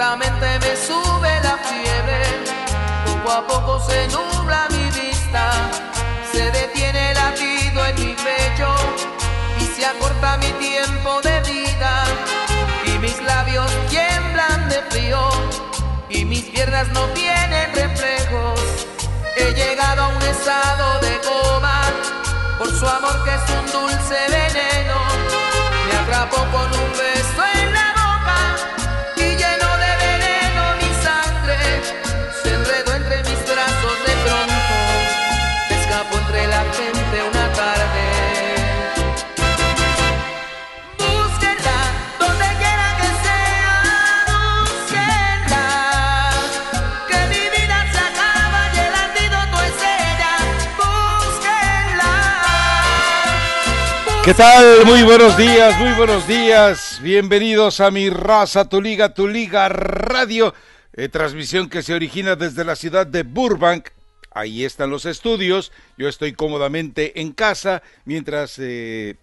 Lentamente me sube la fiebre, poco a poco se nubla mi vista, se detiene el latido en mi pecho y se acorta mi tiempo de vida y mis labios tiemblan de frío y mis piernas no tienen reflejos. He llegado a un estado de coma por su amor que es un dulce veneno. Me atrapó con un beso ¿Qué tal? Muy buenos días, muy buenos días. Bienvenidos a mi raza, tu liga, tu liga radio. eh, transmisión que se origina desde la ciudad de Burbank. Ahí están los estudios. Yo estoy cómodamente en casa mientras eh,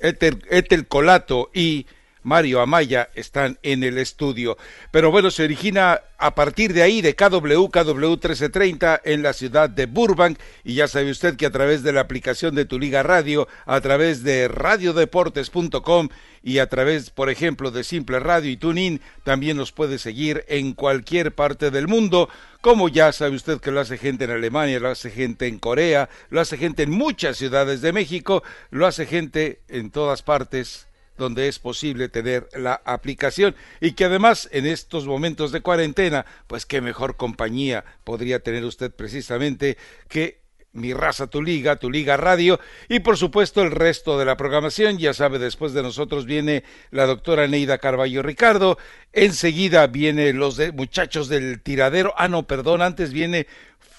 Etel, Etel Colato y Mario Amaya están en el estudio. Pero bueno, se origina a partir de ahí de KW, KW 1330 en la ciudad de Burbank. Y ya sabe usted que a través de la aplicación de Tu Liga Radio, a través de radiodeportes.com y a través, por ejemplo, de Simple Radio y TuneIn, también nos puede seguir en cualquier parte del mundo. Como ya sabe usted que lo hace gente en Alemania, lo hace gente en Corea, lo hace gente en muchas ciudades de México, lo hace gente en todas partes donde es posible tener la aplicación y que además en estos momentos de cuarentena, pues qué mejor compañía podría tener usted precisamente que mi raza, tu liga, tu liga radio y por supuesto el resto de la programación. Ya sabe, después de nosotros viene la doctora Neida Carballo Ricardo. Enseguida viene los de, muchachos del tiradero. Ah, no, perdón, antes viene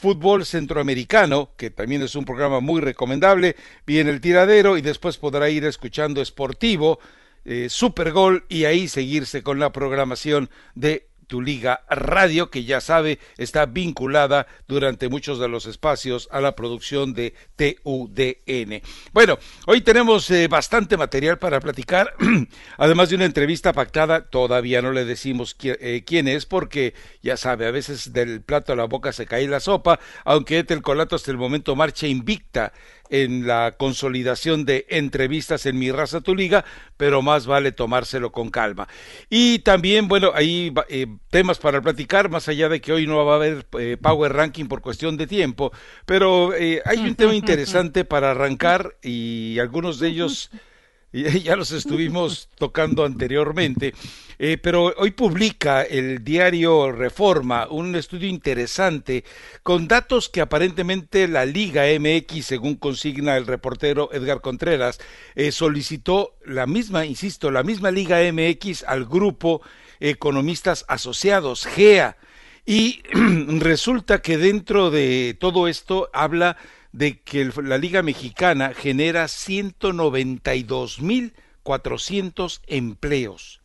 fútbol centroamericano, que también es un programa muy recomendable. Viene el tiradero y después podrá ir escuchando Sportivo, eh, Supergol y ahí seguirse con la programación de tu liga radio que ya sabe está vinculada durante muchos de los espacios a la producción de TUDN. Bueno, hoy tenemos eh, bastante material para platicar, además de una entrevista pactada, todavía no le decimos eh, quién es porque ya sabe, a veces del plato a la boca se cae la sopa, aunque Etel Colato hasta el momento marcha invicta en la consolidación de entrevistas en Mi Raza Tu Liga, pero más vale tomárselo con calma. Y también, bueno, hay eh, temas para platicar, más allá de que hoy no va a haber eh, Power Ranking por cuestión de tiempo, pero eh, hay un tema interesante para arrancar y algunos de ellos ya los estuvimos tocando anteriormente, eh, pero hoy publica el diario Reforma un estudio interesante con datos que aparentemente la Liga MX, según consigna el reportero Edgar Contreras, eh, solicitó la misma, insisto, la misma Liga MX al grupo Economistas Asociados, GEA, y resulta que dentro de todo esto habla de que la Liga Mexicana genera 192.400 empleos.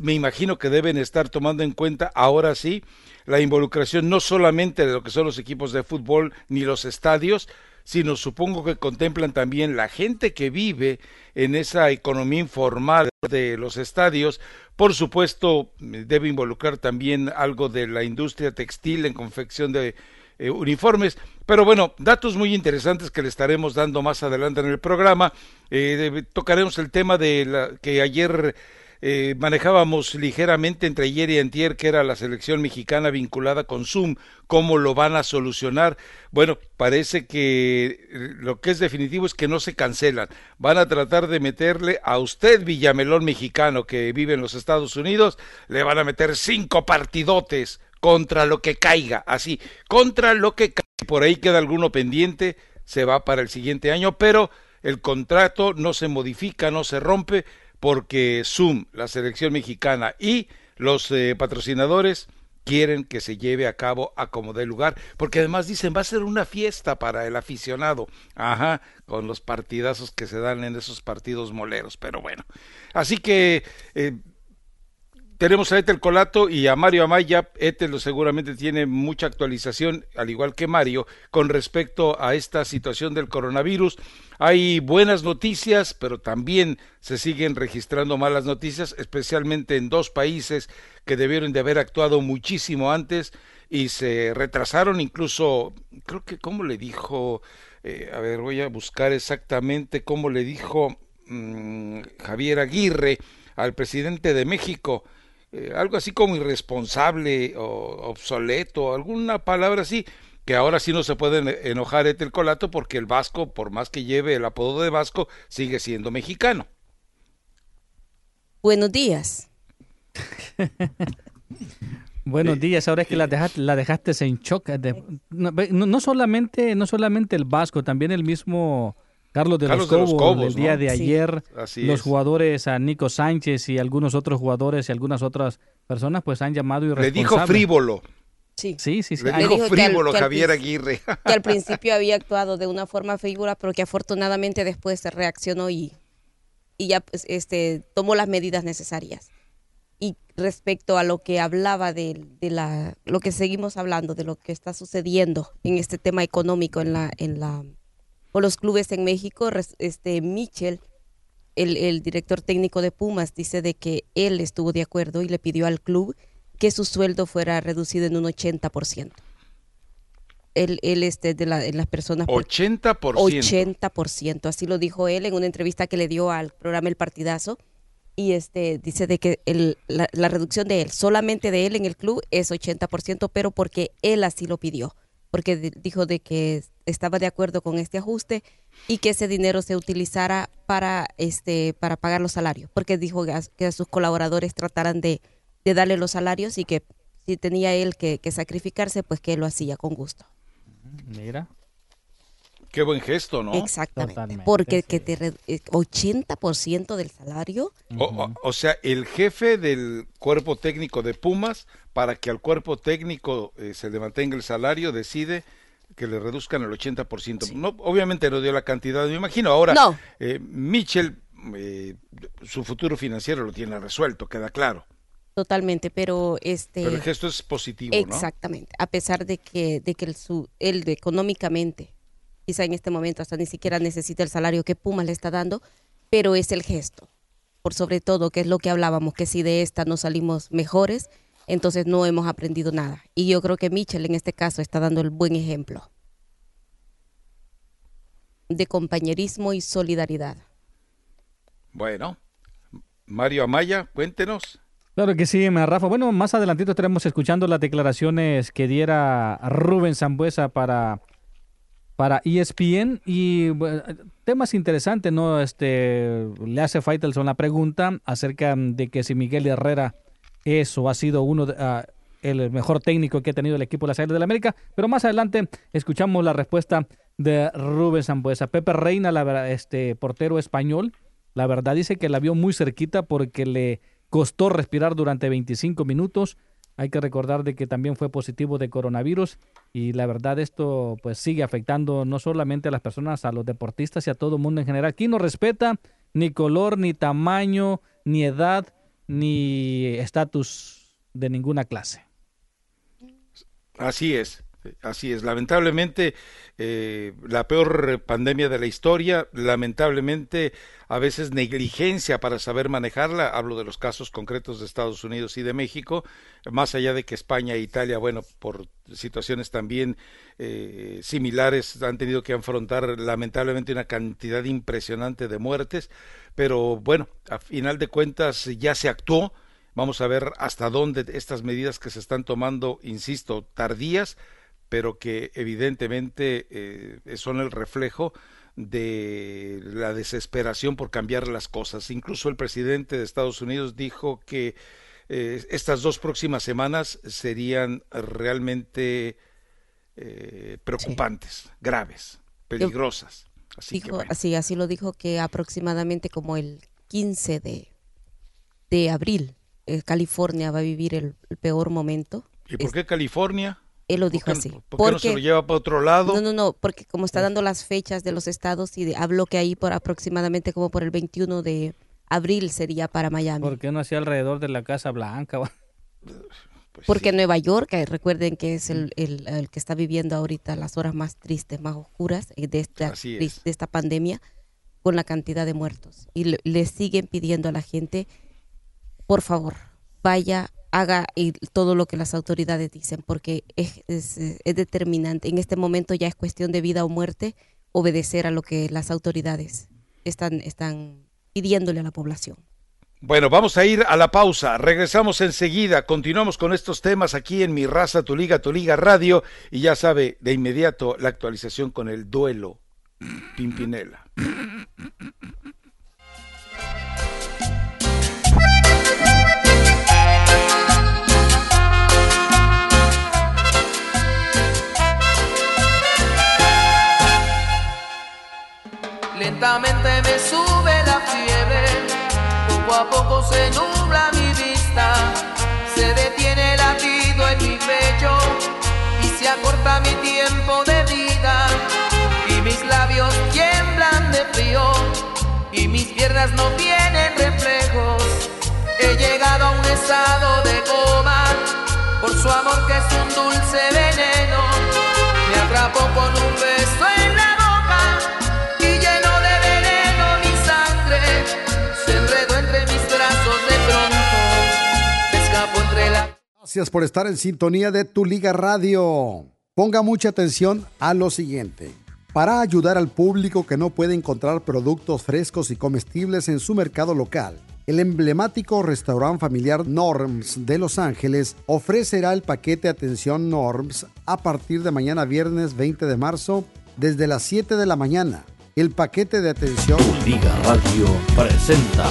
Me imagino que deben estar tomando en cuenta ahora sí la involucración no solamente de lo que son los equipos de fútbol ni los estadios, sino supongo que contemplan también la gente que vive en esa economía informal de los estadios. Por supuesto, debe involucrar también algo de la industria textil en confección de eh, uniformes. Pero bueno, datos muy interesantes que le estaremos dando más adelante en el programa. Eh, tocaremos el tema de la, que ayer eh, manejábamos ligeramente entre ayer y antier que era la selección mexicana vinculada con Zoom, cómo lo van a solucionar. Bueno, parece que lo que es definitivo es que no se cancelan. Van a tratar de meterle a usted, Villamelón mexicano que vive en los Estados Unidos, le van a meter cinco partidotes contra lo que caiga, así, contra lo que caiga. Por ahí queda alguno pendiente, se va para el siguiente año, pero el contrato no se modifica, no se rompe, porque Zoom, la selección mexicana y los eh, patrocinadores quieren que se lleve a cabo a como dé lugar, porque además dicen va a ser una fiesta para el aficionado, ajá, con los partidazos que se dan en esos partidos moleros, pero bueno, así que eh, tenemos a Etel Colato y a Mario Amaya. Etel seguramente tiene mucha actualización, al igual que Mario, con respecto a esta situación del coronavirus. Hay buenas noticias, pero también se siguen registrando malas noticias, especialmente en dos países que debieron de haber actuado muchísimo antes y se retrasaron incluso, creo que, ¿cómo le dijo? Eh, a ver, voy a buscar exactamente cómo le dijo mm, Javier Aguirre al presidente de México eh, algo así como irresponsable o obsoleto, alguna palabra así, que ahora sí no se puede enojar el Colato porque el vasco, por más que lleve el apodo de vasco, sigue siendo mexicano. Buenos días. Buenos días, ahora es que la dejaste, la dejaste en shock. no, solamente, no solamente el vasco, también el mismo Carlos de, los, Cobos, el día de ayer, los jugadores a Nico Sánchez y algunos otros jugadores y algunas otras personas pues han llamado y Le dijo frívolo. Sí, sí, sí. Le dijo frívolo Javier Aguirre. Que al principio había actuado de una forma figura, pero que afortunadamente después se reaccionó y, y ya pues, este, tomó las medidas necesarias. Y respecto a lo que hablaba de, de, la, lo que seguimos hablando, de lo que está sucediendo en este tema económico en la, en la o los clubes en México, este Michel, el, director técnico de Pumas, dice de que él estuvo de acuerdo y le pidió al club que su sueldo fuera reducido en un 80%. Él, él este, de, la, las personas... 80%. 80%, así lo dijo él en una entrevista que le dio al programa El Partidazo. Y este dice de que el, la, la reducción de él, solamente de él en el club, es 80%, pero porque él así lo pidió porque dijo de que estaba de acuerdo con este ajuste y que ese dinero se utilizara para este para pagar los salarios, porque dijo que a, sus colaboradores trataran de, darle los salarios y que si tenía él que, sacrificarse, pues que él lo hacía con gusto. Mira. Qué buen gesto, ¿no? Exactamente. porque que te 80% del salario. o, sea, el jefe del cuerpo técnico de Pumas para que al cuerpo técnico eh, se le mantenga el salario, decide que le reduzcan el 80%. No, obviamente no dio la cantidad, me imagino. Ahora, no. eh, Mitchell, eh, su futuro financiero lo tiene resuelto, queda claro. Totalmente, pero este. Pero el gesto es positivo, Exactamente, a pesar de que de que el, su, él económicamente, quizá en este momento hasta ni siquiera necesita el salario que Puma le está dando, pero es el gesto. Por sobre todo, que es lo que hablábamos, que si de esta no salimos mejores, entonces no hemos aprendido nada. Y yo creo que Mitchell en este caso está dando el buen ejemplo de compañerismo y solidaridad. Bueno, Mario Amaya, cuéntenos. Claro que sí, Rafa. Bueno, más adelantito estaremos escuchando las declaraciones que diera Rubén Zambuesa para, para ESPN y temas interesantes, ¿no? Este, le hace Faitelson la pregunta acerca de que si Miguel Herrera eso ha sido uno de, ah, el mejor técnico que ha tenido el equipo de las Águilas de la América. Pero más adelante escuchamos la respuesta de Rubén Sambuesa. Pepe Reina, la, este portero español, la verdad dice que la vio muy cerquita porque le costó respirar durante 25 minutos. Hay que recordar de que también fue positivo de coronavirus y la verdad esto pues sigue afectando no solamente a las personas, a los deportistas y a todo el mundo en general. Aquí no respeta ni color, ni tamaño, ni edad, ni estatus de ninguna clase. Así es. Así es, lamentablemente eh, la peor pandemia de la historia, lamentablemente a veces negligencia para saber manejarla, hablo de los casos concretos de Estados Unidos y de México, más allá de que España e Italia, bueno, por situaciones también eh, similares han tenido que afrontar lamentablemente una cantidad impresionante de muertes, pero bueno, a final de cuentas ya se actuó, vamos a ver hasta dónde estas medidas que se están tomando, insisto, tardías, pero que evidentemente eh, son el reflejo de la desesperación por cambiar las cosas. Incluso el presidente de Estados Unidos dijo que eh, estas dos próximas semanas serían realmente eh, preocupantes, graves, peligrosas. Así, así, así lo dijo que aproximadamente como el 15 de, de abril California va a vivir el, peor momento. ¿Y por qué California? Él lo dijo así. ¿Por qué no se lo lleva para otro lado? No, no, no, porque como está dando las fechas de los estados y habló que ahí por aproximadamente como por el 21 de abril sería para Miami. ¿Por qué no hacía alrededor de la Casa Blanca? Pues porque Nueva York, eh, recuerden que es el, el, que está viviendo ahorita las horas más tristes, más oscuras eh, de esta, de esta pandemia, con la cantidad de muertos. Y le, le siguen pidiendo a la gente, por favor, vaya haga todo lo que las autoridades dicen, porque es, es, determinante. En este momento ya es cuestión de vida o muerte obedecer a lo que las autoridades están, están pidiéndole a la población. Bueno, vamos a ir a la pausa. Regresamos enseguida. Continuamos con estos temas aquí en Mi Raza, Tu Liga, Tu Liga Radio. Y ya sabe, de inmediato la actualización con el duelo. Pimpinela. Lentamente me sube la fiebre, poco a poco se nubla mi vista, se detiene el latido en mi pecho y se acorta mi tiempo de vida. Y mis labios tiemblan de frío y mis piernas no tienen reflejos. He llegado a un estado de coma por su amor que es un dulce veneno. Me atrapó con un beso Gracias por estar en sintonía de Tu Liga Radio. Ponga mucha atención a lo siguiente. Para ayudar al público que no puede encontrar productos frescos y comestibles en su mercado local, el emblemático restaurante familiar Norms de Los Ángeles ofrecerá el paquete Atención Norms a partir de mañana viernes 20 de marzo desde las 7 de la mañana. El paquete de atención Tu Liga Radio presenta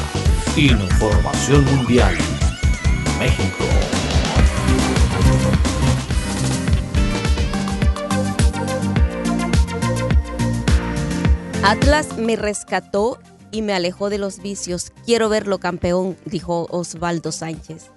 Información Mundial México. Atlas me rescató y me alejó de los vicios. Quiero verlo campeón, dijo Osvaldo Sánchez.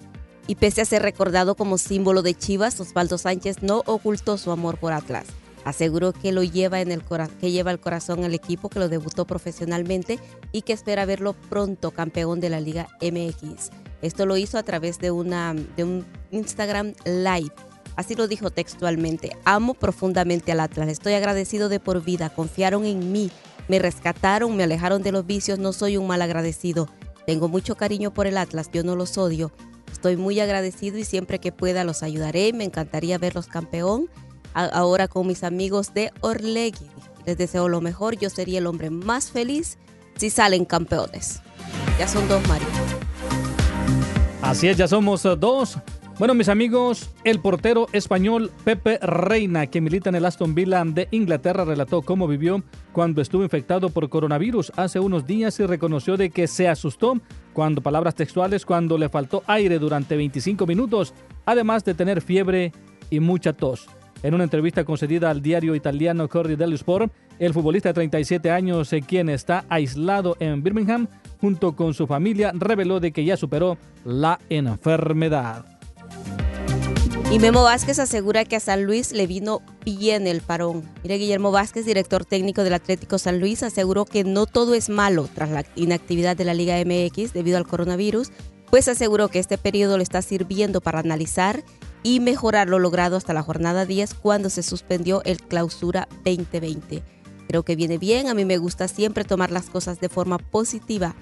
Y pese a ser recordado como símbolo de Chivas, Osvaldo Sánchez no ocultó su amor por Atlas. Aseguró que lo lleva en el que lleva el corazón al equipo que lo debutó profesionalmente y que espera verlo pronto campeón de la Liga MX. Esto lo hizo a través de una de un Instagram Live. Así lo dijo textualmente. Amo profundamente al Atlas. Estoy agradecido de por vida. Confiaron en mí me rescataron, me alejaron de los vicios, no soy un mal agradecido. Tengo mucho cariño por el Atlas, yo no los odio. Estoy muy agradecido y siempre que pueda los ayudaré. Me encantaría verlos campeón. ahora con mis amigos de Orlegui. Les deseo lo mejor. Yo sería el hombre más feliz si salen campeones. Ya son dos, Mario. Así es, ya somos dos. Bueno, mis amigos, el portero español Pepe Reina, que milita en el Aston Villa de Inglaterra, relató cómo vivió cuando estuvo infectado por coronavirus hace unos días y reconoció de que se asustó cuando palabras textuales cuando le faltó aire durante 25 minutos, además de tener fiebre y mucha tos. En una entrevista concedida al diario italiano Corriere dello Sport, el futbolista de 37 años, eh, quien está aislado en Birmingham junto con su familia, reveló de que ya superó la enfermedad. Y Memo Vázquez asegura que a San Luis le vino bien el parón. Mire, Guillermo Vázquez, director técnico del Atlético San Luis, aseguró que no todo es malo tras la inactividad de la Liga MX debido al coronavirus, pues aseguró que este periodo le está sirviendo para analizar y mejorar lo logrado hasta la jornada 10 cuando se suspendió el clausura 2020. Creo que viene bien, a mí me gusta siempre tomar las cosas de forma positiva,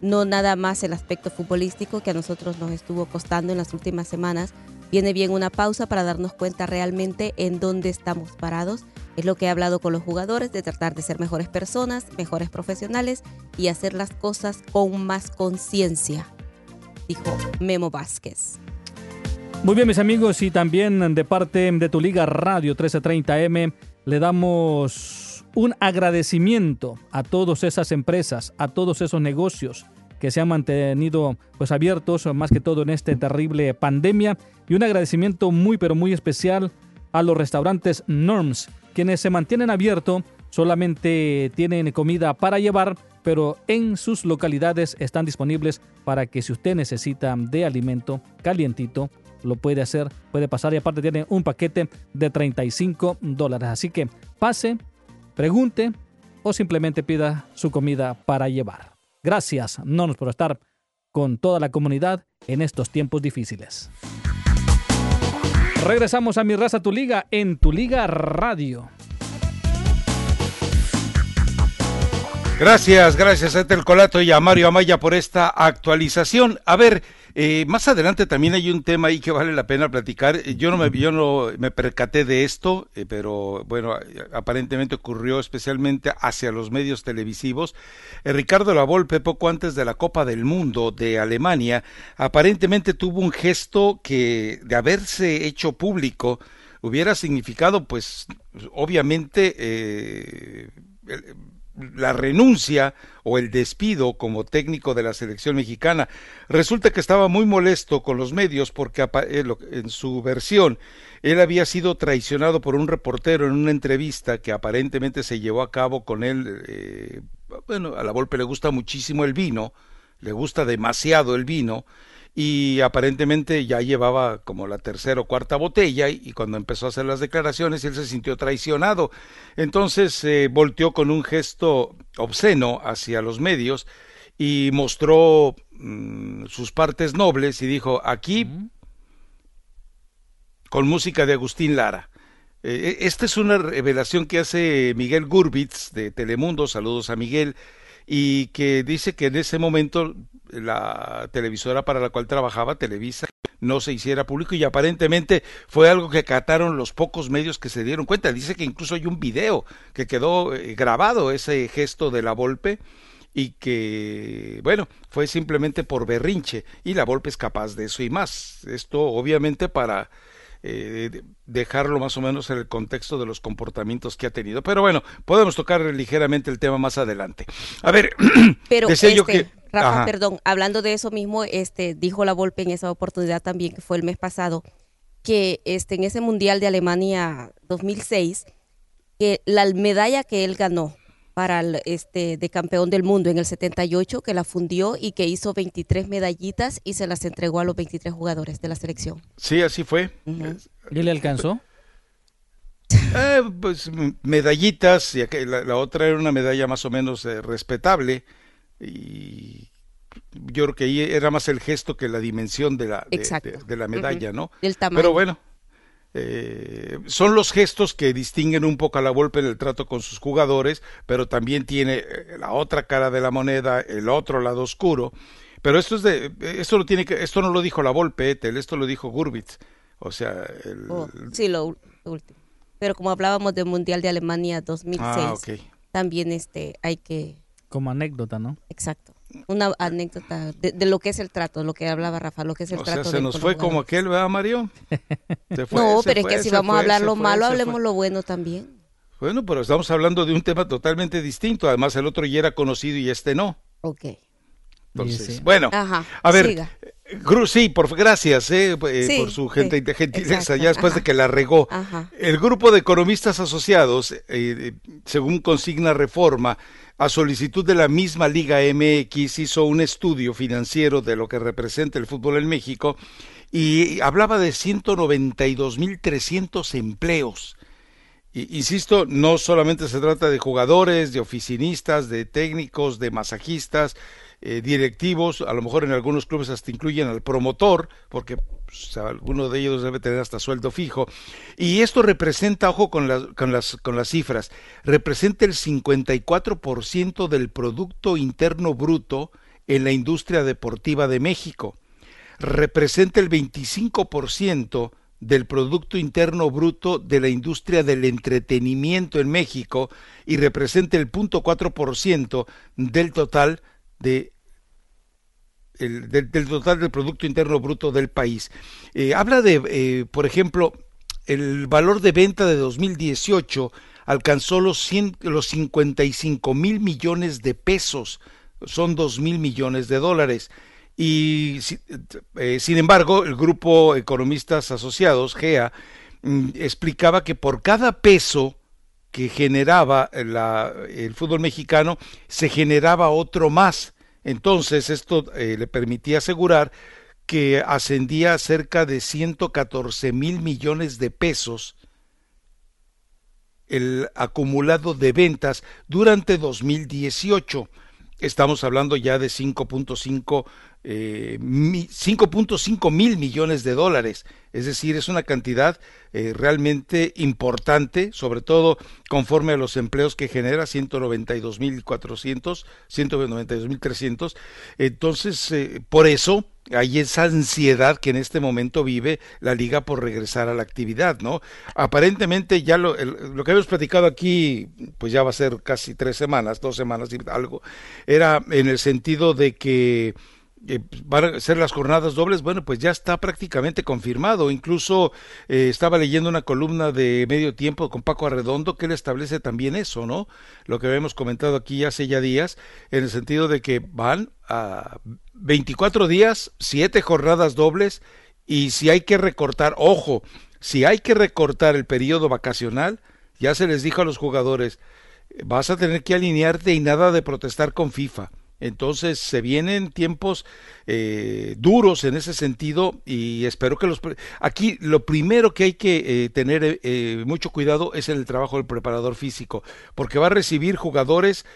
no nada más el aspecto futbolístico que a nosotros nos estuvo costando en las últimas semanas. Viene bien una pausa para darnos cuenta realmente en dónde estamos parados. Es lo que he hablado con los jugadores, de tratar de ser mejores personas, mejores profesionales y hacer las cosas con más conciencia, dijo Memo Vázquez. Muy bien, mis amigos, y también de parte de tu Liga Radio 1330M, le damos un agradecimiento a todas esas empresas, a todos esos negocios que se han mantenido pues abiertos, más que todo en esta terrible pandemia, y un agradecimiento muy pero muy especial a los restaurantes Norms, quienes se mantienen abiertos, solamente tienen comida para llevar, pero en sus localidades están disponibles para que si usted necesita de alimento calientito, lo puede hacer, puede pasar y aparte tiene un paquete de 35 dólares. Así que pase, pregunte o simplemente pida su comida para llevar. Gracias, Nonos, por estar con toda la comunidad en estos tiempos difíciles. Regresamos a Mi Raza Tu Liga en Tu Liga Radio. Gracias, gracias a Etel Colato y a Mario Amaya por esta actualización. A ver, eh, más adelante también hay un tema ahí que vale la pena platicar. Yo no me, yo no me percaté de esto, eh, pero bueno, aparentemente ocurrió especialmente hacia los medios televisivos. Eh, Ricardo Lavolpe, poco antes de la Copa del Mundo de Alemania, aparentemente tuvo un gesto que, de haberse hecho público, hubiera significado, pues, obviamente, la renuncia o el despido como técnico de la selección mexicana. Resulta que estaba muy molesto con los medios porque eh, en su versión él había sido traicionado por un reportero en una entrevista que aparentemente se llevó a cabo con él. Eh, bueno, a la Volpe le gusta muchísimo el vino, le gusta demasiado el vino y aparentemente ya llevaba como la tercera o cuarta botella y, cuando empezó a hacer las declaraciones él se sintió traicionado. Entonces se volteó con un gesto obsceno hacia los medios y mostró mm, sus partes nobles y dijo aquí con música de Agustín Lara. Eh, esta es una revelación que hace Miguel Gurbitz de Telemundo, saludos a Miguel, y que dice que en ese momento la televisora para la cual trabajaba, Televisa, no se hiciera público y aparentemente fue algo que acataron los pocos medios que se dieron cuenta. Dice que incluso hay un video que quedó eh, grabado ese gesto de la Volpe y que, bueno, fue simplemente por berrinche y la Volpe es capaz de eso y más. Esto obviamente para eh, dejarlo más o menos en el contexto de los comportamientos que ha tenido. Pero bueno, podemos tocar ligeramente el tema más adelante. A ver, Pero este, que Rafa, perdón, hablando de eso mismo, este, dijo la Volpe en esa oportunidad también, que fue el mes pasado, que este, en ese Mundial de Alemania 2006, que la medalla que él ganó para el, este, de campeón del mundo en el 78, que la fundió y que hizo 23 medallitas y se las entregó a los 23 jugadores de la selección. Sí, así fue. ¿Y le alcanzó? Eh, pues medallitas, y la, otra era una medalla más o menos eh, respetable y yo creo que ahí era más el gesto que la dimensión de la, de, la medalla, ¿no? Pero bueno, eh, son los gestos que distinguen un poco a la Volpe en el trato con sus jugadores, pero también tiene eh, la otra cara de la moneda, el otro lado oscuro. Pero esto es de, esto lo tiene que, esto no lo dijo la Volpe, Etel, esto lo dijo Gurbitz. O sea, el, oh, sí, lo, último. Pero como hablábamos del Mundial de Alemania 2006, ah, también este hay que como anécdota, ¿no? Exacto. Una anécdota de, lo que es el trato, lo que hablaba Rafa, lo que es el o trato. Sea, se nos fue como aquel, ¿verdad, Mario? no, pero es que si vamos a hablar lo malo, hablemos lo bueno también. Bueno, pero estamos hablando de un tema totalmente distinto. Además, el otro ya era conocido y este no. Ok. Entonces, bueno, a ver, sí, por, gracias eh, eh por su gente sí, gentileza, ya después de que la regó. El grupo de economistas asociados, eh, según consigna Reforma, a solicitud de la misma Liga MX, hizo un estudio financiero de lo que representa el fútbol en México y hablaba de 192.300 empleos. insisto, no solamente se trata de jugadores, de oficinistas, de técnicos, de masajistas, eh, directivos, a lo mejor en algunos clubes hasta incluyen al promotor, porque pues, alguno de ellos debe tener hasta sueldo fijo. Y esto representa, ojo con las, con las, con las cifras, representa el 54% del Producto Interno Bruto en la industria deportiva de México. Representa el 25% del Producto Interno Bruto de la industria del entretenimiento en México y representa el 0.4% del total de el, del, total del Producto Interno Bruto del país. Eh, habla de, eh, por ejemplo, el valor de venta de 2018 alcanzó los, 100, los 55 mil millones de pesos, son 2 mil millones de dólares. Y eh, sin embargo, el grupo Economistas Asociados, GEA, mm, explicaba que por cada peso que generaba el fútbol mexicano, se generaba otro más. Entonces, esto eh, le permitía asegurar que ascendía a cerca de 114 mil millones de pesos el acumulado de ventas durante 2018. Estamos hablando ya de 5.5 eh, 5.5 mil millones de dólares. Es decir, es una cantidad eh, realmente importante, sobre todo conforme a los empleos que genera, 192.400, 192.300. Entonces, eh, por eso hay esa ansiedad que en este momento vive la liga por regresar a la actividad, ¿no? Aparentemente ya lo, lo que habíamos platicado aquí, pues ya va a ser casi tres semanas, dos semanas y algo, era en el sentido de que eh, van a ser las jornadas dobles, bueno, pues ya está prácticamente confirmado. Incluso eh, estaba leyendo una columna de medio tiempo con Paco Arredondo que él establece también eso, ¿no? Lo que habíamos comentado aquí hace ya días, en el sentido de que van a 24 días, siete jornadas dobles, y si hay que recortar, ojo, si hay que recortar el periodo vacacional, ya se les dijo a los jugadores, vas a tener que alinearte y nada de protestar con FIFA entonces se vienen tiempos eh, duros en ese sentido y espero que los... Aquí lo primero que hay que eh, tener eh, mucho cuidado es el trabajo del preparador físico, porque va a recibir jugadores,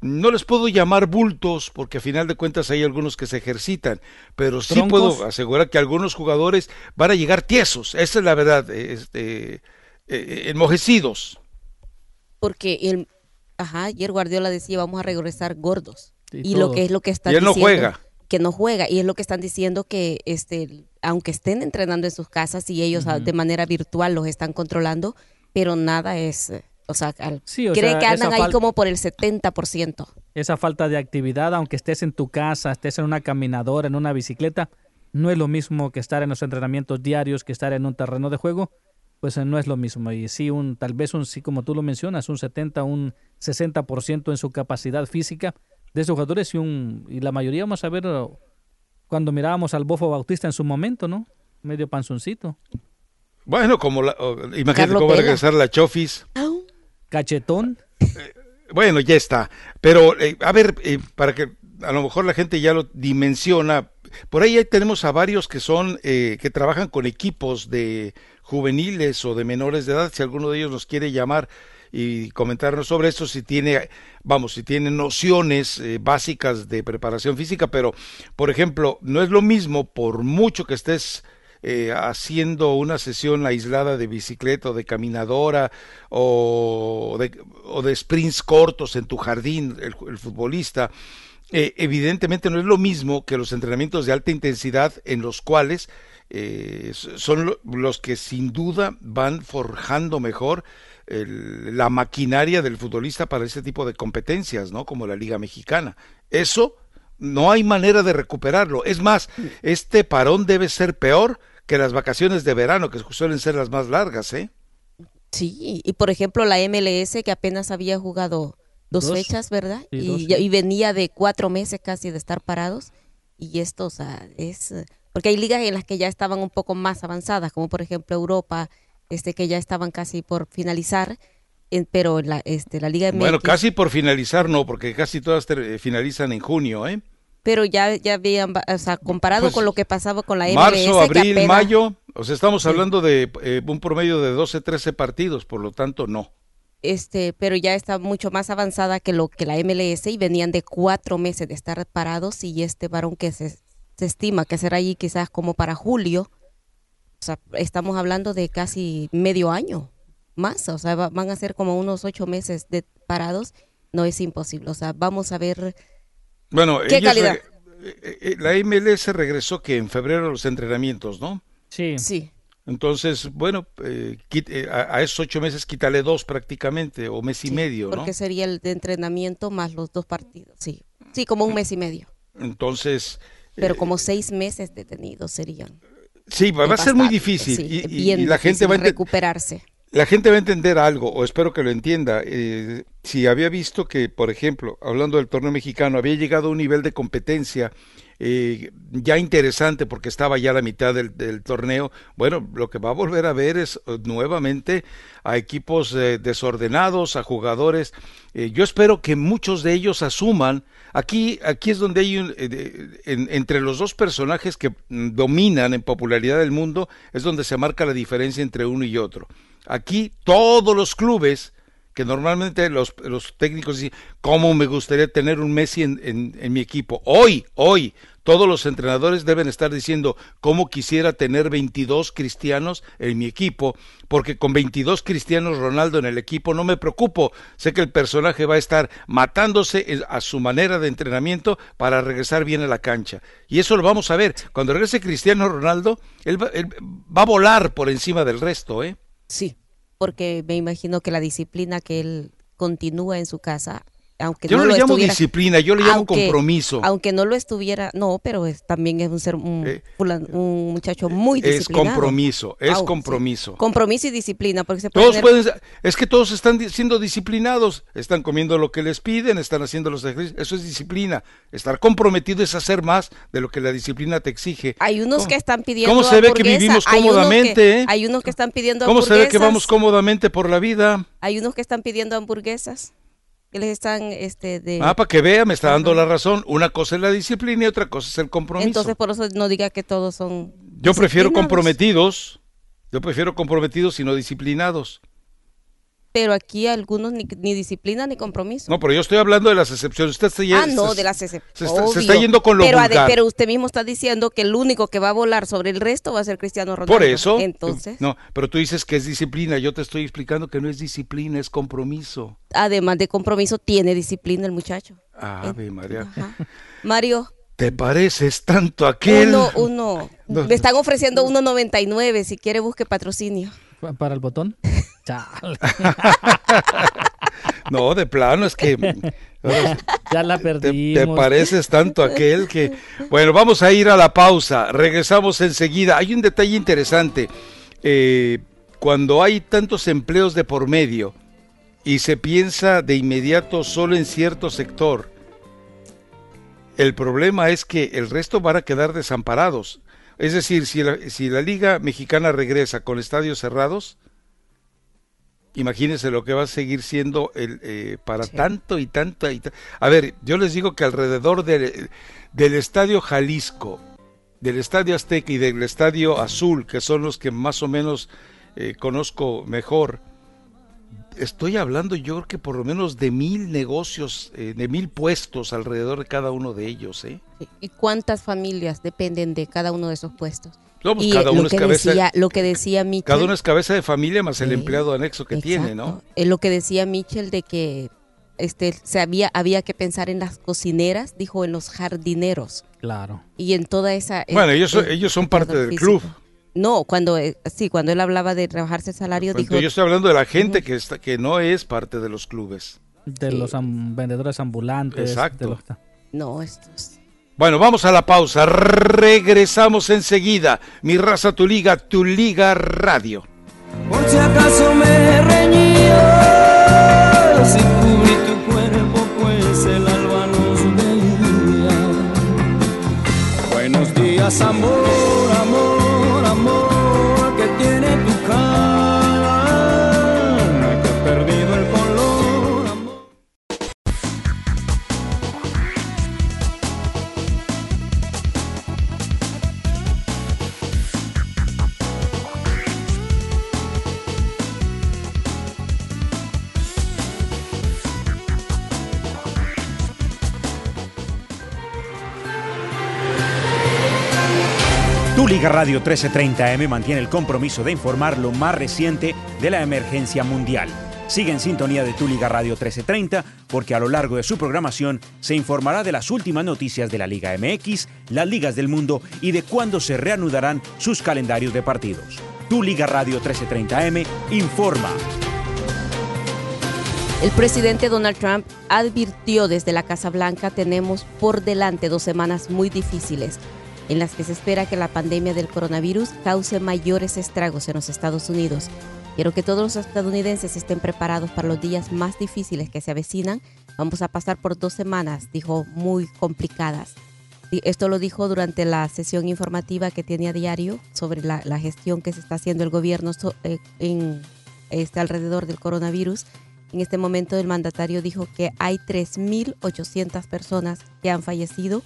no les puedo llamar bultos, porque a final de cuentas hay algunos que se ejercitan, pero sí puedo asegurar que algunos jugadores van a llegar tiesos, esa es la verdad, este, enmojecidos. Porque el, ajá, ayer Guardiola decía, vamos a regresar gordos y, lo que es lo que está diciendo. juega. Que no juega. Y es lo que están diciendo que este aunque estén entrenando en sus casas y ellos ah, de manera virtual los están controlando, pero nada es. O sea, cree que andan ahí como por el 70%. Esa falta de actividad, aunque estés en tu casa, estés en una caminadora, en una bicicleta, no es lo mismo que estar en los entrenamientos diarios, que estar en un terreno de juego, pues eh, no es lo mismo. Y sí, un, tal vez un, sí, como tú lo mencionas, un 70, un 60% en su capacidad física, de esos jugadores y, un, y la mayoría vamos a ver uh, cuando mirábamos al Bofo Bautista en su momento, ¿no? Medio panzoncito. Bueno, como la, imagínate cómo va a regresar la Chofis. Cachetón. Eh, bueno, ya está. Pero, eh, a ver, eh, para que a lo mejor la gente ya lo dimensiona, por ahí tenemos a varios que son, que trabajan con equipos de juveniles o de menores de edad, si alguno de ellos nos quiere llamar y comentarnos sobre esto si tiene, vamos, si tiene nociones eh, básicas de preparación física, pero por ejemplo, no es lo mismo por mucho que estés eh, haciendo una sesión aislada de bicicleta o de caminadora o de, o de sprints cortos en tu jardín, el, futbolista, eh, evidentemente no es lo mismo que los entrenamientos de alta intensidad en los cuales son los que sin duda van forjando mejor la maquinaria del futbolista para ese tipo de competencias, ¿no? Como la Liga Mexicana. Eso no hay manera de recuperarlo. Es más, este parón debe ser peor que las vacaciones de verano, que suelen ser las más largas, ¿eh? Sí, y por ejemplo la MLS que apenas había jugado dos, fechas, ¿verdad? y, y, venía de cuatro meses casi de estar parados. Y esto, o sea, es... Porque hay ligas en las que ya estaban un poco más avanzadas, como por ejemplo Europa, este, que ya estaban casi por finalizar, pero la, este, la Liga MX... Bueno, casi por finalizar no, porque casi todas finalizan en junio, ¿eh? Pero ya, ya habían, o sea, comparado pues, con lo que pasaba con la MLS... Marzo, abril, mayo, o sea, estamos hablando de eh, un promedio de 12, 13 partidos, por lo tanto, no. este, pero ya está mucho más avanzada que lo que la MLS y venían de cuatro meses de estar parados y este varón que se, se estima que será allí quizás como para julio, o sea, estamos hablando de casi medio año más, o sea, va- van a ser como unos ocho meses de parados, no es imposible, o sea, vamos a ver Bueno, ¿Qué calidad? eh, eh, la MLS regresó que en febrero a los entrenamientos, ¿no? Sí. Sí, Entonces, bueno, eh, eh, a, a esos ocho meses quítale dos prácticamente, o mes y sí, medio, ¿no? porque sería el de entrenamiento más los dos partidos, sí, sí, como un mes y medio, Entonces, pero eh, como seis meses detenidos serían. Sí, va, va a ser muy difícil sí, y, y- bien y la gente va a recuperarse. La gente va a entender algo, o espero que lo entienda. eh, si había visto que, por ejemplo, hablando del torneo mexicano, había llegado a un nivel de competencia eh, ya interesante porque estaba ya la mitad del, torneo, bueno, lo que va a volver a ver es eh, nuevamente a equipos eh, desordenados, a jugadores. yo espero que muchos de ellos asuman. Aquí, aquí es donde hay un, entre los dos personajes que dominan en popularidad del mundo, es donde se marca la diferencia entre uno y otro. Aquí todos los clubes, que normalmente los, los técnicos dicen, ¿cómo me gustaría tener un Messi en, en- mi equipo? Hoy, hoy, todos los entrenadores deben estar diciendo, ¿cómo quisiera tener 22 cristianos en mi equipo? Porque con 22 cristianos Ronaldo en el equipo no me preocupo. Sé que el personaje va a estar matándose en- a su manera de entrenamiento para regresar bien a la cancha. Y eso lo vamos a ver. Cuando regrese Cristiano Ronaldo, él va, él va a volar por encima del resto, ¿eh? Sí, porque me imagino que la disciplina que él continúa en su casa, aunque Yo no, no le lo llamo disciplina, yo le llamo aunque- compromiso. Aunque no lo estuviera, no, pero es, también es un ser un, Eh, un muchacho muy es disciplinado. compromiso, es Ah, sí. compromiso. Compromiso y disciplina, porque se puede Todos tener- pueden, es que todos están siendo disciplinados, están comiendo lo que les piden, están haciendo los ejercicios, eso es disciplina. Estar comprometido es hacer más de lo que la disciplina te exige. hay unos ¿Cómo- que están pidiendo ¿Cómo se ve que vivimos hay unos cómodamente? que- eh? Hay unos que están pidiendo ¿Cómo se ve que vamos cómodamente por la vida? Hay unos que están pidiendo hamburguesas, les están, este, de... Ah, para que vea, me está dando la razón. Una cosa es la disciplina y otra cosa es el compromiso. Entonces, por eso no diga que todos son Yo prefiero comprometidos, yo prefiero comprometidos y no disciplinados. Pero aquí algunos ni, ni disciplina ni compromiso. No, pero yo estoy hablando de las excepciones. Usted está Ah, se- no, se- de las se, excepciones. se está yendo con lo pero, vulgar. pero usted mismo está diciendo que el único que va a volar sobre el resto va a ser Cristiano Ronaldo. Por eso. Entonces, No, pero tú dices que es disciplina. Yo te estoy explicando que no es disciplina, es compromiso. además de compromiso, tiene disciplina el muchacho. Ave María. Ajá. Mario, ¿Te pareces tanto a aquel? uno, uno. No. Le están ofreciendo 1.99. Si quiere, busque patrocinio. Pa- Para el botón. Chale. No, de plano, es que. Ya la Te, perdimos. te pareces tanto a aquel que... Bueno, vamos a ir a la pausa, regresamos enseguida. Hay un detalle interesante. Eh, cuando hay tantos empleos de por medio y se piensa de inmediato solo en cierto sector, el problema es que el resto van a quedar desamparados. Es decir, si la, si la Liga Mexicana regresa con estadios cerrados, imagínense lo que va a seguir siendo el, eh, para Sí. tanto y tanto y A ver, yo les digo que alrededor del, del Estadio Jalisco, del Estadio Azteca y del Estadio Azul, que son los que más o menos eh, conozco mejor, estoy hablando yo creo que por lo menos de mil negocios, eh, de mil puestos alrededor de cada uno de ellos, ¿eh? ¿Y cuántas familias dependen de cada uno de esos puestos? No, pues y cada eh, uno lo es que cabeza, decía, lo que decía Michel, cada uno es cabeza de familia más el empleado anexo que tiene, ¿no? Es lo que decía Michel de que este se había había que pensar en las cocineras, dijo en los jardineros Claro. y en toda esa eh, Bueno, ellos son- eh, ellos son parte del físico. club. No, cuando eh, sí, cuando él hablaba de rebajarse el salario Cuando dijo yo estoy hablando de la gente que está, que no es parte de los clubes. De Sí. los am- vendedores ambulantes. Exacto. de los- no, estos Bueno, vamos a la pausa. Regresamos enseguida. Mi raza, tu liga, tu liga radio. Por si acaso me reñía, si cubrí tu cuerpo, pues el alba nos veía. Buenos días, amor, Liga Radio 1330M mantiene el compromiso de informar lo más reciente de la emergencia mundial. Sigue en sintonía de Tu Liga Radio 1330 porque a lo largo de su programación se informará de las últimas noticias de la Liga MX, las ligas del mundo y de cuándo se reanudarán sus calendarios de partidos. Tu Liga Radio 1330M informa. El presidente Donald Trump advirtió desde la Casa Blanca tenemos por delante dos semanas muy difíciles en las que se espera que la pandemia del coronavirus cause mayores estragos en los Estados Unidos. Quiero que todos los estadounidenses estén preparados para los días más difíciles que se avecinan. Vamos a pasar por dos semanas, dijo, muy complicadas. Esto lo dijo durante la sesión informativa que tiene a diario sobre la, gestión que se está haciendo el gobierno eh, en, este, alrededor del coronavirus. En este momento el mandatario dijo que hay 3.800 personas que han fallecido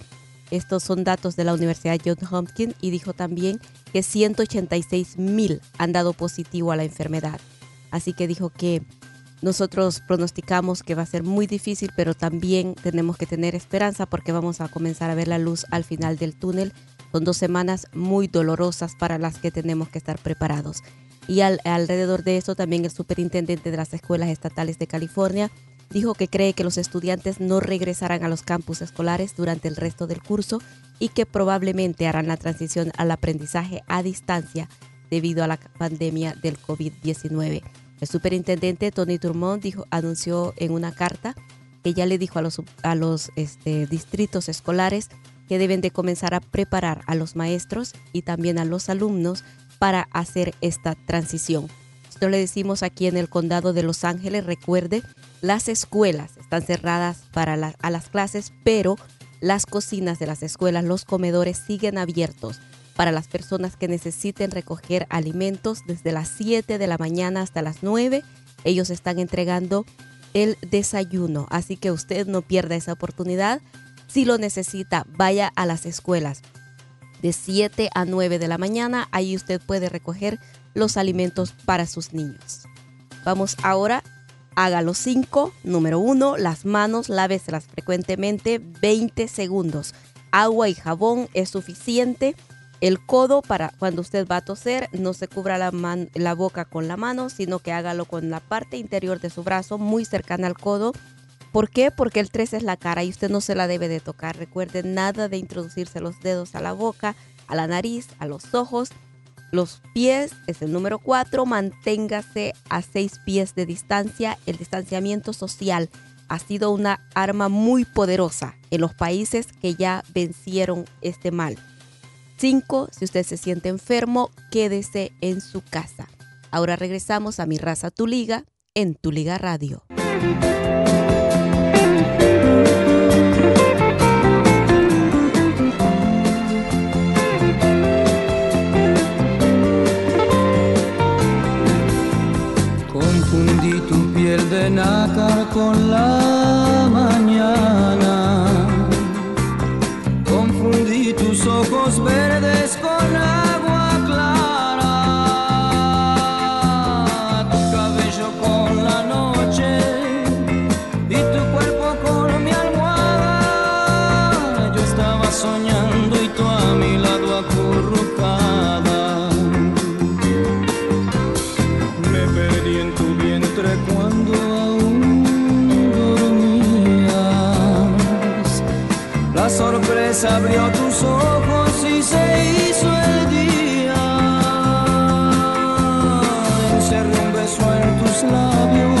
estos son datos de la Universidad Johns Hopkins y dijo también que 186 mil han dado positivo a la enfermedad. Así que dijo que nosotros pronosticamos que va a ser muy difícil, pero también tenemos que tener esperanza porque vamos a comenzar a ver la luz al final del túnel. Son dos semanas muy dolorosas para las que tenemos que estar preparados. Y alrededor de esto también el superintendente de las escuelas estatales de California dijo que cree que los estudiantes no regresarán a los campus escolares durante el resto del curso y que probablemente harán la transición al aprendizaje a distancia debido a la pandemia del COVID-19. El superintendente Tony Turmont dijo, anunció en una carta que ya le dijo a los, este, distritos escolares que deben de comenzar a preparar a los maestros y también a los alumnos para hacer esta transición. Le decimos aquí en el condado de Los Ángeles. Recuerde las escuelas están cerradas para a las clases, pero las cocinas de las escuelas, los comedores siguen abiertos para las personas que necesiten recoger alimentos desde las 7 de la mañana hasta las 9. Ellos están entregando el desayuno, así que usted no pierda esa oportunidad. Si lo necesita, vaya a las escuelas de 7 a 9 de la mañana. Ahí usted puede recoger los alimentos para sus niños. Vamos ahora Hágalo 5. Número 1. Las manos, láveselas frecuentemente 20 segundos. Agua y jabón es suficiente. El codo para cuando usted va a toser, no se cubra la, boca con la mano, sino que hágalo con la parte interior de su brazo, muy cercana al codo. ¿Por qué? Porque el 3 es la cara y usted no se la debe de tocar. Recuerde nada de introducirse los dedos a la boca, a la nariz, a los ojos los pies es el número cuatro, manténgase a seis pies de distancia. El distanciamiento social ha sido una arma muy poderosa en los países que ya vencieron este mal. Cinco, si usted se siente enfermo, quédese en su casa. Ahora regresamos a Mi Raza Tu Liga en Tu Liga Radio. Nácar con la abrió tus ojos y se hizo el día. un beso en tus labios.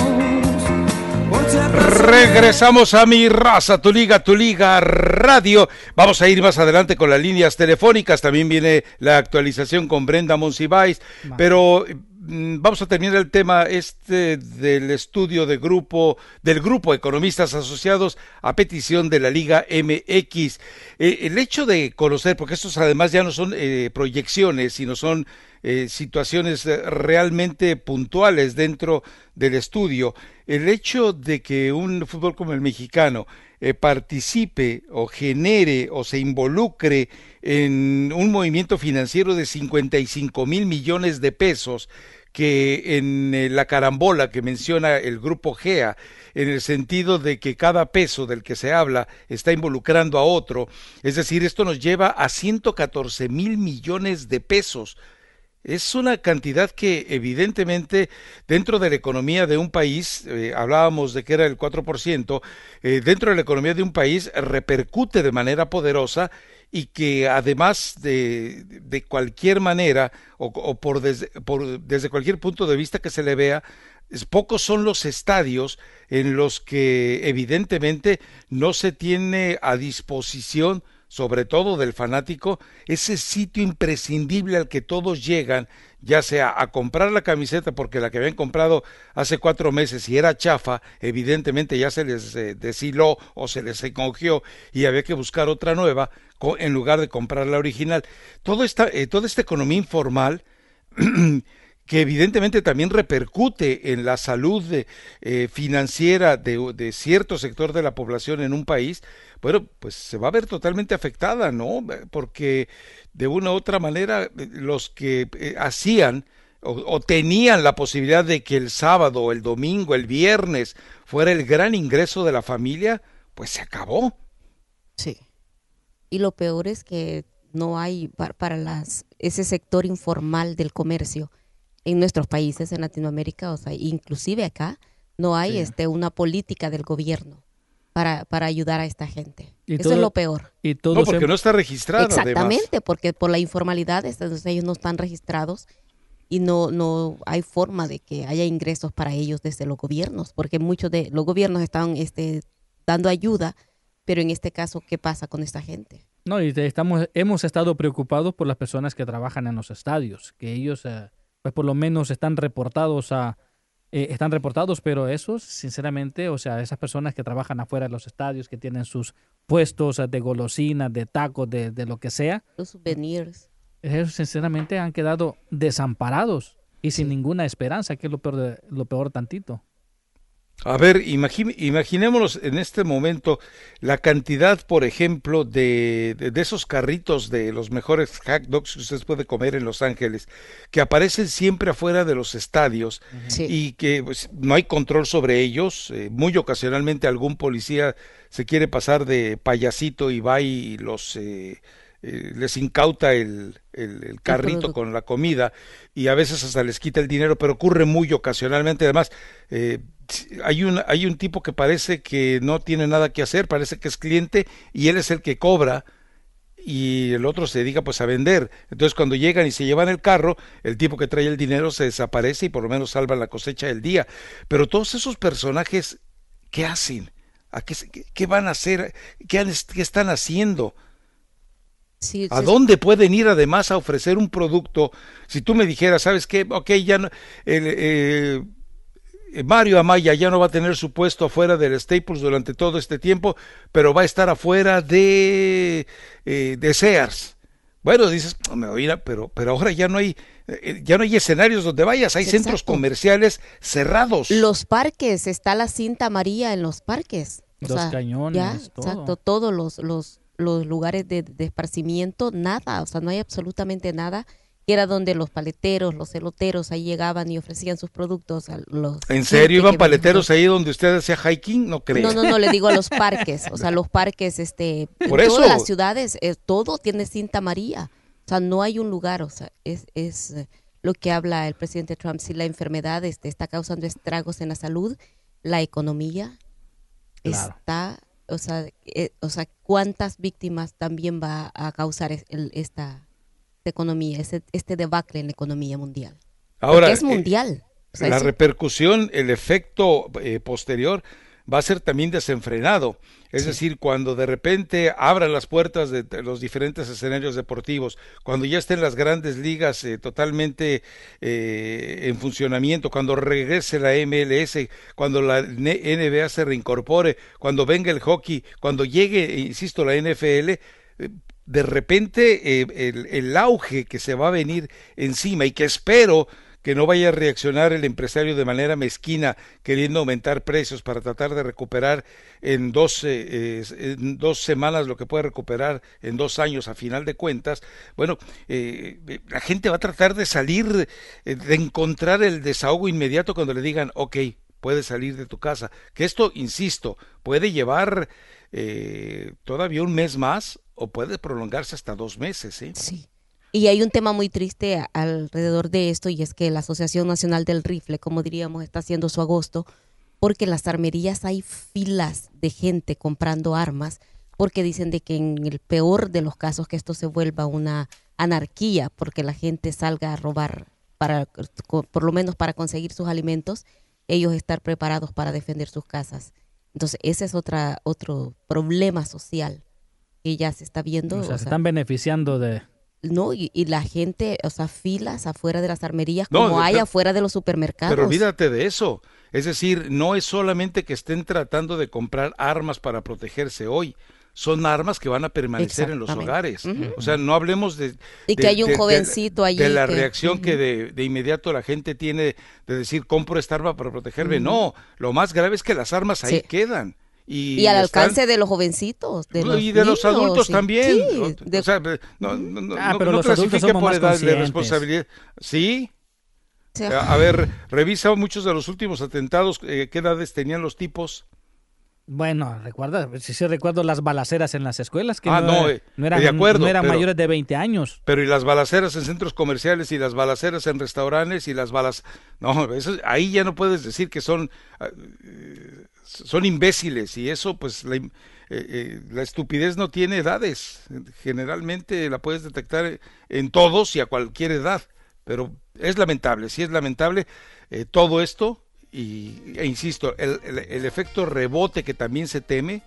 Regresamos a mi raza, tu liga, tu liga radio. Vamos a ir más adelante con las líneas telefónicas. También viene la actualización con Brenda Monsiváis. Pero vamos a terminar el tema este del estudio de grupo del grupo economistas asociados a petición de la Liga MX. Eh, el hecho de conocer, porque estos además ya no son eh, proyecciones, sino son eh, situaciones realmente puntuales dentro del estudio, el hecho de que un fútbol como el mexicano participe o genere o se involucre en un movimiento financiero de 55 mil millones de pesos que en eh, la carambola que menciona el grupo GEA, en el sentido de que cada peso del que se habla está involucrando a otro, es decir, esto nos lleva a 114 mil millones de pesos. Es una cantidad que evidentemente dentro de la economía de un país, eh, hablábamos de que era el 4%, eh, dentro de la economía de un país repercute de manera poderosa y que además de, de cualquier manera o, por, desde, por desde cualquier punto de vista que se le vea, pocos son los estadios en los que evidentemente no se tiene a disposición sobre todo del fanático, ese sitio imprescindible al que todos llegan, ya sea a comprar la camiseta porque la que habían comprado hace cuatro meses y era chafa, evidentemente ya se les eh, deshiló o se les encogió y había que buscar otra nueva en lugar de comprar la original. Todo esta, eh, toda esta economía informal que evidentemente también repercute en la salud eh, financiera de, cierto sector de la población en un país, bueno, pues se va a ver totalmente afectada, ¿no? Porque de una u otra manera los que eh, hacían o, tenían la posibilidad de que el sábado, el domingo, el viernes fuera el gran ingreso de la familia, pues se acabó. Sí. Y lo peor es que no hay para, las, ese sector informal del comercio en nuestros países, en Latinoamérica, o sea, inclusive acá, no hay este, una política del gobierno para, para ayudar a esta gente. Eso es lo peor. Y todo no, porque no está registrado. Exactamente, porque por la informalidad entonces ellos no están registrados y no, no hay forma de que haya ingresos para ellos desde los gobiernos, porque muchos de los gobiernos están este, dando ayuda, pero en este caso, ¿qué pasa con esta gente? No, y estamos, hemos estado preocupados por las personas que trabajan en los estadios, que ellos, eh, pues por lo menos están reportados a, eh, están reportados, pero esos, sinceramente, o sea, esas personas que trabajan afuera de los estadios, que tienen sus puestos de golosinas, de tacos, de, de lo que sea. Los souvenirs. Esos, sinceramente, han quedado desamparados y sin ninguna esperanza, que es lo peor, de, lo peor tantito. A ver, imaginémonos en este momento la cantidad, por ejemplo, de, de, esos carritos de los mejores hot dogs que usted puede comer en Los Ángeles, que aparecen siempre afuera de los estadios y que pues, no hay control sobre ellos. Eh, muy ocasionalmente algún policía se quiere pasar de payasito y va y los... Eh, eh, les incauta el, el, carrito con la comida y a veces hasta les quita el dinero, pero ocurre muy ocasionalmente. Además, eh, hay un, hay un tipo que parece que no tiene nada que hacer, parece que es cliente y él es el que cobra y el otro se dedica pues a vender. Entonces cuando llegan y se llevan el carro, el tipo que trae el dinero se desaparece y por lo menos salvan la cosecha del día. Pero todos esos personajes, ¿qué hacen? ¿A qué, qué van a hacer? ¿Qué, qué están haciendo? ¿A dónde pueden ir además a ofrecer un producto? Si tú me dijeras, ¿sabes qué? Ok, ya no, eh, eh, Mario Amaya ya no va a tener su puesto afuera del Staples durante todo este tiempo, pero va a estar afuera de, eh, de Sears. Bueno, dices, me voy pero, pero ahora ya no hay, eh, ya no hay escenarios donde vayas, hay centros comerciales cerrados. Los parques, está la cinta María en los parques. Los cañones, todo. Exacto, todos los, los, los lugares de, de esparcimiento, nada, o sea, no hay absolutamente nada era donde los paleteros, los celoteros ahí llegaban y ofrecían sus productos a los... ¿En serio iban paleteros ahí donde usted hacía hiking? No creo. No, no, no, le digo a los parques, o sea, los parques, este, Por en todas las ciudades, eh, todo tiene cinta amarilla, o sea, no hay un lugar, o sea, es, es eh, lo que habla el presidente Trump, si la enfermedad este, está causando estragos en la salud, la economía está, o sea, eh, o sea, cuántas víctimas también va a causar esta economía, este, este debacle en la economía mundial. Ahora, es eh, mundial. la repercusión, el efecto eh, posterior va a ser también desenfrenado. Es decir, cuando de repente abran las puertas de los diferentes escenarios deportivos, cuando ya estén las grandes ligas eh, totalmente en funcionamiento, cuando regrese la MLS, cuando la NBA se reincorpore, cuando venga el hockey, cuando llegue, insisto, la NFL, de repente eh, el, auge que se va a venir encima y que espero que no vaya a reaccionar el empresario de manera mezquina queriendo aumentar precios para tratar de recuperar en dos, eh, en dos semanas lo que puede recuperar en dos años a final de cuentas, bueno, eh, la gente va a tratar de salir, de encontrar el desahogo inmediato cuando le digan, ok, puedes salir de tu casa. Que esto, insisto, puede llevar todavía un mes más o puede prolongarse hasta dos meses. ¿eh? Sí. Y hay un tema muy triste alrededor de esto y es que la Asociación Nacional del Rifle, como diríamos, está haciendo su agosto porque en las armerías hay filas de gente comprando armas porque dicen de que en el peor de los casos que esto se vuelva una anarquía porque la gente salga a robar para por lo menos para conseguir sus alimentos, ellos estar preparados para defender sus casas. Entonces, ese es otra otro problema social que ya se está viendo. O sea, se están beneficiando de, no, y, la gente, o sea, filas afuera de las armerías como hay afuera de los supermercados. Pero olvídate de eso. Es decir, no es solamente que estén tratando de comprar armas para protegerse hoy. Son armas que van a permanecer en los hogares. O sea, no hablemos de... Y que hay un jovencito allí. De la reacción que de, de, inmediato la gente tiene de decir, compro esta arma para protegerme. No, lo más grave es que las armas ahí quedan. Y, al alcance de los jovencitos. De y de los adultos también. O sea, no, no, ah, no, no clasifique por edad de responsabilidad. Sí. A, ver, revisa muchos de los últimos atentados. Eh, ¿Qué edades tenían los tipos? Bueno, recuerda, si sí recuerdo las balaceras en las escuelas, que ah, no, eh, eran, de acuerdo, no eran mayores de 20 años. Pero y las balaceras en centros comerciales y las balaceras en restaurantes y las balas... No, eso, ahí ya no puedes decir que son... Ah, son imbéciles y eso pues la, eh, eh, la, estupidez no tiene edades. Generalmente la puedes detectar en todos y a cualquier edad, pero es lamentable, sí es lamentable eh, todo esto y, e insisto, el, el, efecto rebote que también se teme.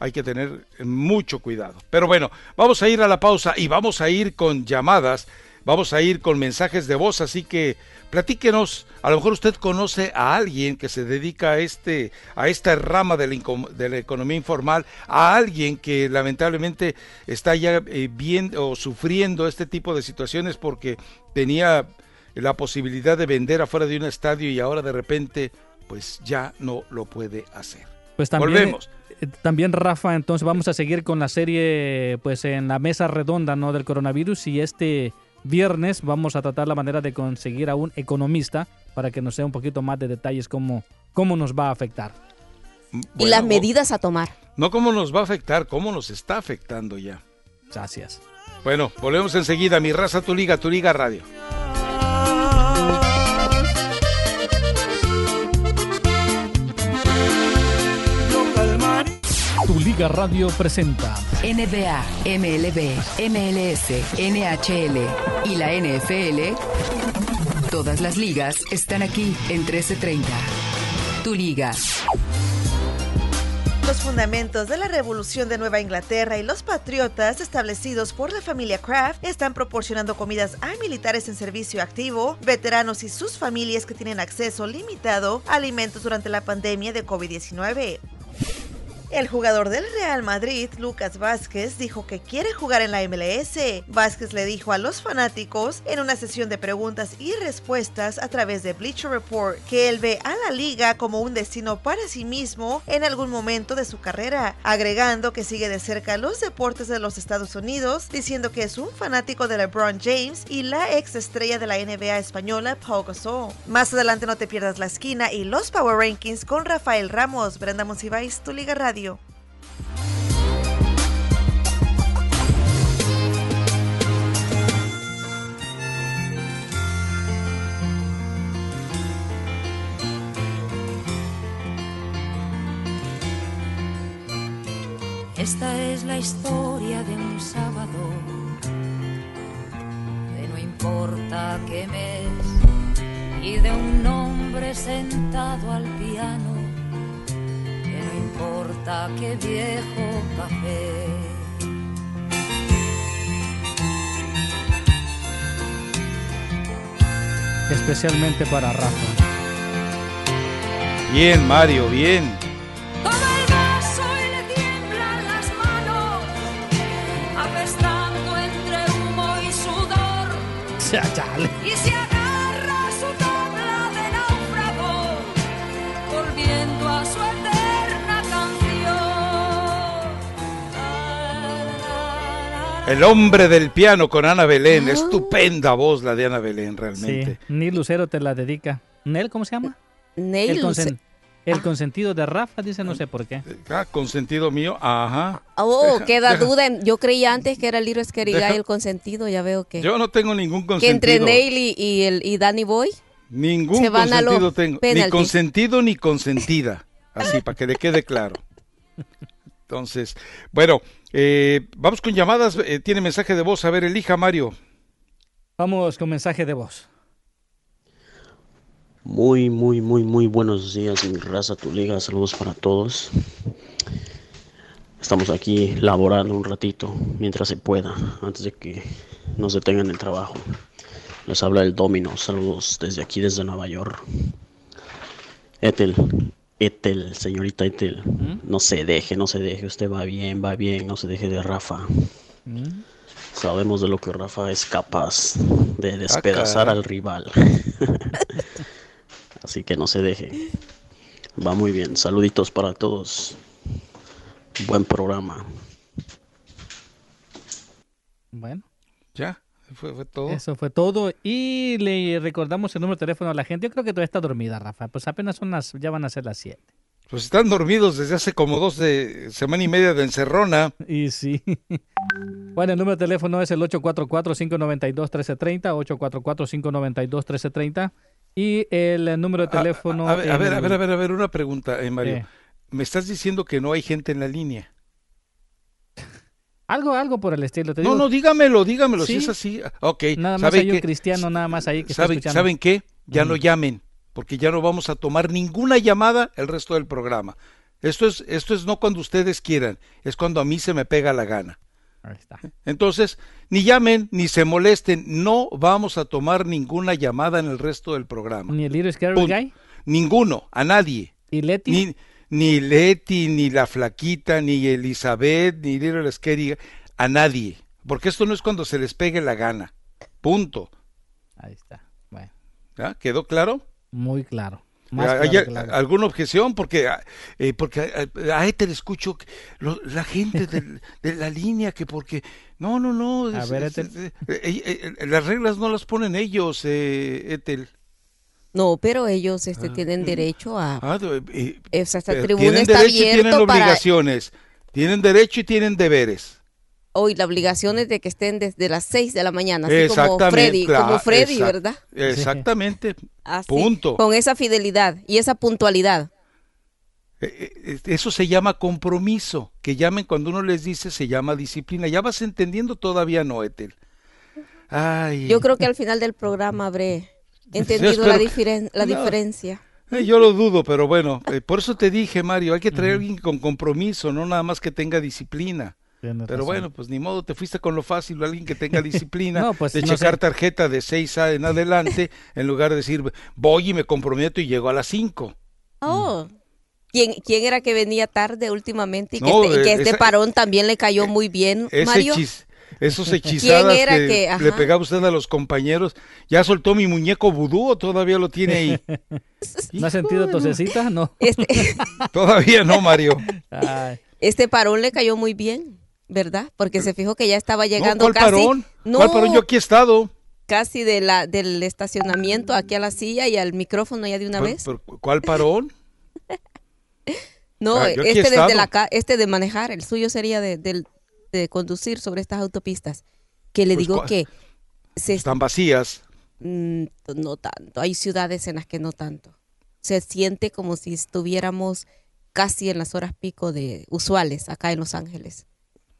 Hay que tener mucho cuidado. Pero bueno, vamos a ir a la pausa y vamos a ir con llamadas, vamos a ir con mensajes de voz, así que Platíquenos, a lo mejor usted conoce a alguien que se dedica a este a esta rama de la, economía informal, a alguien que lamentablemente está ya eh, viendo o sufriendo este tipo de situaciones porque tenía la posibilidad de vender afuera de un estadio y ahora de repente pues ya no lo puede hacer. Pues también, Volvemos. Eh, también Rafa, entonces vamos a seguir con la serie pues en la mesa redonda no del coronavirus y este viernes vamos a tratar la manera de conseguir a un economista para que nos dé un poquito más de detalles cómo, cómo nos va a afectar. y las medidas a tomar. No cómo nos va a afectar, cómo nos está afectando ya. Gracias. Bueno, volvemos enseguida. Mi raza, tu liga, tu liga radio. Tu Liga Radio presenta NBA, MLB, MLS, NHL y la NFL. Todas las ligas están aquí en 1330. Tu Liga. Los fundamentos de la Revolución de Nueva Inglaterra y los patriotas establecidos por la familia Kraft están proporcionando comidas a militares en servicio activo, veteranos y sus familias que tienen acceso limitado a alimentos durante la pandemia de COVID-19. El jugador del Real Madrid, Lucas Vázquez, dijo que quiere jugar en la MLS. Vázquez le dijo a los fanáticos en una sesión de preguntas y respuestas a través de Bleacher Report que él ve a la liga como un destino para sí mismo en algún momento de su carrera, agregando que sigue de cerca los deportes de los Estados Unidos, diciendo que es un fanático de LeBron James y la ex estrella de la NBA española Paul Gasol. Más adelante no te pierdas la esquina y los Power Rankings con Rafael Ramos, Brenda Monsiváis, tu Liga Radio. Esta es la historia de un sábado, que no importa qué mes, y de un hombre sentado al piano importa qué viejo café. Especialmente para Rafa. Bien, Mario, bien. El hombre del piano con Ana Belén. Estupenda voz la de Ana Belén, realmente. Sí, Nil Lucero te la dedica. ¿Nel cómo se llama? Neil el, consen- el consentido de Rafa, dice no sé por qué. Ah, consentido mío, ajá. Oh, Deja- queda deja- duda. Yo creía antes que era el Scary Deja- Guy el consentido. Ya veo que. Yo no tengo ningún que entre consentido. Neil y, y el, y Danny Boy. Ningún se van a consentido los tengo. Ni penalties. consentido ni consentida. Así, para que le quede claro. Entonces, bueno, eh, vamos con llamadas. eh, tiene mensaje de voz. A ver, elija, Mario. Vamos con mensaje de voz. Muy, muy, muy, muy buenos días, mi raza, tu liga. Saludos para todos. Estamos aquí laborando un ratito mientras se pueda, antes de que nos detengan el trabajo. Les habla el Domino. Saludos desde aquí, desde Nueva York. Ethel, Ethel, señorita Ethel, no se deje, no se deje. Usted va bien, va bien, no se deje de Rafa. Sabemos de lo que Rafa es capaz de despedazar caray. al rival. Así que no se deje. Va muy bien. Saluditos para todos. Buen programa. Bueno. Ya, fue, fue todo. Eso fue todo. Y le recordamos el número de teléfono a la gente. Yo creo que todavía está dormida, Rafa. Pues apenas son las, ya van a ser las 7. Pues están dormidos desde hace como dos de semana y media de encerrona. Y sí. Bueno, el número de teléfono es el 844-592-1330, 844-592-1330. Y el número de teléfono... A ver, a en ver, a el- ver, a ver, a ver, una pregunta, eh, Mario. ¿Qué? Me estás diciendo que no hay gente en la línea. Algo, algo por el estilo. Te No, digo, no, dígamelo, dígamelo, si es así. Ok, Nada más ¿sabe hay un qué? cristiano, nada más ahí que está ¿Saben, escuchando. ¿Saben qué? Ya no llamen, porque ya no vamos a tomar ninguna llamada el resto del programa. Esto es, esto es no cuando ustedes quieran, es cuando a mí se me pega la gana. Ahí está. Entonces, ni llamen, ni se molesten, no vamos a tomar ninguna llamada en el resto del programa. Ni el Little Scary. Guy. Ninguno, a nadie. ¿Y Leti? Ni, ni Leti, ni la flaquita, ni Elizabeth, ni Little Scary, a nadie. Porque esto no es cuando se les pegue la gana. Punto. Ahí está. Bueno, ¿Ya? ¿Quedó claro? muy claro. Más ¿Hay claro alguna objeción? Porque, ah, eh, porque a, a Éter escucho lo- la gente de, la línea que porque... No, no, no. A es- ver, es- eh, eh, eh, las reglas no las ponen ellos, eh, Ethel. No, pero ellos este, tienen derecho a. Ah, de- eh, esta tribuna tienen está derecho y tienen para. obligaciones. Tienen derecho y tienen deberes. Hoy la obligación es de que estén desde las 6 de la mañana, así como Freddy, como Freddy, exact- ¿verdad? Exactamente. Así, Punto. Con esa fidelidad y esa puntualidad. Eh, eh, Eso se llama compromiso. Que llamen cuando uno les dice, se llama disciplina. ¿Ya vas entendiendo? Todavía no, Ethel. Ay. Yo creo que al final del programa habré entendido espero la, diferen- la No. diferencia. Eh, Yo lo dudo, pero bueno, eh, por eso te dije, Mario, hay que traer a alguien con compromiso, no nada más que tenga disciplina. Tienes Pero razón. bueno, pues ni modo, te fuiste con lo fácil, alguien que tenga disciplina, No, pues, de no checar sé. tarjeta de 6 en adelante, en lugar de decir, voy y me comprometo y llego a las 5. Oh. ¿Quién, ¿Quién era que venía tarde últimamente y que, No, este, y que eh, este esa- parón también le cayó muy bien, Ese Mario? hechis- esos hechizadas era que, le pegaba usted a los compañeros, ¿ya soltó mi muñeco vudú o todavía lo tiene ahí? ¿No has sentido tosecita? No. Este, Todavía no, Mario. Ay, este parón le cayó muy bien, ¿verdad? Porque se fijó que ya estaba llegando no, ¿cuál casi, parón? no, ¿Cuál parón? Yo aquí he estado. casi de la, del estacionamiento aquí a la silla y al micrófono ya de una ¿Cuál- vez. pero ¿Cuál parón? No, Ah, este desde la ca- este de manejar, el suyo sería de, del- de conducir sobre estas autopistas. Que le Pues, digo que se Están vacías. Mm, no tanto. Hay ciudades en las que no tanto. Se siente como si estuviéramos casi en las horas pico de usuales acá en Los Ángeles.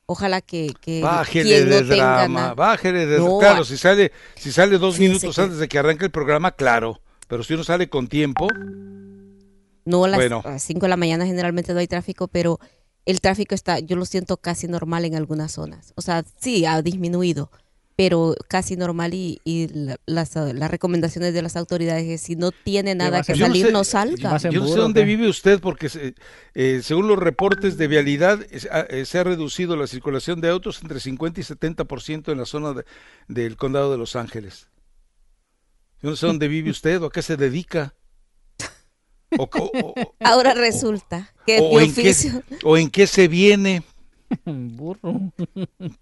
Ojalá que, que Bájele no de tenga drama, nada- bájele de No, Claro, si sale, si sale dos minutos que- antes de que arranque el programa, claro. Pero si uno sale con tiempo, No, a las, Bueno. a las 5 de la mañana generalmente no hay tráfico, pero el tráfico está, yo lo siento casi normal en algunas zonas. O sea, sí, ha disminuido, pero casi normal y, y la- las, ah, las recomendaciones de las autoridades es si no tiene nada que no salir, sé- no salga. yo no sé dónde vive usted porque se- eh, según los reportes de vialidad es- ha- eh, se ha reducido la circulación de autos entre 50 y 70% en la zona de- del condado de Los Ángeles. Yo no sé dónde vive usted o a qué se dedica. O, o- o- Ahora resulta que o mi en qué, oficio... o en qué se viene. burro.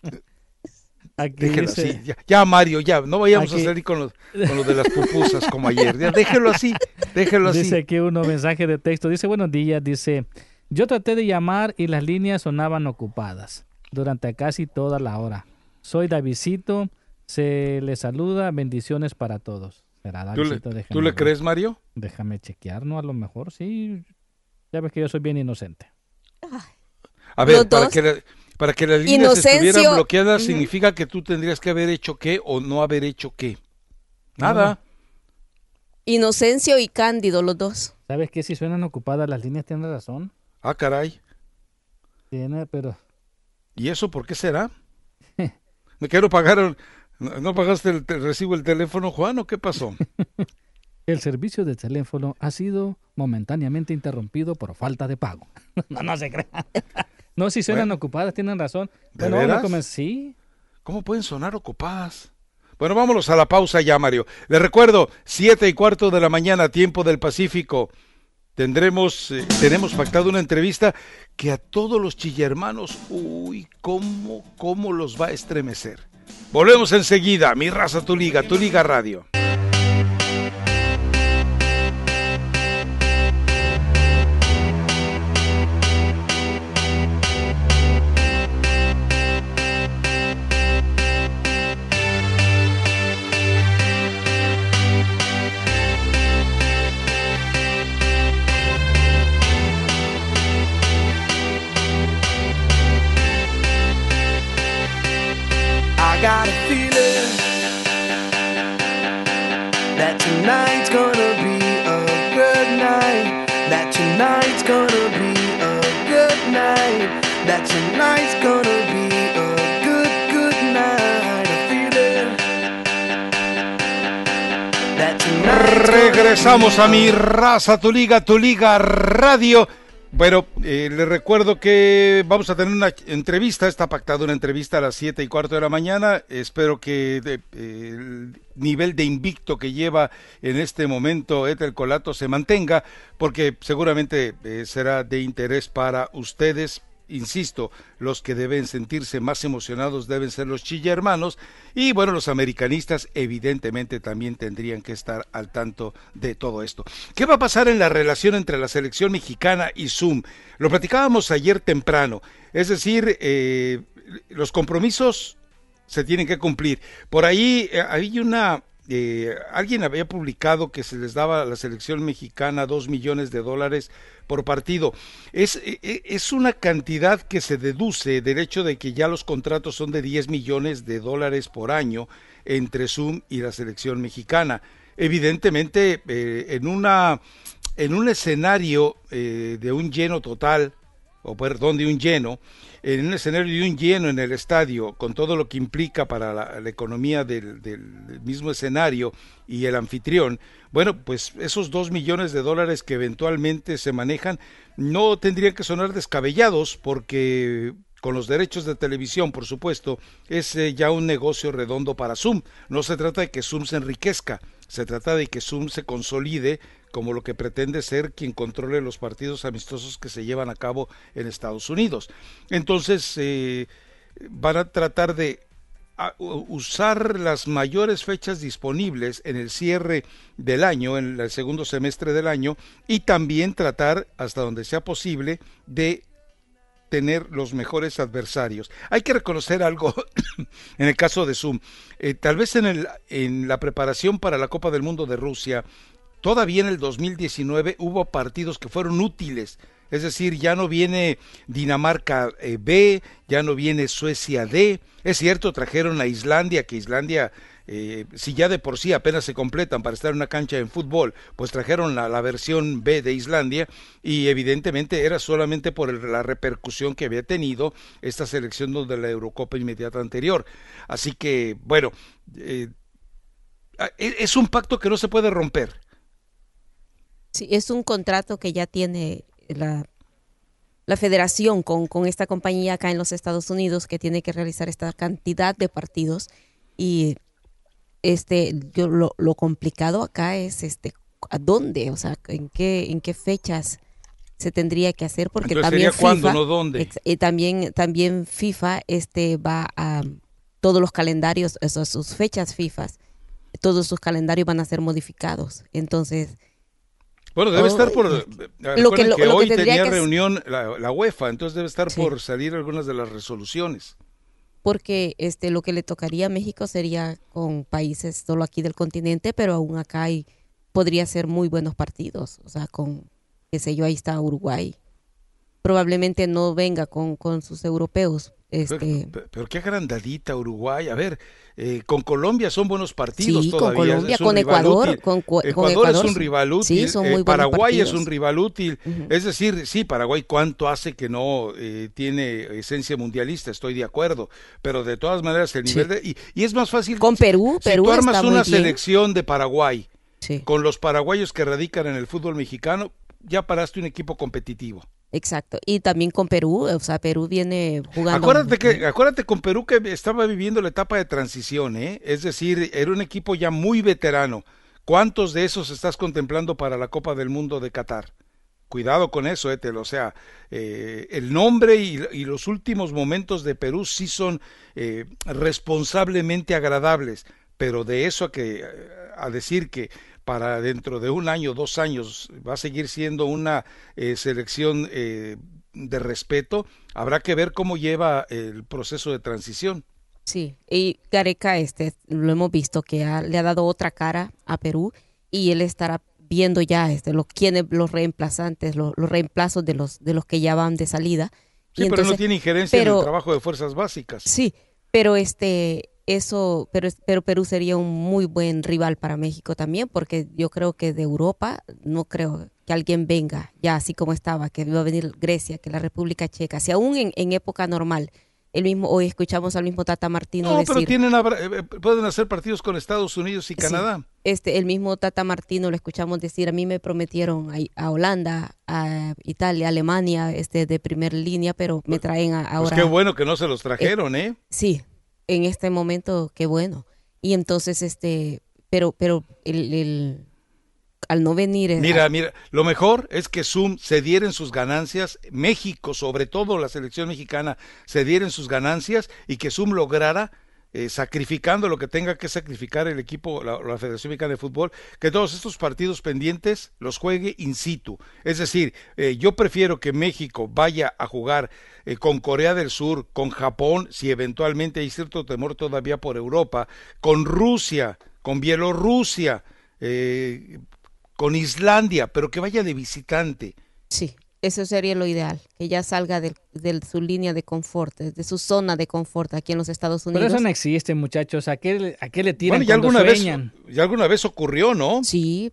Aquí Déjelo dice- así. Ya, ya, Mario, ya. No vayamos Aquí- a salir con, los, con lo de las pupusas como ayer. Ya, déjelo así. Déjelo así. Dice aquí uno mensaje de texto. Dice, buenos días. Dice, yo traté de llamar y las líneas sonaban ocupadas durante casi toda la hora. Soy Davidito. Se le saluda. Bendiciones para todos. ¿Será ¿Tú le, tú crees, Mario? Déjame chequear, ¿no? A lo mejor sí. Ya ves que yo soy bien inocente. A ver, para dos. que, la- para que las líneas estuvieran bloqueadas significa que tú tendrías que haber hecho qué o no haber hecho qué. Nada. Inocencio y Cándido, los dos. ¿Sabes qué? Si suenan ocupadas las líneas, tienes razón. Ah, caray. Tiene, pero... ¿Y eso por qué será? ¿Me quiero pagar? ¿No pagaste el te- recibo el teléfono, Juan, o qué pasó? El servicio de teléfono ha sido momentáneamente interrumpido por falta de pago. no, no se crean. no, si suenan Bueno. ocupadas, tienen razón. ¿De Bueno, vamos a veras? Sí. ¿Cómo pueden sonar ocupadas? Bueno, vámonos a la pausa ya, Mario. Les recuerdo, siete y cuarto de la mañana, tiempo del Pacífico. Tendremos, eh, tenemos pactado una entrevista que a todos los chillermanos, uy, cómo, cómo los va a estremecer. Volvemos enseguida, mi raza, tu liga, tu liga radio. Regresamos a mi raza, tu liga, tu liga radio. Bueno, eh, les recuerdo que vamos a tener una entrevista, está pactada una entrevista a las siete y cuarto de la mañana. Espero que eh, el nivel de invicto que lleva en este momento Ethel Colato se mantenga, porque seguramente eh, será de interés para ustedes. Insisto, los que deben sentirse más emocionados deben ser los chilla hermanos y bueno, los americanistas evidentemente también tendrían que estar al tanto de todo esto. ¿Qué va a pasar en la relación entre la selección mexicana y Zoom? Lo platicábamos ayer temprano, es decir, eh, los compromisos se tienen que cumplir. Por ahí eh, hay una... eh, alguien había publicado que se les daba a la selección mexicana dos millones de dólares por partido. Es, eh, eh, es una cantidad que se deduce del hecho de que ya los contratos son de 10 millones de dólares por año entre Zoom y la selección mexicana. Evidentemente, eh, en, una, en un escenario eh, de un lleno total, o perdón, de un lleno, en un escenario de un lleno en el estadio, con todo lo que implica para la, economía del mismo escenario y el anfitrión, bueno, pues esos dos millones de dólares que eventualmente se manejan no tendrían que sonar descabellados porque con los derechos de televisión, por supuesto, es eh, ya un negocio redondo para Zoom. No se trata de que Zoom se enriquezca, se trata de que Zoom se consolide como lo que pretende ser quien controle los partidos amistosos que se llevan a cabo en Estados Unidos. Entonces, eh, van a tratar de usar las mayores fechas disponibles en el cierre del año, en el segundo semestre del año, y también tratar, hasta donde sea posible, de tener los mejores adversarios. Hay que reconocer algo en el caso de Zoom. Eh, tal vez en, el, en la preparación para la Copa del Mundo de Rusia, todavía en el 2019 hubo partidos que fueron útiles. Es decir, ya no viene Dinamarca eh, B, ya no viene Suecia D. Es cierto, trajeron a Islandia, que Islandia, eh, si ya de por sí apenas se completan para estar en una cancha en fútbol, pues trajeron la, versión B de Islandia y evidentemente era solamente por la repercusión que había tenido esta selección de la Eurocopa inmediata anterior. Así que, bueno, eh, e- es un pacto que no se puede romper. Sí, es un contrato que ya tiene la, la federación con, con esta compañía acá en los Estados Unidos que tiene que realizar esta cantidad de partidos y este yo lo, lo complicado acá es este a dónde, o sea, en qué en qué fechas se tendría que hacer porque Entonces también sería cuándo, no dónde. y también también FIFA este va a todos los calendarios, sus fechas FIFA, todos sus calendarios van a ser modificados. Entonces, Bueno, debe Oh, estar por... eh, lo que- recuerden lo- que lo que hoy tenía que- reunión la, la UEFA, entonces debe estar Sí. por salir algunas de las resoluciones. porque este lo que le tocaría a México sería con países solo aquí del continente, pero aún acá hay, podría ser muy buenos partidos, o sea, con, qué sé yo, ahí está Uruguay. Probablemente no venga con, con sus europeos. Este, Pero, pero qué agrandadita Uruguay. A ver, eh, con Colombia son buenos partidos Sí, con todavía. Colombia, con Ecuador, con Cu- con Ecuador, es un rival útil. sí, son eh, muy Paraguay es un rival útil. Es decir, sí, Paraguay cuánto hace que no eh, tiene esencia mundialista, estoy de acuerdo. Pero de todas maneras el nivel de... Y, y es más fácil... Con Perú, si Perú tú armas está muy una bien. selección de Paraguay Sí. con los paraguayos que radican en el fútbol mexicano, ya paraste un equipo competitivo. Exacto. Y también con Perú, o sea, Perú viene jugando. Acuérdate que, acuérdate con Perú que estaba viviendo la etapa de transición, ¿eh? Es decir, era un equipo ya muy veterano. ¿Cuántos de esos estás contemplando para la Copa del Mundo de Qatar? Cuidado con eso, Etel. O sea, eh, el nombre y, y los últimos momentos de Perú sí son eh, responsablemente agradables, pero de eso a que a decir que para dentro de un año, dos años, va a seguir siendo una eh, selección eh, de respeto, habrá que ver cómo lleva el proceso de transición. Sí, y Gareca, este, lo hemos visto que ha- le ha dado otra cara a Perú y él estará viendo ya este, los, quiénes, los reemplazantes, los, los reemplazos de los, de los que ya van de salida. Sí, Y pero no tiene injerencia en el trabajo de fuerzas básicas. Sí, pero este, eso, pero, pero Perú sería un muy buen rival para México también, porque yo creo que de Europa no creo que alguien venga ya así como estaba, que iba a venir Grecia, que la República Checa, si aún en, en época normal, el mismo, hoy escuchamos al mismo Tata Martino No, decir. pero tienen, eh, eh, pueden hacer partidos con Estados Unidos y Sí, Canadá. este, el mismo Tata Martino lo escuchamos decir, a mí me prometieron a, a Holanda, a Italia, Alemania, este, de primer línea, pero me traen a- Pues ahora. qué bueno que no se los trajeron, ¿eh? Sí, en este momento, qué bueno. Y entonces, este, pero, pero el, el- al no venir. Mira, mira, lo mejor es que Zoom se dieren sus ganancias, México, sobre todo la selección mexicana, se dieren sus ganancias y que Zoom lograra, eh, sacrificando lo que tenga que sacrificar el equipo, la, Federación Mexicana de Fútbol, que todos estos partidos pendientes los juegue in situ. Es decir, eh, yo prefiero que México vaya a jugar eh, con Corea del Sur, con Japón, si eventualmente hay cierto temor todavía por Europa, con Rusia, con Bielorrusia, eh, con Islandia, pero que vaya de visitante. Sí, eso sería lo ideal, que ya salga de, de su línea de confort, de su zona de confort aquí en los Estados Pero Unidos. eso no existe, muchachos. ¿A qué, le- a qué le tiran Bueno, ya cuando alguna vez, sueñan? ya alguna vez ocurrió, ¿no? Sí,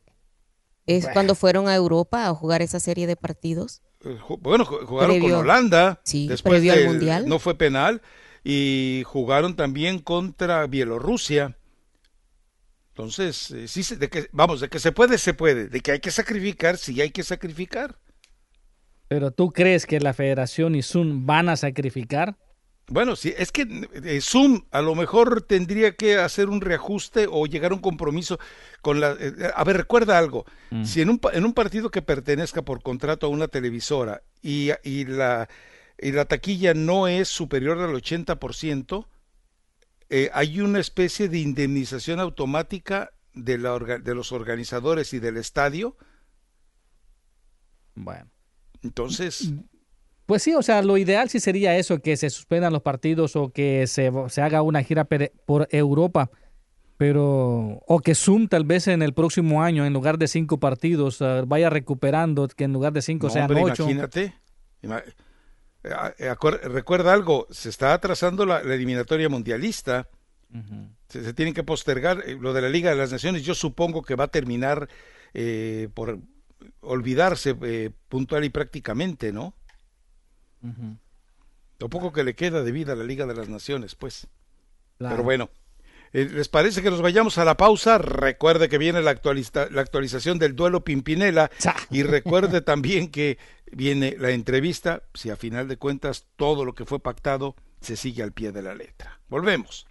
es Bueno. cuando fueron a Europa a jugar esa serie de partidos. Eh, Bueno, ju- jugaron Previo- con Holanda, sí, después previo al del- Mundial. no fue penal y jugaron también contra Bielorrusia. Entonces, eh, sí, se- de que, vamos, de que se puede, se puede, de que hay que sacrificar, sí hay que sacrificar. Pero tú crees que la Federación y Zoom van a sacrificar? Bueno, sí, es que eh, Zoom a lo mejor tendría que hacer un reajuste o llegar a un compromiso con la... eh, a ver, recuerda algo, Mm. si en un, en un partido que pertenezca por contrato a una televisora y, y, la, y la taquilla no es superior al 80%, eh, hay una especie de indemnización automática de, la orga- de los organizadores y del estadio. Bueno. Entonces, Pues sí, o sea, lo ideal sí sería eso, que se suspendan los partidos o que se, se haga una gira por Europa. Pero, o que Zoom tal vez en el próximo año, en lugar de cinco partidos, ah, vaya recuperando, que en lugar de cinco No, sean hombre, ocho. Imagínate. Ima- eh, eh, acuer- recuerda algo, se está atrasando la, la eliminatoria mundialista. se, se tienen que postergar eh, lo de la Liga de las Naciones. Yo supongo que va a terminar eh, por olvidarse eh, puntual y prácticamente, ¿no? Lo poco que le queda de vida a la Liga de las Naciones, pues. Claro. Pero bueno, eh, ¿les parece que nos vayamos a la pausa? Recuerde que viene la, actualiza- la actualización del duelo Pimpinela y recuerde también que viene la entrevista, si a final de cuentas todo lo que fue pactado se sigue al pie de la letra. Volvemos.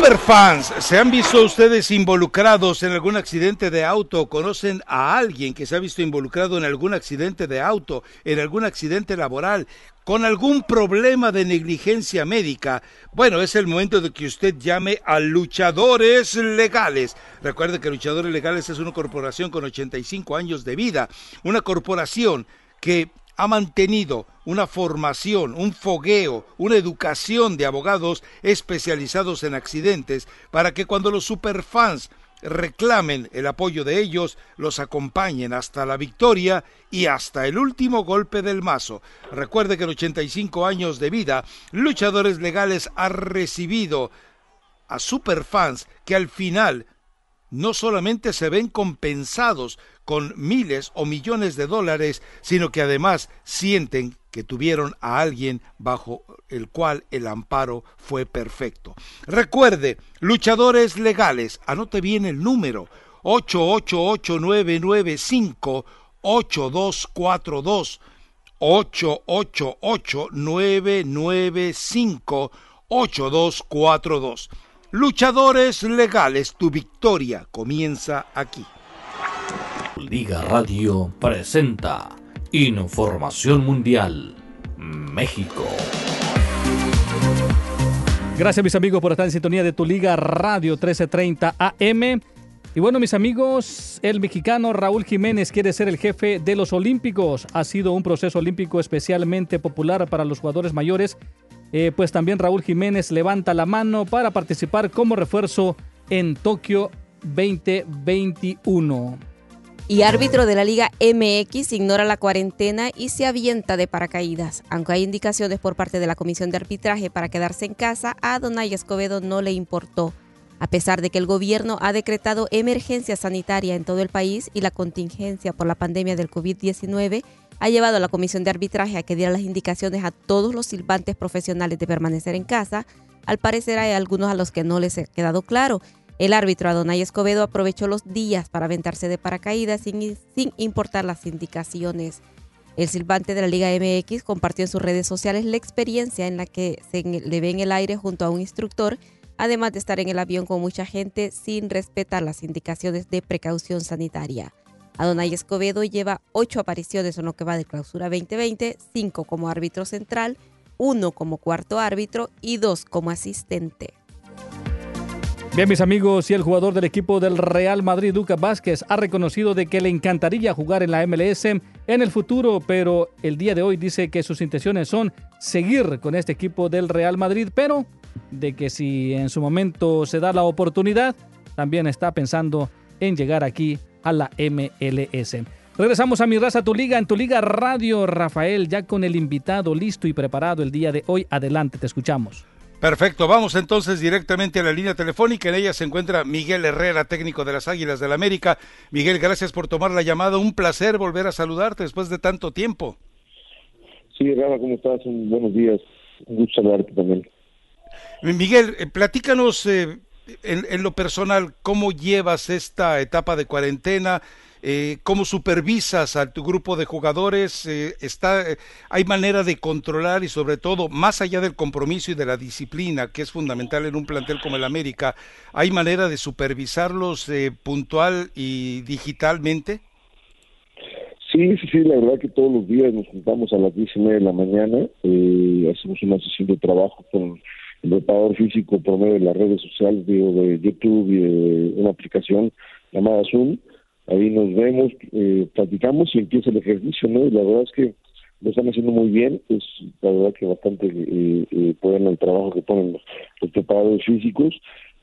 Superfans, ¿se han visto ustedes involucrados en algún accidente de auto? ¿Conocen a alguien que se ha visto involucrado en algún accidente de auto, en algún accidente laboral, con algún problema de negligencia médica? Bueno, es el momento de que usted llame a Luchadores Legales. Recuerde que Luchadores Legales es una corporación con 85 años de vida, una corporación que ha mantenido una formación, un fogueo, una educación de abogados especializados en accidentes para que cuando los superfans reclamen el apoyo de ellos, los acompañen hasta la victoria y hasta el último golpe del mazo. Recuerde que en 85 años de vida, Luchadores Legales ha recibido a superfans que al final no solamente se ven compensados con miles o millones de dólares, sino que además sienten que tuvieron a alguien bajo el cual el amparo fue perfecto. Recuerde, luchadores legales, anote bien el número 888995 8242 888-995 8242. Luchadores legales, tu victoria comienza aquí. Liga Radio presenta Información Mundial México. Gracias mis amigos por estar en sintonía de tu Liga Radio 1330 AM. Y bueno mis amigos, el mexicano Raúl Jiménez quiere ser el jefe de los Olímpicos. Ha sido un proceso olímpico especialmente popular para los jugadores mayores eh, pues también Raúl Jiménez levanta la mano para participar como refuerzo en Tokio 2021. Y árbitro de la Liga MX ignora la cuarentena y se avienta de paracaídas. Aunque hay indicaciones por parte de la Comisión de Arbitraje para quedarse en casa, a Donay Escobedo no le importó. A pesar de que el gobierno ha decretado emergencia sanitaria en todo el país y la contingencia por la pandemia del COVID-19, ha llevado a la comisión de arbitraje a que diera las indicaciones a todos los silbantes profesionales de permanecer en casa. Al parecer hay algunos a los que no les ha quedado claro. El árbitro Adonai Escobedo aprovechó los días para aventarse de paracaídas sin, sin importar las indicaciones. El silbante de la Liga MX compartió en sus redes sociales la experiencia en la que se le ve en el aire junto a un instructor, además de estar en el avión con mucha gente sin respetar las indicaciones de precaución sanitaria. Adonai Escobedo lleva ocho apariciones en lo que va de clausura 2020, cinco como árbitro central, uno como cuarto árbitro y dos como asistente. Bien, mis amigos, y el jugador del equipo del Real Madrid, Lucas Vázquez, ha reconocido de que le encantaría jugar en la MLS en el futuro, pero el día de hoy dice que sus intenciones son seguir con este equipo del Real Madrid, pero de que si en su momento se da la oportunidad, también está pensando en llegar aquí a la MLS. Regresamos a Mi Raza, Tu Liga, en Tu Liga Radio, Rafael, ya con el invitado listo y preparado el día de hoy. Adelante, te escuchamos. Perfecto, vamos entonces directamente a la línea telefónica. En ella se encuentra Miguel Herrera, técnico de las Águilas del la América. Miguel, gracias por tomar la llamada. Un placer volver a saludarte después de tanto tiempo. Sí, Rafa, ¿cómo estás? buenos días. Un gusto saludarte también. Miguel, eh, platícanos eh, en, lo personal, ¿cómo llevas esta etapa de cuarentena? Eh, ¿Cómo supervisas a tu grupo de jugadores? Eh, está, eh, ¿Hay manera de controlar y sobre todo, más allá del compromiso y de la disciplina, que es fundamental en un plantel como el América, ¿hay manera de supervisarlos puntual y digitalmente? Sí, sí, sí, la verdad que todos los días nos juntamos a las diez y media de la mañana, hacemos una sesión de trabajo con el preparador físico por medio de las redes sociales, digo, de YouTube y de una aplicación llamada Zoom. Ahí nos vemos, eh, platicamos y empieza el ejercicio, ¿no? Y la verdad es que lo están haciendo muy bien, es la verdad que bastante eh, eh, el trabajo que ponen los, preparadores físicos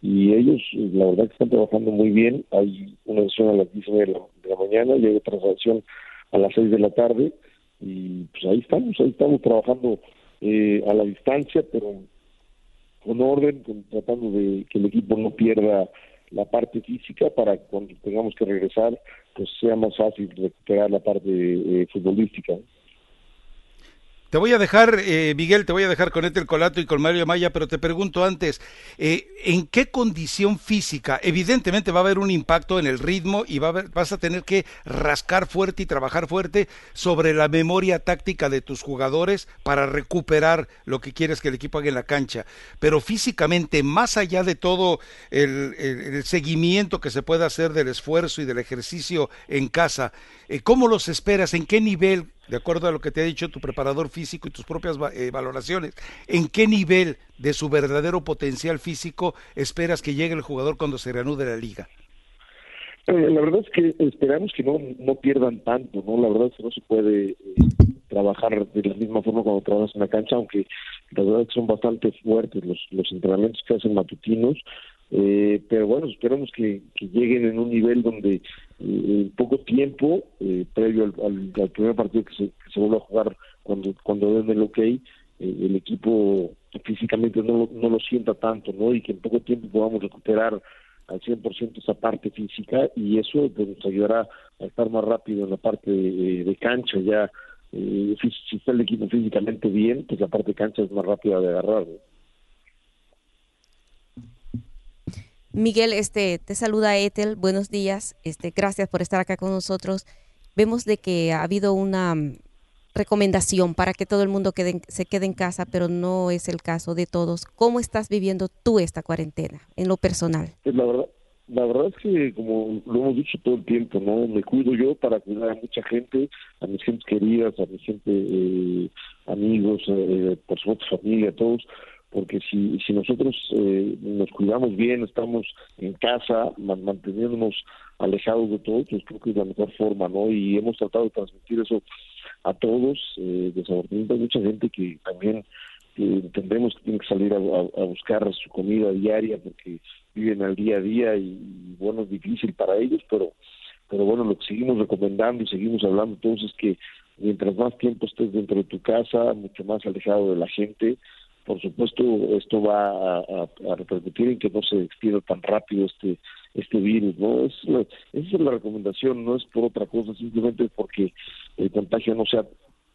y ellos la verdad que están trabajando muy bien. Hay una sesión a las 10 de la, de la mañana y hay otra sesión a las 6 de la tarde y pues ahí estamos, ahí estamos trabajando eh, a la distancia, pero con orden, tratando de que el equipo no pierda la parte física para cuando tengamos que regresar, pues sea más fácil recuperar la parte eh, futbolística. Te voy a dejar, eh, Miguel, te voy a dejar con Etel Colato y con Mario Maya, pero te pregunto antes, eh, ¿en qué condición física? Evidentemente va a haber un impacto en el ritmo y va a vas a tener que rascar fuerte y trabajar fuerte sobre la memoria táctica de tus jugadores para recuperar lo que quieres que el equipo haga en la cancha. Pero físicamente, más allá de todo el, seguimiento que se puede hacer del esfuerzo y del ejercicio en casa, eh, ¿cómo los esperas? ¿En qué nivel? De acuerdo a lo que te ha dicho tu preparador físico y tus propias eh, valoraciones, ¿en qué nivel de su verdadero potencial físico esperas que llegue el jugador cuando se reanude la liga? Eh, La verdad es que esperamos que no, no pierdan tanto, ¿no? La verdad es que no se puede eh, trabajar de la misma forma cuando trabajas en la cancha, aunque la verdad que son bastante fuertes los, los entrenamientos que hacen matutinos, eh, pero bueno, esperamos que, que lleguen en un nivel donde eh, en poco tiempo, eh, previo al, al- primer partido que se, que se vuelva a jugar cuando, cuando den el ok, eh, el equipo físicamente no, no lo sienta tanto, ¿no? Y que en poco tiempo podamos recuperar al 100% esa parte física y eso pues, nos ayudará a estar más rápido en la parte de cancha ya. Eh, si, si está el equipo físicamente bien, pues la parte de cancha es más rápida de agarrar. ¿no? Miguel, este, te saluda Ethel, buenos días, este, gracias por estar acá con nosotros. Vemos de que ha habido una mm, recomendación para que todo el mundo quede se quede en casa, pero no es el caso de todos. ¿Cómo estás viviendo tú esta cuarentena en lo personal? Pues la verdad, la verdad es que como lo hemos dicho todo el tiempo, no me cuido yo para cuidar a mucha gente, a mis gentes queridas, a mi gente, eh, amigos, eh, por supuesto familia, todos, porque si, si nosotros eh, nos cuidamos bien, estamos en casa, man- manteniéndonos alejados de todo, pues creo que es la mejor forma, ¿no? Y hemos tratado de transmitir eso a todos. Eh, desafortunadamente hay mucha gente que también entendemos que tiene que salir a buscar su comida diaria porque viven al día a día y, bueno, es difícil para ellos, pero pero bueno, lo que seguimos recomendando y seguimos hablando todos es que mientras más tiempo estés dentro de tu casa, mucho más alejado de la gente, por supuesto esto va a, a- repercutir en que no se extienda tan rápido este este virus, ¿no? Es esa es la recomendación, no es por otra cosa, simplemente porque el contagio no sea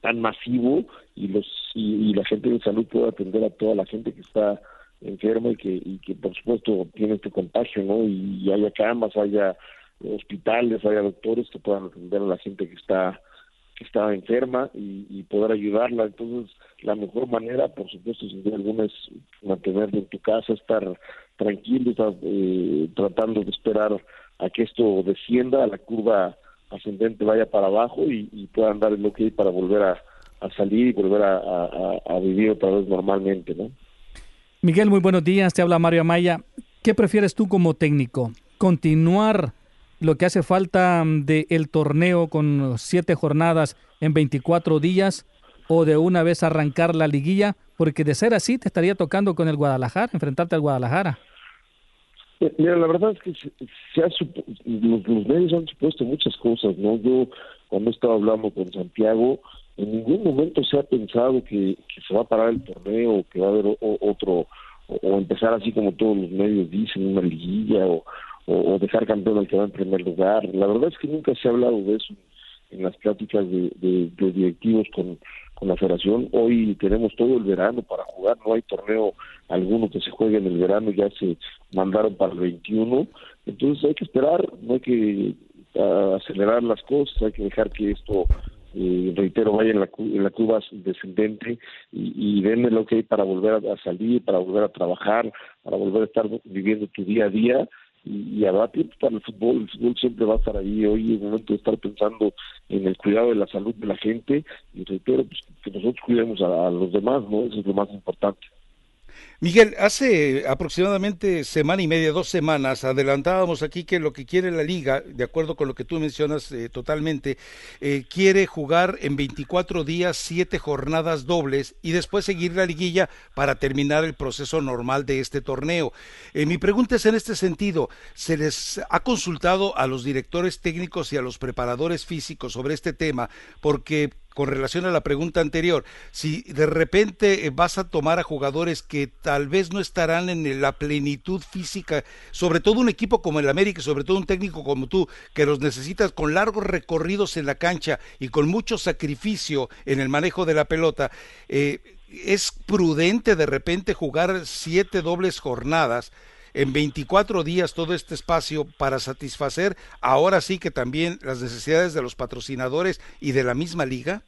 tan masivo y los y, y la gente de salud pueda atender a toda la gente que está enferma y que y que por supuesto tiene este contagio, ¿no? Y, haya camas, haya hospitales, haya doctores que puedan atender a la gente que está que está enferma y, poder ayudarla. Entonces, la mejor manera, por supuesto, sin duda alguna, es mantenerte en tu casa, estar tranquilo, estar eh, tratando de esperar a que esto descienda, a la curva ascendente vaya para abajo y, puedan dar el ok para volver a, salir y volver a- a vivir otra vez normalmente, ¿no? Miguel, muy buenos días. Te habla Mario Amaya. ¿Qué prefieres tú como técnico? ¿Continuar lo que hace falta del torneo con siete jornadas en 24 días o de una vez arrancar la liguilla? Porque de ser así te estaría tocando con el Guadalajara, enfrentarte al Guadalajara. Eh, Mira, la verdad es que se, los, medios han supuesto muchas cosas, ¿no? Yo, cuando he estado hablando con Santiago, en ningún momento se ha pensado que, se va a parar el torneo, que va a haber o- otro, o, empezar así como todos los medios dicen, una liguilla, o, dejar campeón al que va en primer lugar. La verdad es que nunca se ha hablado de eso en las pláticas de, de- de directivos con, con la federación. Hoy tenemos todo el verano para jugar, no hay torneo alguno que se juegue en el verano, ya se mandaron para el 21. Entonces hay que esperar, no hay que ah, acelerar las cosas, hay que dejar que esto, eh, reitero, vaya en la, en la curva descendente y, y denme el ok para volver a, salir, para volver a trabajar, para volver a estar viviendo tu día a día y, y habrá tiempo para el fútbol, el fútbol siempre va a estar ahí, hoy es momento de estar pensando en el cuidado de la salud de la gente y reitero pues, que nosotros cuidemos a los demás, ¿no? Eso es lo más importante. Miguel, hace aproximadamente semana y media, dos semanas, adelantábamos aquí que lo que quiere la liga, de acuerdo con lo que tú mencionas eh, totalmente, eh, quiere jugar en 24 días, siete jornadas dobles y después seguir la liguilla para terminar el proceso normal de este torneo. Eh, mi pregunta es en este sentido, ¿se les ha consultado a los directores técnicos y a los preparadores físicos sobre este tema? Porque con relación a la pregunta anterior, si de repente eh, vas a tomar a jugadores que tal vez no estarán en la plenitud física, sobre todo un equipo como el América, sobre todo un técnico como tú, que los necesitas con largos recorridos en la cancha y con mucho sacrificio en el manejo de la pelota, eh, es prudente de repente jugar siete dobles jornadas en 24 días todo este espacio para satisfacer ahora sí que también las necesidades de los patrocinadores y de la misma liga?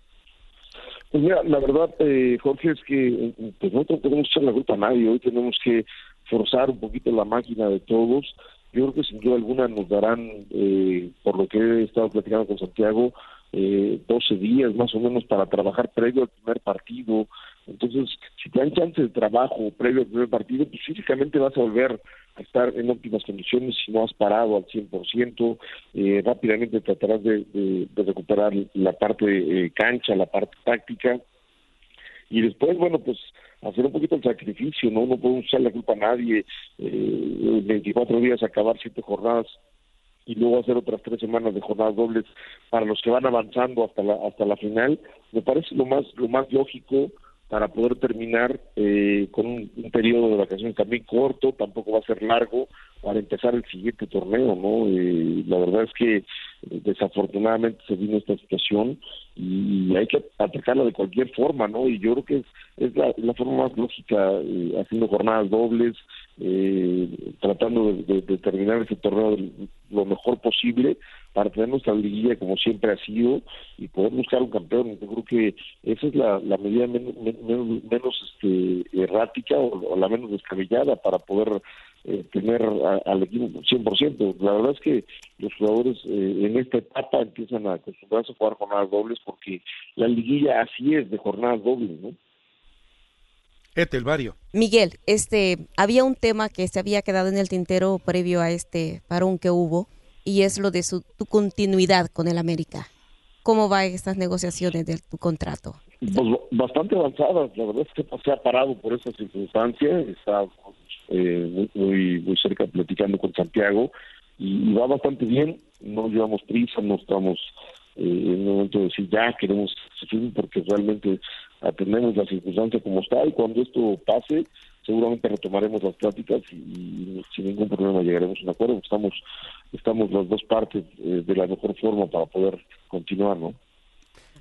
Pues mira, la verdad, eh, Jorge, es que pues no tenemos que la culpa a nadie. Hoy tenemos que forzar un poquito la máquina de todos. Yo creo que sin duda alguna nos darán, eh, por lo que he estado platicando con Santiago, eh, 12 días más o menos para trabajar previo al primer partido, entonces, si te dan chance de trabajo previo al primer partido, pues físicamente vas a volver a estar en óptimas condiciones si no has parado al 100%, eh, rápidamente tratarás de, de, recuperar la parte eh, cancha, la parte táctica, y después, bueno, pues hacer un poquito el sacrificio, ¿no? No podemos echar la culpa a nadie, eh, 24 días acabar siete jornadas y luego hacer otras tres semanas de jornadas dobles para los que van avanzando hasta la hasta la final. Me parece lo más lo más lógico para poder terminar eh, con un, periodo de vacaciones también corto, tampoco va a ser largo para empezar el siguiente torneo, ¿no? Eh, la verdad es que eh, desafortunadamente se vino esta situación y hay que atacarla de cualquier forma, ¿no? Y yo creo que es, es la, la forma más lógica, haciendo jornadas dobles, tratando de, terminar ese torneo lo mejor posible para tener nuestra liguilla como siempre ha sido y poder buscar un campeón. Yo creo que esa es la, medida menos, este, errática o, la menos descabellada para poder eh, tener al equipo 100%. La verdad es que los jugadores eh, en esta etapa empiezan a acostumbrarse a jugar jornadas dobles porque la liguilla así es de jornadas dobles, ¿no? Etel. Miguel, este, había un tema que se había quedado en el tintero previo a este parón que hubo y es lo de su, tu continuidad con el América. ¿Cómo van estas negociaciones de tu contrato? Pues bastante avanzadas, la verdad es que se ha parado por esa circunstancia, está eh, muy, muy cerca platicando con Santiago y, va bastante bien, no llevamos prisa, no estamos eh, en el momento de decir ya queremos porque realmente atendemos la circunstancia como está y cuando esto pase seguramente retomaremos las pláticas y, sin ningún problema llegaremos a un acuerdo. Estamos, estamos las dos partes eh, de la mejor forma para poder continuar, ¿no?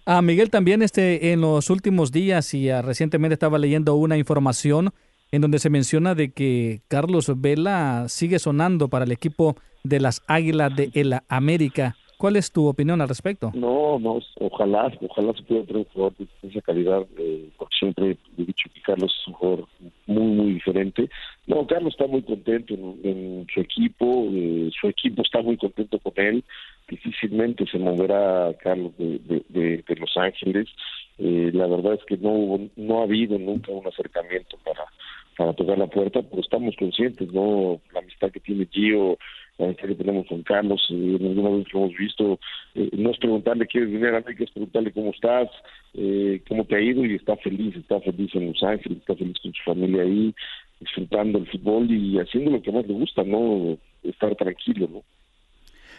Ah, Miguel, también este, en los últimos días y ah, recientemente estaba leyendo una información en donde se menciona de que Carlos Vela sigue sonando para el equipo de las Águilas de el América. ¿Cuál es tu opinión al respecto? No, no, ojalá, ojalá se pueda traer un jugador de esa calidad, eh, porque siempre he dicho que Carlos es un jugador muy, muy diferente. No, Carlos está muy contento en, su equipo, eh, su equipo está muy contento con él, difícilmente se moverá Carlos de, de, Los Ángeles. Eh, la verdad es que no no ha habido nunca un acercamiento para para tocar la puerta, pero estamos conscientes, ¿no? La amistad que tiene Gio, la que tenemos con Carlos, eh, alguna vez lo hemos visto, eh, no es preguntarle quieres venir a América, es preguntarle cómo estás, eh, cómo te ha ido y está feliz, está feliz en Los Ángeles, está feliz con su familia ahí, disfrutando el fútbol y haciendo lo que más le gusta, ¿no? Estar tranquilo, ¿no?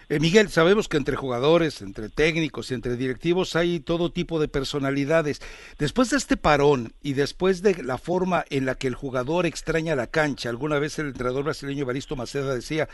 Eh, Miguel, sabemos que entre jugadores, entre técnicos y entre directivos hay todo tipo de personalidades. Después de este parón y después de la forma en la que el jugador extraña la cancha, alguna vez el entrenador brasileño Baristo Maceda decía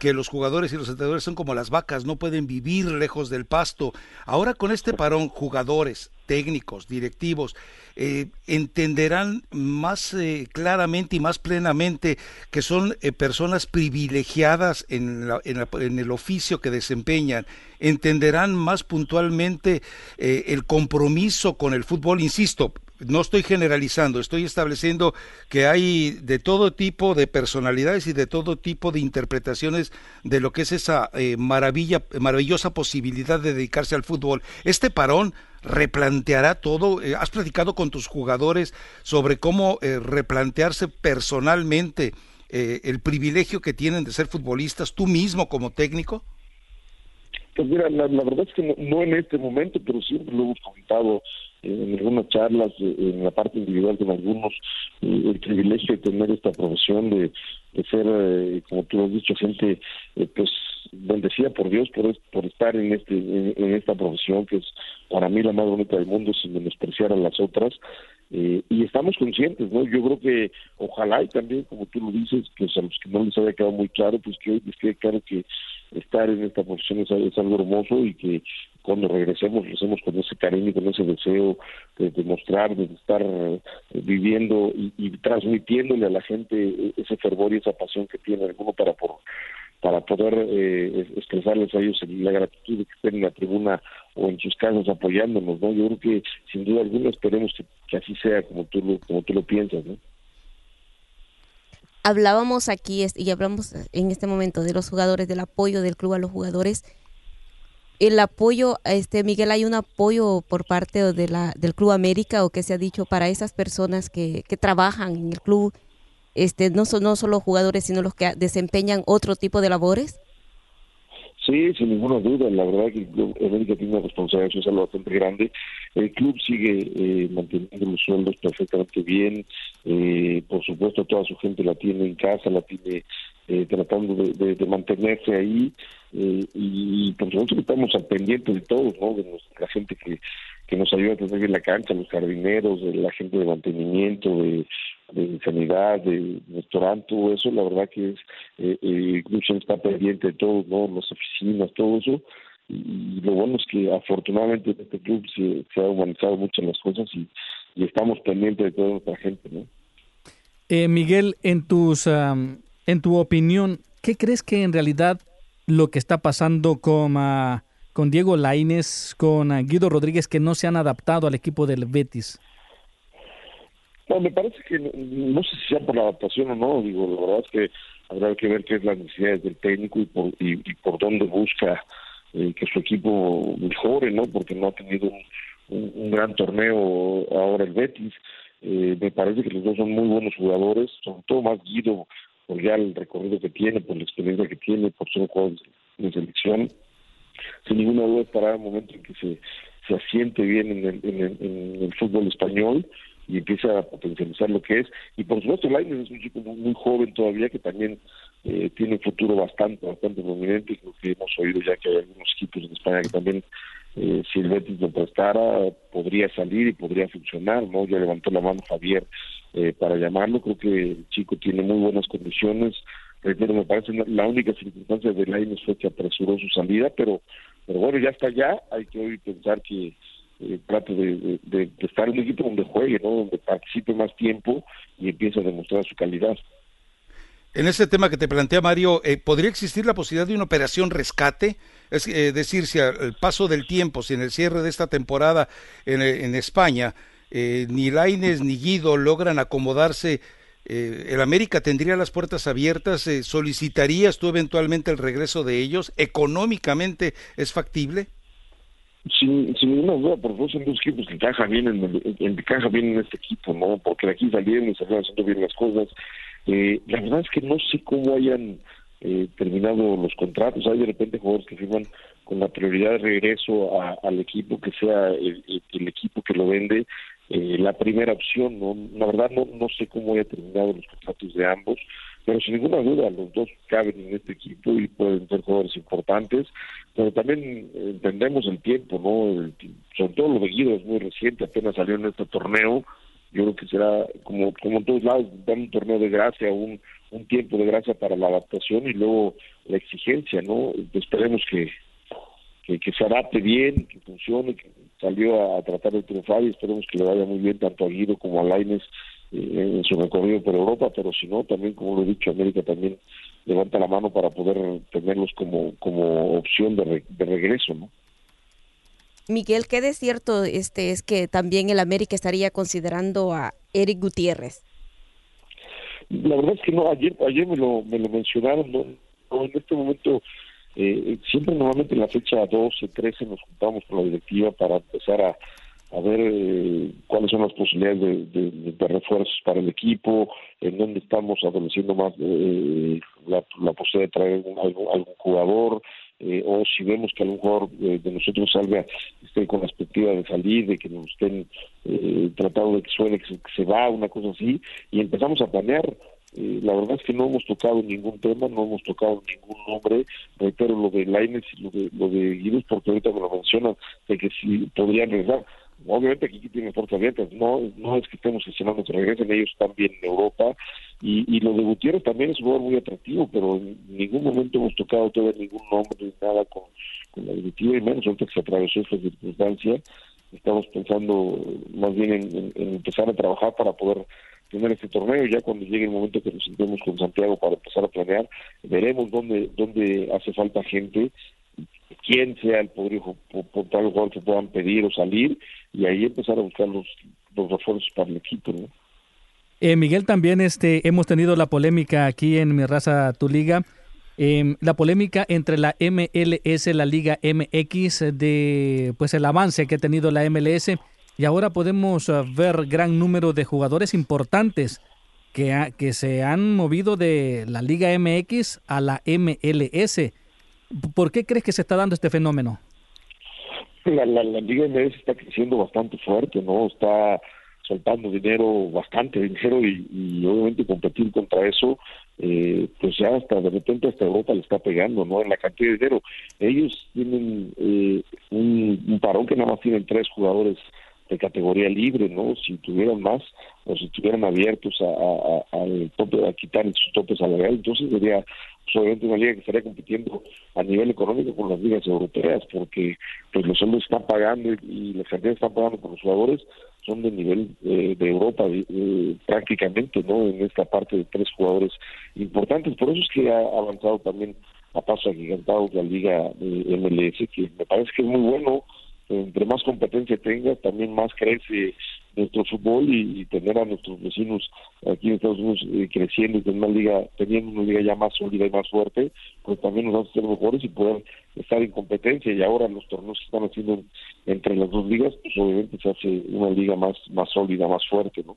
que los jugadores y los entrenadores son como las vacas, no pueden vivir lejos del pasto. Ahora con este parón, jugadores, técnicos, directivos, eh, entenderán más eh, claramente y más plenamente que son eh, personas privilegiadas en, en, el oficio que desempeñan, entenderán más puntualmente el compromiso con el fútbol, insisto, no estoy generalizando, estoy estableciendo que hay de todo tipo de personalidades y de todo tipo de interpretaciones de lo que es esa maravilla, maravillosa posibilidad de dedicarse al fútbol. Este parón replanteará todo. Eh, ¿Has platicado con tus jugadores sobre cómo eh, replantearse personalmente eh, el privilegio que tienen de ser futbolistas, tú mismo como técnico? Pues mira, la, verdad es que no, en este momento, pero siempre lo hemos comentado en algunas charlas, en la parte individual con algunos, el privilegio de tener esta profesión, de, ser, como tú has dicho, gente pues bendecida por Dios por, por estar en este en, esta profesión que es para mí la más bonita del mundo sin menospreciar a las otras. Eh, y estamos conscientes no yo creo que ojalá y también como tú lo dices que a los que no les haya quedado muy claro pues que hoy les quede claro que estar en esta profesión es, algo hermoso y que cuando regresemos lo hacemos con ese cariño, con ese deseo de demostrar, de estar eh, viviendo y, y, transmitiéndole a la gente ese fervor y esa pasión que tiene alguno para por para poder eh, expresarles a ellos la gratitud de que estén en la tribuna o en sus casas apoyándonos, ¿no? Yo creo que sin duda alguna esperemos que, así sea como tú lo, como tú lo piensas, ¿no? Hablábamos aquí y hablamos en este momento de los jugadores, del apoyo del club a los jugadores. El apoyo, este Miguel, hay un apoyo por parte del Club América o que se ha dicho para esas personas que, que trabajan en el club este, no, son, no solo jugadores, sino los que desempeñan otro tipo de labores? Sí, sin ninguna duda. La verdad que el Club América tiene una responsabilidad social bastante grande. El club sigue eh, manteniendo los sueldos perfectamente bien. Eh, por supuesto, toda su gente la tiene en casa, la tiene eh, tratando de, mantenerse ahí. y, por supuesto que estamos al pendiente de todos, ¿no? De la gente que, que nos ayuda a tener bien la cancha, los jardineros, de la gente de mantenimiento, de de sanidad, de restaurante, todo eso, la verdad que es, eh, eh, está pendiente de todo, ¿no? Las oficinas, todo eso, y, lo bueno es que afortunadamente en este club se, se ha humanizado mucho las cosas y, estamos pendientes de toda nuestra gente, ¿no? Eh, Miguel, en tus, en tu opinión, ¿qué crees que en realidad lo que está pasando con, ah, con Diego Laines, con ah, Guido Rodríguez, que no se han adaptado al equipo del Betis? No, me parece que no, sé si sea por la adaptación o no, digo, la verdad es que habrá que ver qué es la necesidad del técnico y por, y, por dónde busca eh, que su equipo mejore, ¿no? Porque no ha tenido un, gran torneo ahora el Betis. Eh, me parece que los dos son muy buenos jugadores, sobre todo más Guido por ya el recorrido que tiene, por la experiencia que tiene, por ser jugador de selección. Sin ninguna duda estará el momento en que se, se asiente bien en el, en el, en el fútbol español y empieza a potencializar lo que es. Y por supuesto, Lainez es un chico muy, joven todavía que también eh, tiene un futuro bastante, bastante prominente. Creo que hemos oído ya que hay algunos equipos en España que también, eh, si el Betis lo prestara, podría salir y podría funcionar. no Ya levantó la mano Javier eh, para llamarlo. Creo que el chico tiene muy buenas condiciones. Pero me parece la única circunstancia de Lainez fue que apresuró su salida, pero, pero bueno, ya está ya. Hay que hoy pensar que eh, de, estar en un equipo donde juegue, ¿no? donde participe más tiempo y empiece a demostrar su calidad. En ese tema que te plantea Mario, eh, ¿podría existir la posibilidad de una operación rescate? Es eh, decir, si al paso del tiempo, si en el cierre de esta temporada en, en España, ni Laines ni Guido logran acomodarse, ¿el América tendría las puertas abiertas? ¿Solicitarías tú eventualmente el regreso de ellos? ¿Económicamente es factible? Sin, sin ninguna duda, por favor, son dos equipos que encajan bien en, en, bien en este equipo, ¿no? Porque de aquí salieron y salieron haciendo bien las cosas. Eh, la verdad es que no sé cómo hayan eh, terminado los contratos. Hay de repente jugadores que firman con la prioridad de regreso al equipo que sea el, equipo que lo vende eh, la primera opción. ¿no? La verdad no, no sé cómo haya terminado los contratos de ambos pero sin ninguna duda los dos caben en este equipo y pueden ser jugadores importantes, pero también entendemos el tiempo, ¿no? sobre todo lo de Guido es muy reciente, apenas salió en este torneo, yo creo que será como como en todos lados, dar un torneo de gracia, un, un tiempo de gracia para la adaptación y luego la exigencia, ¿no? Esperemos que, que, se adapte bien, que funcione, que salió a, tratar de triunfar y esperemos que le vaya muy bien tanto a Guido como a Laines en su recorrido por Europa, pero si no, también, como lo he dicho, América también levanta la mano para poder tenerlos como, como opción de, de regreso, ¿no? Miguel, qué de cierto este es que también el América estaría considerando a Eric Gutiérrez. La verdad es que no, ayer, ayer me lo, me lo mencionaron, no, en este momento, eh, siempre normalmente en la fecha 12, 13 nos juntamos con la directiva para empezar a, a ver eh, cuáles son las posibilidades de, refuerzos para el equipo, en dónde estamos adoleciendo más eh, la, posibilidad de traer algún, jugador, eh, o si vemos que algún jugador de nosotros salga esté con la expectativa de salir, de que nos estén tratando de que suene, que se, va, una cosa así, y empezamos a planear Eh, la verdad es que no hemos tocado ningún tema, no hemos tocado ningún nombre. Reitero lo de Laines y lo de, lo de Guidos, porque ahorita me lo mencionan, de que si podrían regresar. Obviamente aquí tienen puertas abiertas, no, no es que estemos gestionando que regresen, ellos están bien en Europa. Y, y lo de Gutiérrez también es un jugador muy atractivo, pero en ningún momento hemos tocado todavía ningún nombre ni nada con, la directiva, y menos ahorita que se atravesó esta circunstancia. Estamos pensando más bien en, en- en empezar a trabajar para poder tener este torneo ya cuando llegue el momento que nos sentemos con Santiago para empezar a planear veremos dónde dónde hace falta gente quién sea el poder por tal jugador que puedan pedir o salir y ahí empezar a buscar los, los refuerzos para el equipo. Eh, Miguel, también este, hemos tenido la polémica aquí en Mi Raza Tu Liga, em, la polémica entre la MLS, la Liga MX, de pues el avance que ha tenido la MLS y ahora podemos ah, ver gran número de jugadores importantes que, que se han movido de la Liga MX a la MLS. ¿Por qué crees que se está dando este fenómeno? la, la, la Liga MLS está creciendo bastante fuerte, ¿no? Está soltando dinero, bastante dinero, y, obviamente competir contra eso, eh, pues ya hasta de repente hasta Europa le está pegando, ¿no? En la cantidad de dinero. Ellos tienen eh, un, un parón que nada más tienen tres jugadores de categoría libre, ¿no? Si tuvieran más o si estuvieran abiertos a, a- al tope, a quitar su tope salarial, entonces sería pues, obviamente una liga que estaría compitiendo a nivel económico con las ligas europeas, porque pues los hombres están pagando y, y las cantidades están pagando por los jugadores son de nivel eh, de Europa eh, prácticamente, ¿no? En esta parte de tres jugadores importantes, por eso es que ha avanzado también a paso agigantado la liga eh, MLS, que me parece que es muy bueno, entre más competencia tenga, también más crece nuestro fútbol y, tener a nuestros vecinos aquí en Estados Unidos eh, creciendo y tener una liga, teniendo una liga ya más sólida y más fuerte, pues también nos a ser mejores y poder estar en competencia y ahora los torneos que están haciendo en- entre las dos ligas, pues obviamente se hace una liga más, más sólida, más fuerte, ¿no?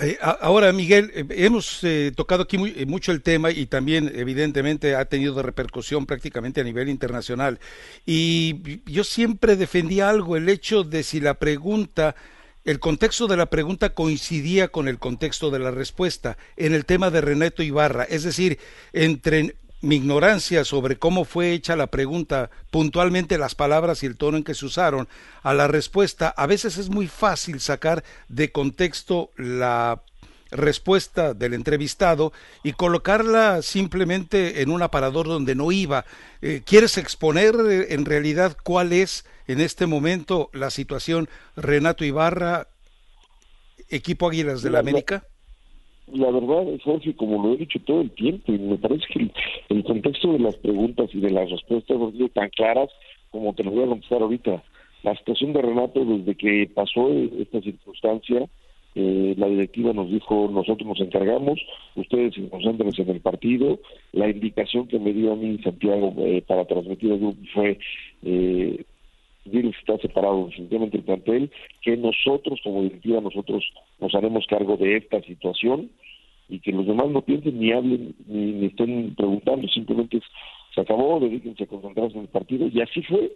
Eh, ahora, Miguel, eh, hemos eh, tocado aquí eh, mucho el tema y también, evidentemente, ha tenido repercusión prácticamente a nivel internacional. Y yo siempre defendía algo, el hecho de si la pregunta, el contexto de la pregunta coincidía con el contexto de la respuesta en el tema de Renato Ibarra. Es decir, entre mi ignorancia sobre cómo fue hecha la pregunta, puntualmente las palabras y el tono en que se usaron, a la respuesta, a veces es muy fácil sacar de contexto la respuesta del entrevistado y colocarla simplemente en un aparador donde no iba. Eh, ¿Quieres exponer eh, en realidad cuál es en este momento la situación Renato Ibarra, equipo Águilas de la La- la- América? La verdad, Jorge, como lo he dicho todo el tiempo, y me parece que el, contexto de las preguntas y de las respuestas han sido tan claras como te lo voy a contestar ahorita. La situación de Renato, desde que pasó esta circunstancia, eh, la directiva nos dijo, nosotros nos encargamos, ustedes se concentren en el partido. La indicación que me dio a mí Santiago eh, para transmitir el grupo fue, eh, Diles está separado definitivamente el plantel, que nosotros como directiva, nosotros nos haremos cargo de esta situación y que los demás no piensen ni hablen ni, ni estén preguntando, simplemente se acabó, dedíquense a concentrarse en el partido y así fue.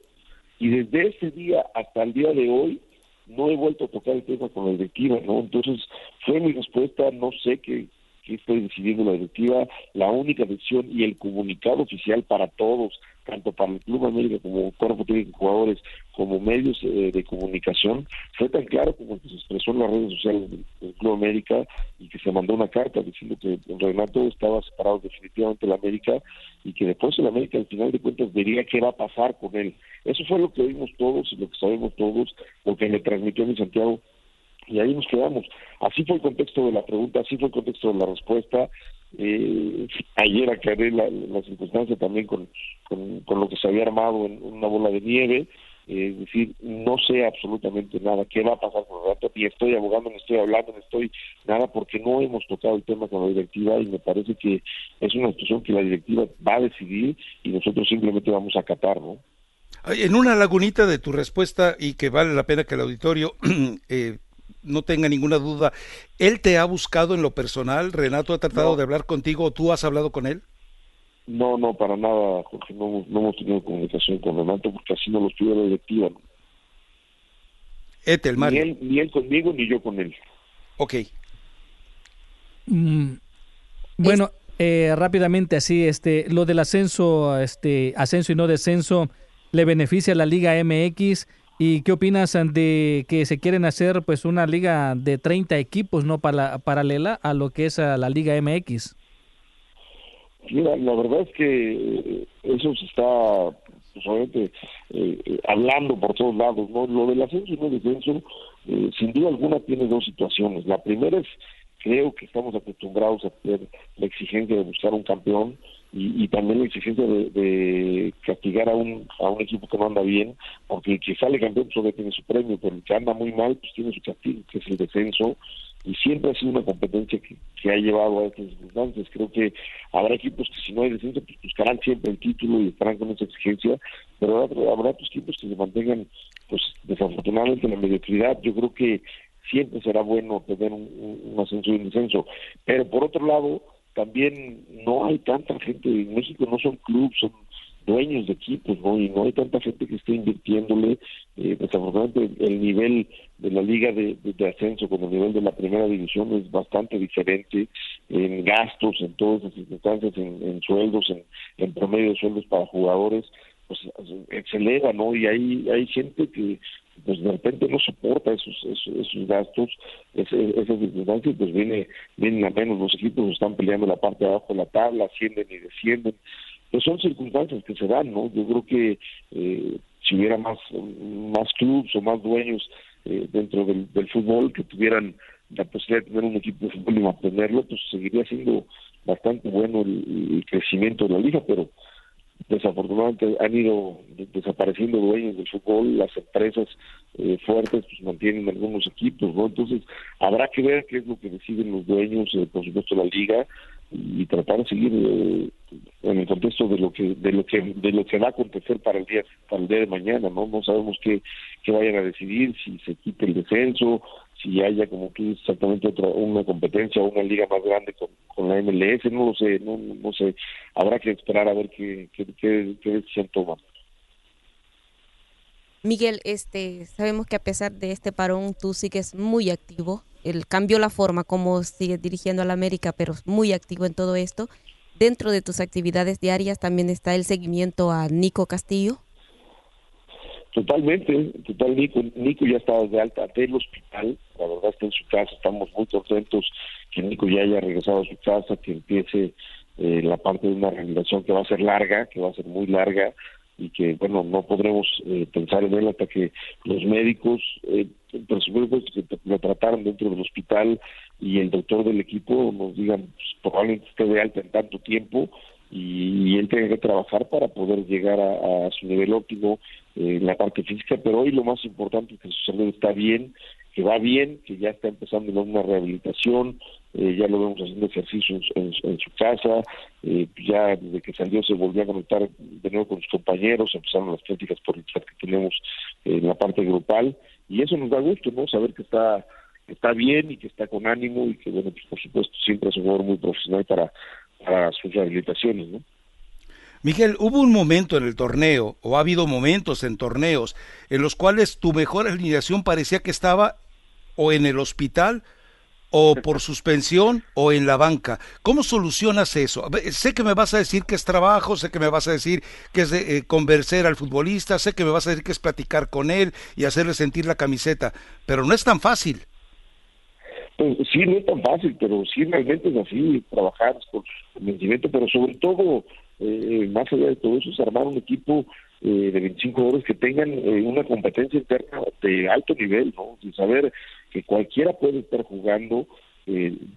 Y desde ese día hasta el día de hoy no he vuelto a tocar el tema con la directiva, ¿no? Entonces fue mi respuesta, no sé qué, qué estoy decidiendo la directiva, la única decisión y el comunicado oficial para todos, tanto para el Club América como cuerpo técnico jugadores, como medios eh, de comunicación, fue tan claro como que se expresó en las redes sociales del, Club América y que se mandó una carta diciendo que Renato estaba separado definitivamente de la América y que después el América al final de cuentas vería qué va a pasar con él. Eso fue lo que oímos todos y lo que sabemos todos, lo que le transmitió mi Santiago y ahí nos quedamos. Así fue el contexto de la pregunta, así fue el contexto de la respuesta. Eh, ayer aclaré la, la circunstancia también con, con, lo que se había armado en una bola de nieve. Eh, es decir, no sé absolutamente nada qué va a pasar con el rato, ni estoy abogando, ni estoy hablando, ni estoy nada, porque no hemos tocado el tema con la directiva y me parece que es una situación que la directiva va a decidir y nosotros simplemente vamos a acatar, ¿no? En una lagunita de tu respuesta y que vale la pena que el auditorio eh, no tenga ninguna duda, ¿él te ha buscado en lo personal? ¿Renato ha tratado No. de hablar contigo o tú has hablado con él? No, no, para nada, Jorge, no, no hemos tenido comunicación con Renato porque así no los pidió la directiva. ¿no? Etel, Ni Mario. él, ni él conmigo, ni yo con él. Ok. Mm, bueno, eh, rápidamente así, este, lo del ascenso, este, ascenso y no descenso, ¿le beneficia a la Liga MX? ¿Y qué opinas de que se quieren hacer pues una liga de 30 equipos, no para, paralela a lo que es a la Liga MX? La verdad es que eso se está pues, obviamente eh, hablando por todos lados, ¿no? Lo del ascenso y no descenso, eh, sin duda alguna tiene dos situaciones. La primera es, creo que estamos acostumbrados a tener la exigencia de buscar un campeón y, también la exigencia de, castigar a un, a un equipo que no anda bien, porque el que sale campeón pues, tiene su premio, pero el que anda muy mal pues tiene su castigo, que es el descenso, y siempre ha sido una competencia que, que ha llevado a estas circunstancias. Creo que habrá equipos que si no hay descenso pues buscarán siempre el título y estarán con esa exigencia, pero habrá, habrá otros equipos que se mantengan pues desafortunadamente en la mediocridad. Yo creo que siempre será bueno tener un, un ascenso y un descenso, pero por otro lado también no hay tanta gente en México, no son clubes, son dueños de equipos, ¿no? Y no hay tanta gente que esté invirtiéndole. Eh, desafortunadamente, el nivel de la liga de, ascenso con el nivel de la primera división es bastante diferente en gastos, en todas las circunstancias, en, sueldos, en, en, promedio de sueldos para jugadores, pues se ¿no? Y hay, hay gente que pues de repente no soporta esos esos, gastos, esas circunstancias, pues viene vienen a menos, los equipos están peleando la parte de abajo de la tabla, ascienden y descienden, pues son circunstancias que se dan, ¿no? Yo creo que eh, si hubiera más más clubes o más dueños eh, dentro del, fútbol que tuvieran la posibilidad de tener un equipo de fútbol y mantenerlo, pues seguiría siendo bastante bueno el crecimiento de la liga, pero desafortunadamente han ido desapareciendo dueños del fútbol, las empresas eh, fuertes pues mantienen algunos equipos, ¿no? Entonces habrá que ver qué es lo que deciden los dueños, eh, por supuesto la liga, y tratar de seguir eh, en el contexto de lo que de lo que de lo que va a acontecer para el día para el día de mañana no no sabemos qué, qué vayan a decidir si se quite el descenso si haya, como tú dices, exactamente otra, una competencia o una liga más grande con, la MLS, no lo sé, no, no sé, habrá que esperar a ver qué, qué, qué, decisión toman. Miguel, este, sabemos que a pesar de este parón tú sigues muy activo. Él cambió la forma como sigues dirigiendo a la América, pero muy activo en todo esto. Dentro de tus actividades diarias también está el seguimiento a Nico Castillo. Totalmente, total Nico, Nico ya está de alta del hospital, la verdad está en su casa, estamos muy contentos que Nico ya haya regresado a su casa, que empiece eh, la parte de una rehabilitación que va a ser larga, que va a ser muy larga y que bueno, no podremos eh, pensar en él hasta que los médicos, eh, por supuesto que lo trataron dentro del hospital y el doctor del equipo nos digan pues, probablemente esté de alta en tanto tiempo y, él tiene que trabajar para poder llegar a, su nivel óptimo eh, en la parte física, pero hoy lo más importante es que su salud está bien, que va bien, que ya está empezando una rehabilitación, eh, ya lo vemos haciendo ejercicios en, su casa, eh, ya desde que salió se volvió a conectar de nuevo con sus compañeros, empezaron las prácticas chat que tenemos en la parte grupal, y eso nos da gusto, ¿no? Saber que está está bien y que está con ánimo y que, bueno, pues por supuesto siempre es un jugador muy profesional para, para sus rehabilitaciones, ¿no? Miguel, hubo un momento en el torneo, o ha habido momentos en torneos, en los cuales tu mejor alineación parecía que estaba o en el hospital, o por suspensión, o en la banca. ¿Cómo solucionas eso? Sé que me vas a decir que es trabajo, sé que me vas a decir que es de, eh, convencer al futbolista, sé que me vas a decir que es platicar con él y hacerle sentir la camiseta, pero no es tan fácil. Pues sí, no es tan fácil, pero sí realmente es así, trabajar con convencimiento, pero sobre todo, eh, más allá de todo eso, es armar un equipo eh, de 25 jugadores que tengan eh, una competencia interna de alto nivel, ¿no? De saber que cualquiera puede estar jugando,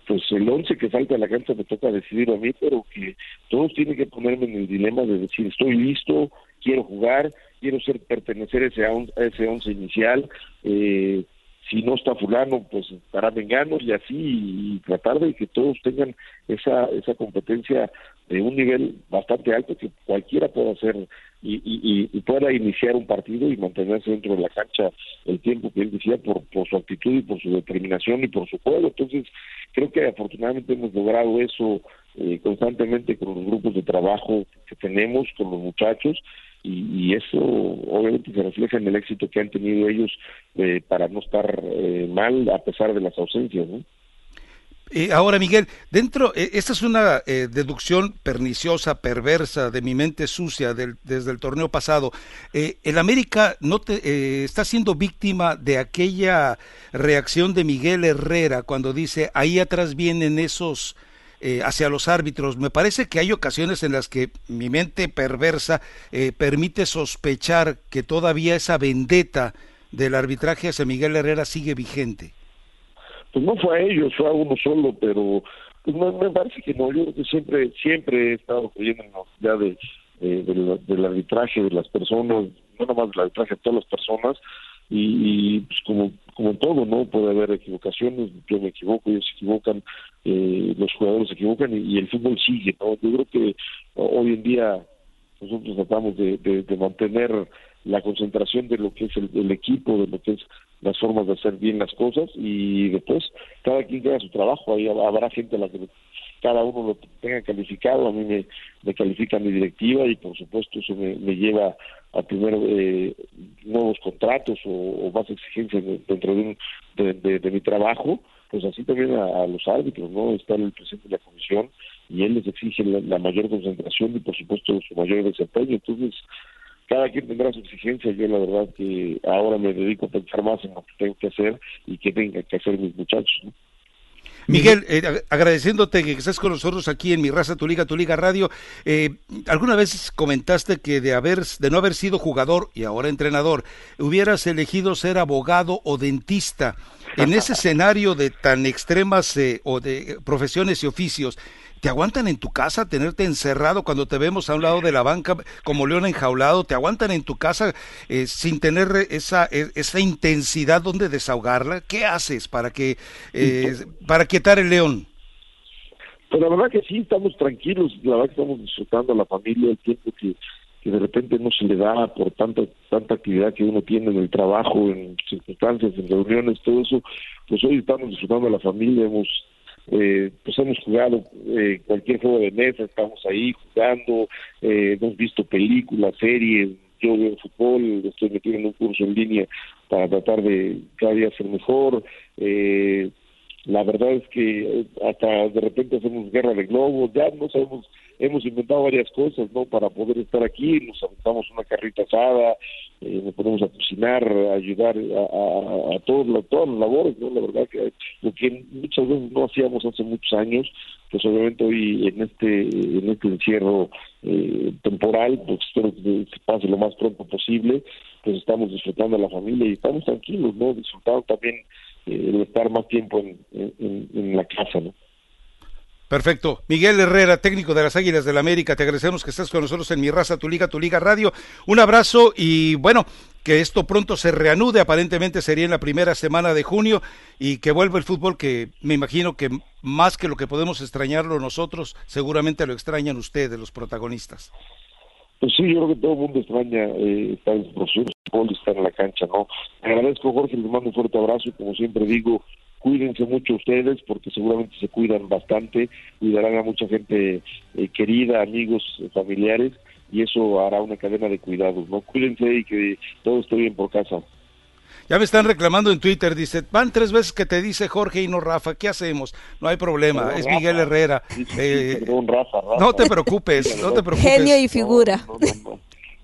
pues el 11 que falta a la cancha me toca decidir a mí, pero que todos tienen que ponerme en el dilema de decir, estoy listo, quiero jugar, quiero ser pertenecer a ese, a ese 11 inicial, eh, si no está fulano, pues estará vengando y así, y tratar de que todos tengan esa, esa competencia de un nivel bastante alto que cualquiera pueda hacer y, y, y, pueda iniciar un partido y mantenerse dentro de la cancha el tiempo que él decía por, por su actitud y por su determinación y por su juego. Entonces, creo que afortunadamente hemos logrado eso eh, constantemente con los grupos de trabajo que tenemos, con los muchachos, y, eso obviamente se refleja en el éxito que han tenido ellos eh, para no estar eh, mal a pesar de las ausencias. ¿no? Eh, ahora, Miguel, dentro, eh, esta es una eh, deducción perniciosa, perversa de mi mente sucia del- desde el torneo pasado. El América no te, está siendo víctima de aquella reacción de Miguel Herrera cuando dice ahí atrás vienen esos eh, hacia los árbitros. Me parece que hay ocasiones en las que mi mente perversa eh, permite sospechar que todavía esa vendetta del arbitraje hacia Miguel Herrera sigue vigente. pues no fue a ellos, fue a uno solo, pero pues me, me parece que no, yo siempre, siempre he estado creyendo en la de, de- del, del arbitraje de las personas, no nomás del arbitraje de todas las personas, y, y, pues como, como en todo, ¿no? Puede haber equivocaciones, yo me equivoco, ellos se equivocan, eh, los jugadores se equivocan y, el fútbol sigue, ¿no? Yo creo que hoy en día nosotros tratamos de, de- de mantener la concentración de lo que es el, equipo, de lo que es las formas de hacer bien las cosas y después cada quien haga su trabajo, ahí hab- habrá gente a la que cada uno lo tenga calificado, a mí me, me califica mi directiva y por supuesto eso me, me lleva a tener eh, nuevos contratos o, o más exigencias de- dentro de, un- de, mi trabajo, pues así también a, los árbitros, ¿no? Está el presidente de la comisión y él les exige la, mayor concentración y por supuesto su mayor desempeño, entonces cada quien tendrá su exigencia. Yo la verdad que ahora me dedico a pensar más en lo que tengo que hacer y que tengan que hacer mis muchachos. ¿no? Miguel, eh, ag- agradeciéndote que estés con nosotros aquí en Mi Raza, Tu Liga, Tu Liga Radio, eh, alguna vez comentaste que de, haber, de no haber sido jugador y ahora entrenador, hubieras elegido ser abogado o dentista. En ese escenario de tan extremas eh, o de profesiones y oficios, ¿te aguantan en tu casa tenerte encerrado cuando te vemos a un lado de la banca como león enjaulado? ¿Te aguantan en tu casa eh, sin tener esa, e- esa intensidad donde desahogarla? ¿Qué haces para que eh, para quietar el león? Pues la verdad que sí, estamos tranquilos, la verdad que estamos disfrutando a la familia, el tiempo que, que de repente no se le da por tanta tanta actividad que uno tiene en el trabajo, en circunstancias, en reuniones, todo eso, pues hoy estamos disfrutando a la familia, hemos eh, pues hemos jugado eh, cualquier juego de mesa, estamos ahí jugando, eh, hemos visto películas, series, yo veo fútbol, estoy metido en un curso en línea para tratar de cada día ser mejor, eh, la verdad es que eh, hasta de repente hacemos guerra de globos, ya no sabemos, hemos inventado varias cosas, ¿no? Para poder estar aquí, nos aventamos una carrita asada, eh, nos ponemos a cocinar, a ayudar a, a, a todos la- todas las labores, ¿no? La verdad que lo que muchas veces no hacíamos hace muchos años, pues obviamente hoy en este en este encierro eh, temporal, pues espero que se pase lo más pronto posible, pues estamos disfrutando a la familia y estamos tranquilos, ¿no? Disfrutando también el estar más tiempo en, en, en la casa, ¿no? Perfecto. Miguel Herrera, técnico de las Águilas del la América, te agradecemos que estés con nosotros en Mi Raza, Tu Liga, Tu Liga Radio. Un abrazo y bueno, que esto pronto se reanude, aparentemente sería en la primera semana de junio y que vuelva el fútbol que me imagino que más que lo que podemos extrañarlo nosotros, seguramente lo extrañan ustedes, los protagonistas. Pues sí, yo creo que todo el mundo extraña eh, estar en estar en la cancha, ¿no? Agradezco, Jorge, les mando un fuerte abrazo y como siempre digo, cuídense mucho ustedes porque seguramente se cuidan bastante, cuidarán a mucha gente eh, querida, amigos, eh, familiares y eso hará una cadena de cuidados, ¿no? Cuídense y que todo esté bien por casa. Ya me están reclamando en Twitter, dice, van tres veces que te dice Jorge y no Rafa, ¿qué hacemos? No hay problema, es Rafa. Miguel Herrera. Sí, sí, Eh, perdón, Rafa, Rafa. no te preocupes, no te preocupes. Genio y figura.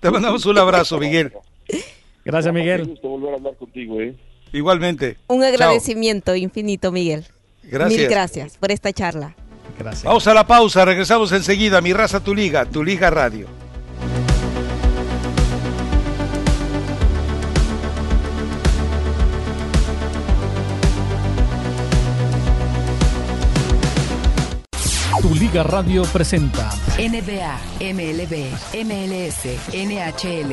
Te mandamos un abrazo, Miguel. Gracias, Miguel. gusto volver a hablar contigo, ¿eh? Igualmente. Un Chao. agradecimiento infinito, Miguel. Gracias. Mil gracias por esta charla. Gracias. Vamos a la pausa, regresamos enseguida. Mi raza, tu liga, tu liga radio. Liga Radio presenta NBA, MLB, MLS, NHL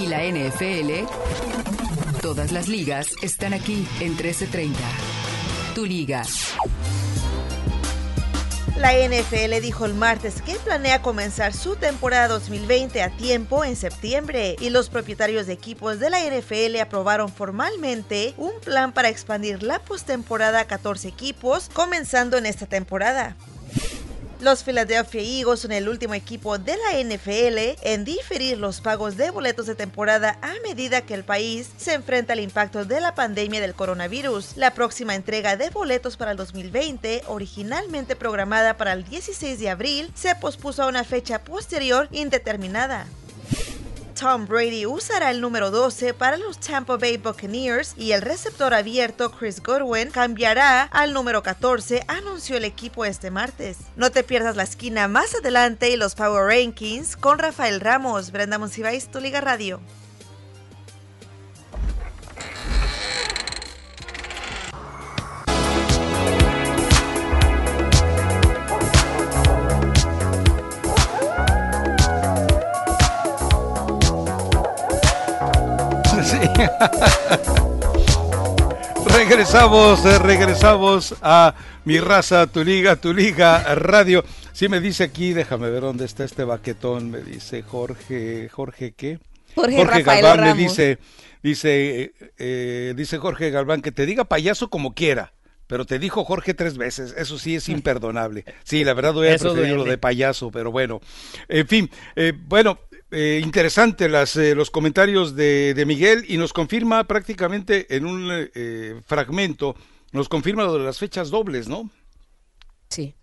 y la NFL. Todas las ligas están aquí en 1330. Tu liga. La NFL dijo el martes que planea comenzar su temporada 2020 a tiempo en septiembre y los propietarios de equipos de la NFL aprobaron formalmente un plan para expandir la postemporada a 14 equipos comenzando en esta temporada. Los Philadelphia Eagles son el último equipo de la NFL en diferir los pagos de boletos de temporada a medida que el país se enfrenta al impacto de la pandemia del coronavirus. La próxima entrega de boletos para el 2020, originalmente programada para el 16 de abril, se pospuso a una fecha posterior indeterminada. Tom Brady usará el número 12 para los Tampa Bay Buccaneers y el receptor abierto Chris Godwin cambiará al número 14, anunció el equipo este martes. No te pierdas la esquina más adelante y los Power Rankings con Rafael Ramos, Brenda Monsiváis, Tu Liga Radio. regresamos, eh, regresamos a mi raza, tu liga, tu liga radio. Sí me dice aquí, déjame ver dónde está este baquetón, me dice Jorge, Jorge qué? Jorge, Rafael Galván me dice, dice, eh, dice Jorge Galván que te diga payaso como quiera. Pero te dijo Jorge tres veces, eso sí es imperdonable. Sí, la verdad voy a preferir lo de payaso, pero bueno. En fin, eh, bueno, eh, interesante las, eh, los comentarios de, Miguel y nos confirma prácticamente en un eh, fragmento, nos confirma lo de las fechas dobles, ¿no? Sí.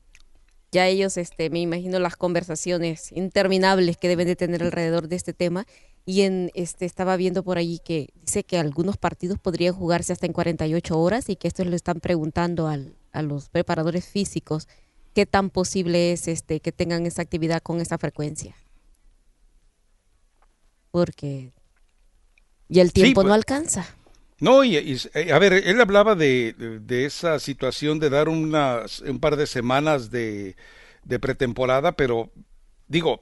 Ya ellos, este, me imagino las conversaciones interminables que deben de tener alrededor de este tema. Y en, este, estaba viendo por allí que dice que algunos partidos podrían jugarse hasta en 48 horas y que esto le están preguntando al- a los preparadores físicos qué tan posible es este, que tengan esa actividad con esa frecuencia. Porque ya el Sí, tiempo pues- no alcanza. No, y, y, eh, a ver, él hablaba de, de- de esa situación de dar unas, un par de semanas de, de pretemporada, pero digo,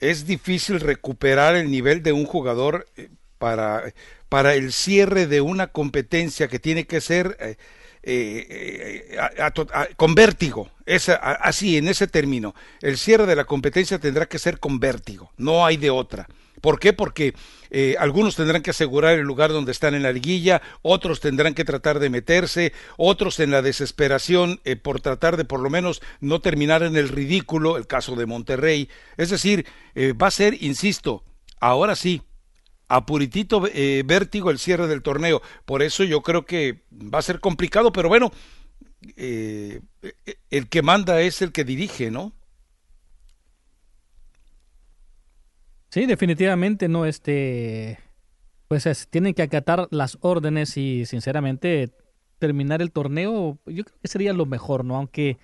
es difícil recuperar el nivel de un jugador eh, para, para el cierre de una competencia que tiene que ser eh, eh, a- a con vértigo, esa, a- así en ese término. El cierre de la competencia tendrá que ser con vértigo, no hay de otra. ¿Por qué? Porque eh, algunos tendrán que asegurar el lugar donde están en la liguilla, otros tendrán que tratar de meterse, otros en la desesperación eh, por tratar de por lo menos no terminar en el ridículo, el caso de Monterrey. Es decir, eh, va a ser, insisto, ahora sí, a puritito eh, vértigo el cierre del torneo. Por eso yo creo que va a ser complicado, pero bueno, eh, eh, el que manda es el que dirige, ¿no? Sí, definitivamente no, este, pues es- tienen que acatar las órdenes y sinceramente terminar el torneo, yo creo que sería lo mejor, ¿no? Aunque,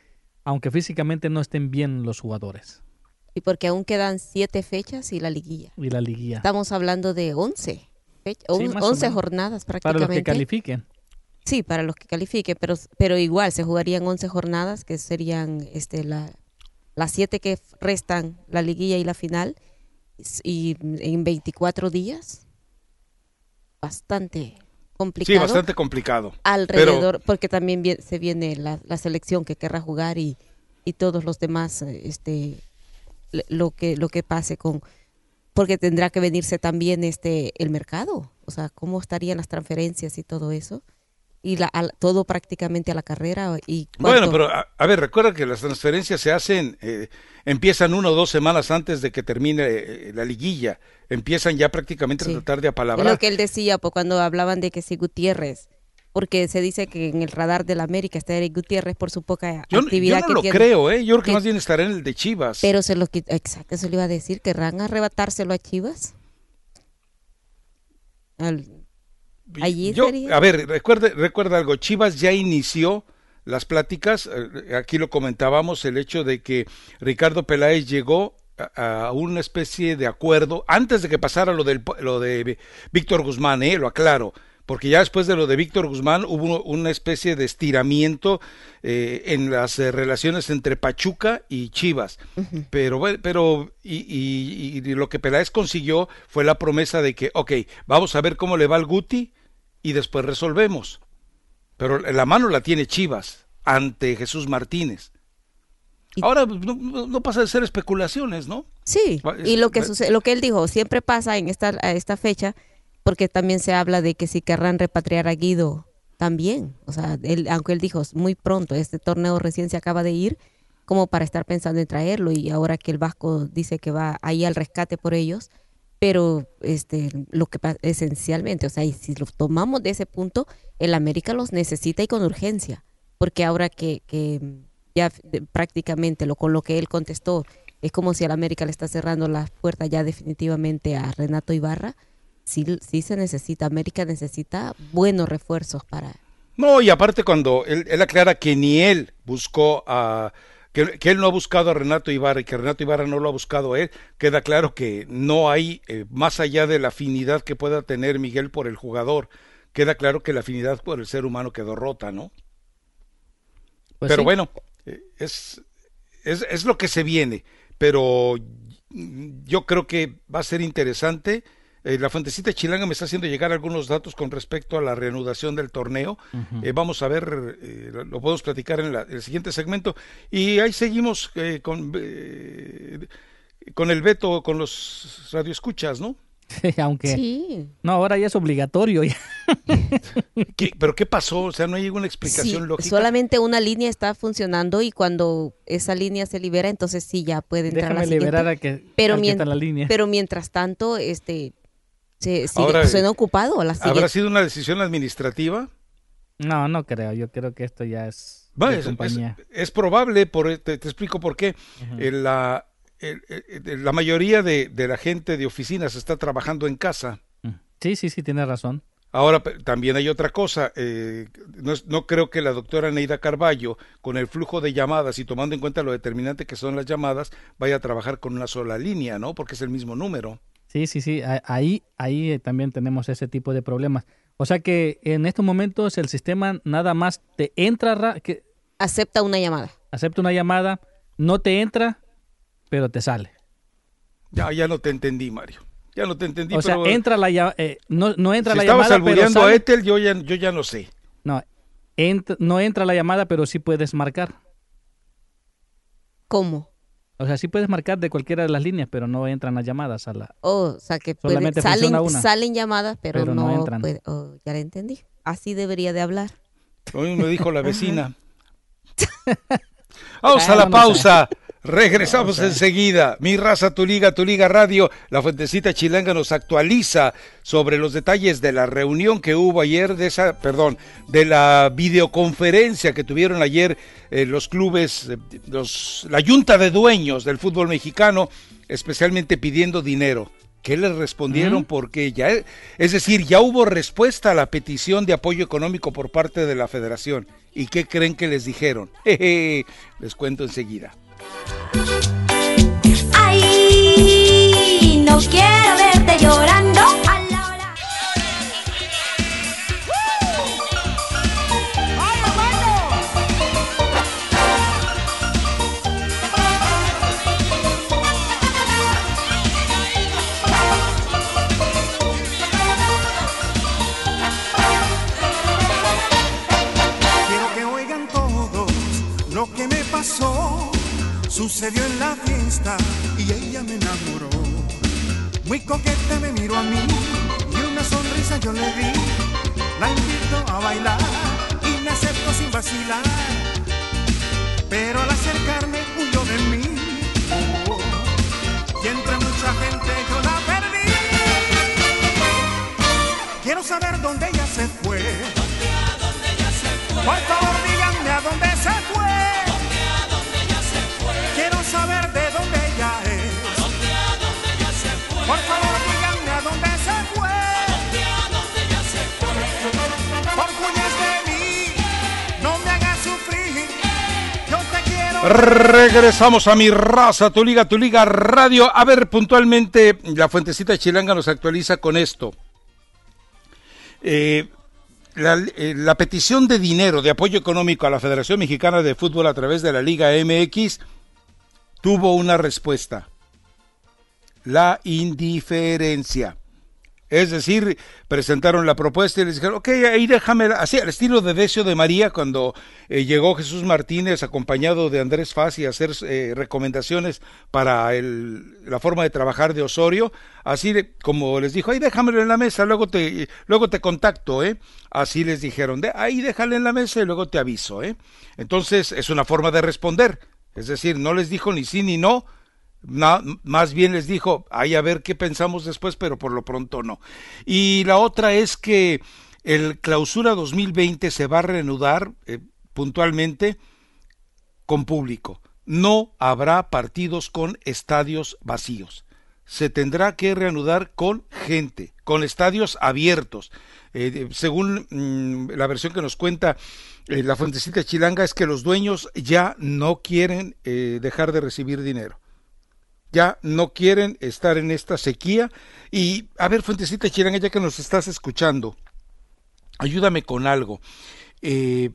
aunque físicamente no estén bien los jugadores Y porque aún quedan siete fechas y la liguilla. y la liguilla. Estamos hablando de 11, fech- Sí, on- más o 11 menos. jornadas Para prácticamente. los que califiquen. Sí, para los que califiquen, pero, pero igual se jugarían 11 jornadas, que serían este, la, las 7 que restan, la liguilla y la final, y en 24 días. Bastante complicado. Sí, bastante complicado. Alrededor, porque también se viene la, la selección que querrá jugar y, y todos los demás, este, lo que, lo que pase con, porque tendrá que venirse también este, el mercado, o sea, cómo estarían las transferencias y todo eso, y la, al- todo prácticamente a la carrera y Bueno, pero a, a ver, recuerda que las transferencias se hacen, eh, empiezan una o dos semanas antes de que termine eh, la liguilla, empiezan ya prácticamente a tratar de Es apalabrar. lo que él decía pues, cuando hablaban de que si Gutiérrez, porque se dice que en el radar del América está Eric Gutiérrez por su poca Yo, actividad yo no que lo tiene. creo, ¿eh? Yo creo que que- más bien estará en el de Chivas. Pero se lo exacto, eso le iba a decir, querrán arrebatárselo a Chivas. Al- allí Yo- sería. a ver, recuerde, recuerda algo, Chivas ya inició las pláticas, eh, aquí lo comentábamos, el hecho de que Ricardo Peláez llegó a, a una especie de acuerdo antes de que pasara lo, del, lo de Víctor Guzmán, eh, lo aclaro, porque ya después de lo de Víctor Guzmán hubo una especie de estiramiento eh, en las eh, relaciones entre Pachuca y Chivas. Pero, pero y, y- y lo que Peláez consiguió fue la promesa de que, ok, vamos a ver cómo le va al Guti y después resolvemos. Pero la mano la tiene Chivas ante Jesús Martínez. Ahora pues, no, pasa de ser especulaciones, ¿no? Sí, y lo que sucede, lo que él dijo, siempre pasa en esta, a esta fecha, porque también se habla de que si querrán repatriar a Guido también. O sea, él, aunque él dijo muy pronto, este torneo recién se acaba de ir, como para estar pensando en traerlo y ahora que el Vasco dice que va ahí al rescate por ellos, pero este lo que esencialmente, o sea, si lo tomamos de ese punto, el América los necesita y con urgencia, porque ahora que, que ya prácticamente lo con lo que él contestó es como si al América le está cerrando las puertas ya definitivamente a Renato Ibarra, sí, sí se necesita, América necesita buenos refuerzos para No, y aparte cuando él, él aclara que ni él buscó a... Que, que él no ha buscado a Renato Ibarra y que Renato Ibarra no lo ha buscado a él, queda claro que no hay, eh, más allá de la afinidad que pueda tener Miguel por el jugador, queda claro que la afinidad por el ser humano quedó rota, ¿no? Pues pero sí. bueno, eh, es, es, es lo que se viene, pero yo creo que va a ser interesante. Eh, la Fuentecita Chilanga me está haciendo llegar algunos datos con respecto a la reanudación del torneo. Eh, vamos a ver, eh, lo- podemos platicar en la- el siguiente segmento. Y ahí seguimos eh, con, eh, con el veto, con los radioescuchas, ¿no? Aunque Sí. no, ahora ya es obligatorio. ya. ¿Qué- ¿Pero qué pasó? O sea, no hay ninguna explicación Sí, lógica. solamente una línea está funcionando y cuando esa línea se libera, entonces sí ya puede entrar Déjame la siguiente. liberar a que- pero, al que mien- está en la línea. pero mientras tanto, este, se sigue, Ahora, suena ocupado la ¿Habrá siguiente. sido una decisión administrativa? No, no creo. Yo creo que esto ya es Va, de es, compañía. es- es probable, por, te, te explico por qué. Eh, la, el- el- la mayoría de, de la gente de oficinas está trabajando en casa. Sí, sí, sí, tiene razón. Ahora, también hay otra cosa. eh, no, es- no creo que la doctora Neida Carballo, con el flujo de llamadas y tomando en cuenta lo determinante que son las llamadas, vaya a trabajar con una sola línea, ¿no? Porque es el mismo número. Sí, sí, sí. Ahí, ahí eh, también tenemos ese tipo de problemas. O sea que en estos momentos el sistema nada más te entra, ra- que acepta una llamada. Acepta una llamada, no te entra, pero te sale. Ya, ya no te entendí, Mario. Ya no te entendí. O sea, pero entra la eh, no, no entra si la estabas llamada, a. Ethel, yo ya, yo ya no sé. No, ent- no entra la llamada, pero sí puedes marcar. ¿Cómo? O sea, sí puedes marcar de cualquiera de las líneas, pero no entran las llamadas a la. Oh, o sea que puede- Solamente salen, una. salen llamadas, pero, Pero no no, entran. puede- oh, ya la entendí. Así debería de hablar. Hoy me dijo la vecina. Vamos a la pausa. Regresamos enseguida. Mi raza, tu liga, tu liga radio. La fuentecita chilanga nos actualiza sobre los detalles de la reunión que hubo ayer, de esa, perdón, de la videoconferencia que tuvieron ayer eh, los clubes, eh, los, la junta de dueños del fútbol mexicano, especialmente pidiendo dinero. ¿Qué les respondieron? Porque ya, es decir, ya hubo respuesta a la petición de apoyo económico por parte de la federación. ¿Y qué creen que les dijeron? Jeje, les cuento enseguida. Ay, no quiero verte llorando. Sucedió en la fiesta y ella me enamoró. Muy coqueta me miró a mí y una sonrisa yo le di. La invito a bailar y me aceptó sin vacilar. Pero al acercarme huyó de mí. Y entre mucha gente yo la perdí. Quiero saber dónde ella se fue. Por favor, Regresamos a mi raza, tu liga, tu liga radio. A ver, puntualmente, la fuentecita chilanga nos actualiza con esto. Eh, eh, la petición de dinero, de apoyo económico a la Federación Mexicana de Fútbol a través de la Liga MX tuvo una respuesta. La indiferencia. Es decir, presentaron la propuesta y les dijeron, ok, ahí déjame, así al estilo de Decio de María, cuando eh, llegó Jesús Martínez acompañado de Andrés Faz y a hacer eh, recomendaciones para el, la forma de trabajar de Osorio, así como les dijo, ahí déjamelo en la mesa, luego te, luego te contacto, ¿eh? Así les dijeron, de, ahí déjale en la mesa y luego te aviso, ¿eh? Entonces, es una forma de responder. Es decir, no les dijo ni sí ni no, más bien les dijo, ahí a ver qué pensamos después, pero por lo pronto no. Y la otra es que el clausura 2020 se va a reanudar eh, puntualmente con público. No habrá partidos con estadios vacíos. Se tendrá que reanudar con gente, con estadios abiertos. Eh, según mm, la versión que nos cuenta eh, la fuentecita chilanga, es que los dueños ya no quieren eh, dejar de recibir dinero. Ya no quieren estar en esta sequía. Y, a ver, fuentecita chilanga, ya que nos estás escuchando, ayúdame con algo. Eh,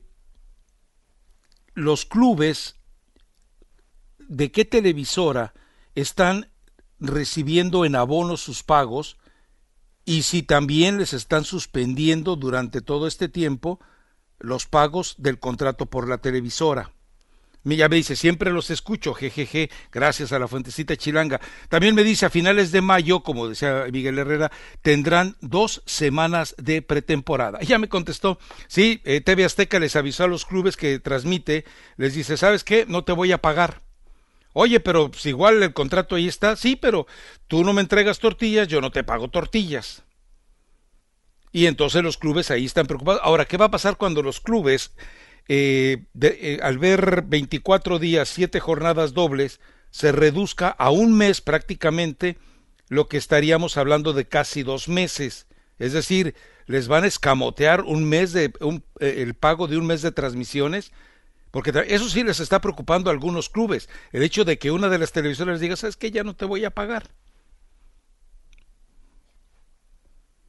los clubes de qué televisora están recibiendo en abono sus pagos y si también les están suspendiendo durante todo este tiempo los pagos del contrato por la televisora. Mi- Ya me dice, siempre los escucho, jejeje, gracias a la fuentecita chilanga. También me dice, a finales de mayo, como decía Miguel Herrera, tendrán dos semanas de pretemporada. Ya me contestó, sí, eh, TV Azteca les avisó a los clubes que transmite, les dice, ¿sabes qué? No te voy a pagar. Oye, pero pues, igual el contrato ahí está, sí, pero tú no me entregas tortillas, yo no te pago tortillas. Y entonces los clubes ahí están preocupados. Ahora, ¿qué va a pasar cuando los clubes, eh, de- eh, al ver 24 días, 7 jornadas dobles, se reduzca a un mes prácticamente, lo que estaríamos hablando de casi dos meses? Es decir, les van a escamotear un mes de un- eh, el pago de un mes de transmisiones. Porque eso sí les está preocupando a algunos clubes. El hecho de que una de las televisoras diga, ¿sabes qué? Ya no te voy a pagar.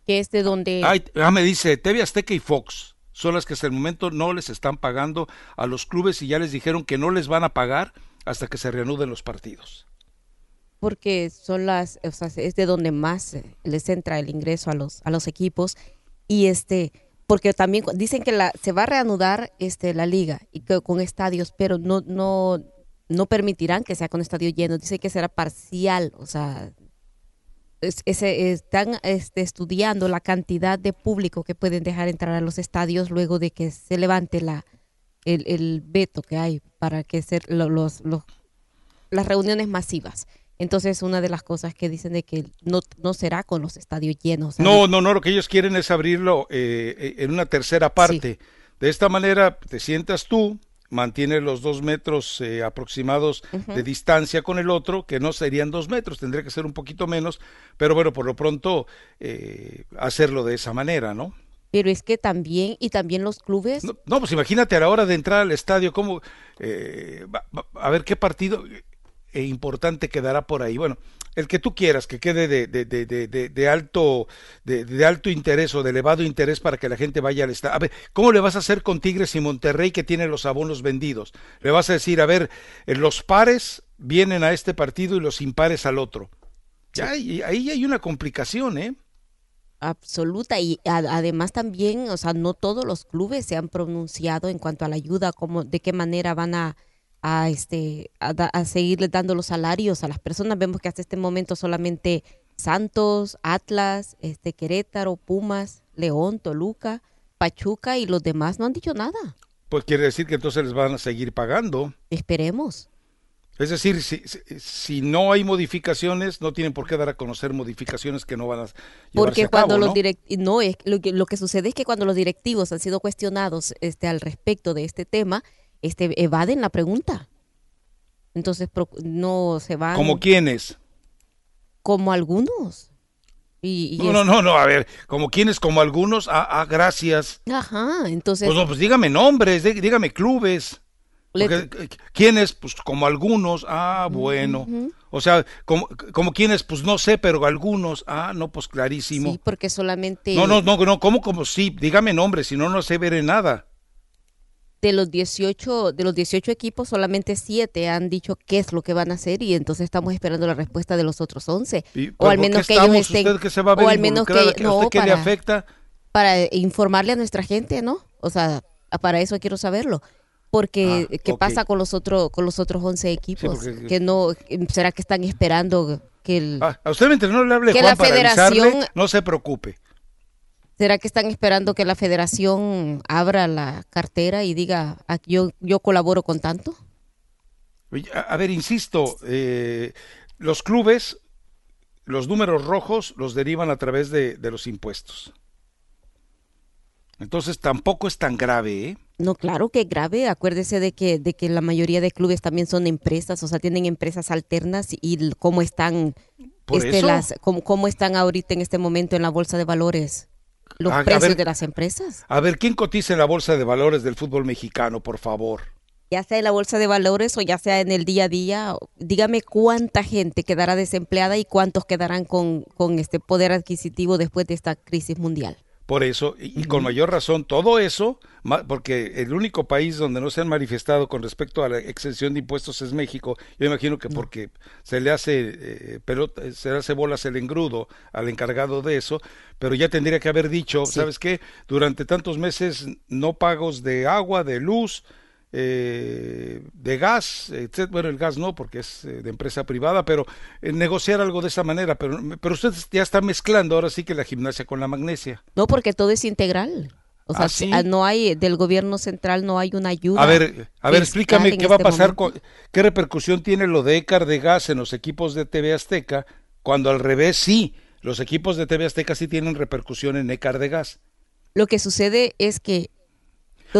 que es de donde Ay, ah, me dice, TV Azteca y Fox son las que hasta el momento no les están pagando a los clubes y ya les dijeron que no les van a pagar hasta que se reanuden los partidos. porque son las, o sea, es de donde más eh, les entra el ingreso a los a los equipos y este porque también dicen que la se va a reanudar este la liga y que con estadios, pero no no no permitirán que sea con estadio lleno, dice que será parcial, o sea, es- están este, estudiando la cantidad de público que pueden dejar entrar a los estadios luego de que se levante la el, el veto que hay para que ser lo- los, los las reuniones masivas. Entonces, una de las cosas que dicen de que no, no será con los estadios llenos. ¿sabes? No, no, no, lo que ellos quieren es abrirlo eh, eh, en una tercera parte. De esta manera te sientas tú, mantienes los dos metros eh, aproximados de distancia con el otro, que no serían dos metros, tendría que ser un poquito menos, pero bueno, por lo pronto eh, hacerlo de esa manera, ¿no? Pero es que también, y también los clubes, No, pues imagínate a la hora de entrar al estadio, cómo, eh, a ver qué partido eh, importante quedará por ahí. Bueno, el que tú quieras, que quede de, de, de, de, de- de alto, de, de alto interés o de elevado interés para que la gente vaya al estadio. A ver, ¿cómo le vas a hacer con Tigres y Monterrey que tiene los abonos vendidos? Le vas a decir, a ver, eh, los pares vienen a este partido y los impares al otro. Ya, y ahí hay una complicación, ¿eh? absoluta, y a- además también, o sea, no todos los clubes se han pronunciado en cuanto a la ayuda, cómo, de qué manera van a, a, este, a, da- a seguirle dando los salarios a las personas. Vemos que hasta este momento solamente Santos, Atlas, este, Querétaro, Pumas, León, Toluca, Pachuca y los demás no han dicho nada. Pues quiere decir que entonces les van a seguir pagando. Esperemos. Es decir, si, si, si no hay modificaciones, no tienen por qué dar a conocer modificaciones que no van a llevarse Porque a cabo, cuando los ¿no? direct no es lo que lo que sucede es que cuando los directivos han sido cuestionados este al respecto de este tema, este evaden la pregunta. Entonces no se van ¿Como quiénes? como algunos. Y, y No, no, es- no, no, a ver, como quiénes, como algunos, ah, ah, gracias. Ajá, entonces Pues no, pues dígame nombres, dí- dígame clubes. Le- Porque, eh, ¿Quiénes? Pues como algunos, ah, bueno. O sea, como, como quiénes, pues no sé, pero algunos, ah, no, pues clarísimo. sí, porque solamente No, no, no, no, ¿cómo, como sí? Dígame nombres, si no, no sé ver en nada. De los 18 de los 18 equipos solamente 7 han dicho qué es lo que van a hacer y entonces estamos esperando la respuesta de los otros 11 Y, o al ¿por qué menos que ellos estén ¿Usted que se va a ver o al menos que involucrada? ¿A no usted qué le para- afecta? para informarle a nuestra gente, ¿no? O sea, para eso quiero saberlo. Porque Ah, qué pasa con los otros con los otros 11 equipos porque- que no será que están esperando que el Ah, a usted mientras no le hable Juan la para federación- avisarle, no se preocupe. Será que están esperando que la federación abra la cartera y diga "Ah, yo yo colaboro con tanto? A, a ver, insisto, eh, los clubes, los números rojos los derivan a través de, de los impuestos. Entonces tampoco es tan grave, ¿eh? No, claro que es grave. Acuérdese de que, de que la mayoría de clubes también son empresas, o sea, tienen empresas alternas y cómo están, este, las, cómo, cómo están ahorita en este momento en la bolsa de valores los A- a precios ver. de las empresas. A ver, ¿quién cotiza en la bolsa de valores del fútbol mexicano, por favor? Ya sea en la bolsa de valores o ya sea en el día a día, dígame cuánta gente quedará desempleada y cuántos quedarán con, con este poder adquisitivo después de esta crisis mundial. Por eso, y, y con mayor razón, todo eso, porque el único país donde no se han manifestado con respecto a la exención de impuestos es México. Yo imagino que porque se le hace eh, pelota, se le hace bolas el engrudo al encargado de eso, pero ya tendría que haber dicho, ¿sabes qué? Durante tantos meses no pagos de agua, de luz, eh, de gas, etc. bueno, el gas no, porque es eh, de empresa privada, pero eh, negociar algo de esa manera, pero, pero usted ya está mezclando ahora sí que la gimnasia con la magnesia. No, porque todo es integral. O sea, ¿Ah, sí? ah, no hay, del gobierno central no hay una ayuda. A ver, a ver, explícame qué va a este pasar, momento. con, qué repercusión tiene lo de Écar de gas en los equipos de TV Azteca, cuando al revés sí, los equipos de TV Azteca sí tienen repercusión en Écar de gas. Lo que sucede es que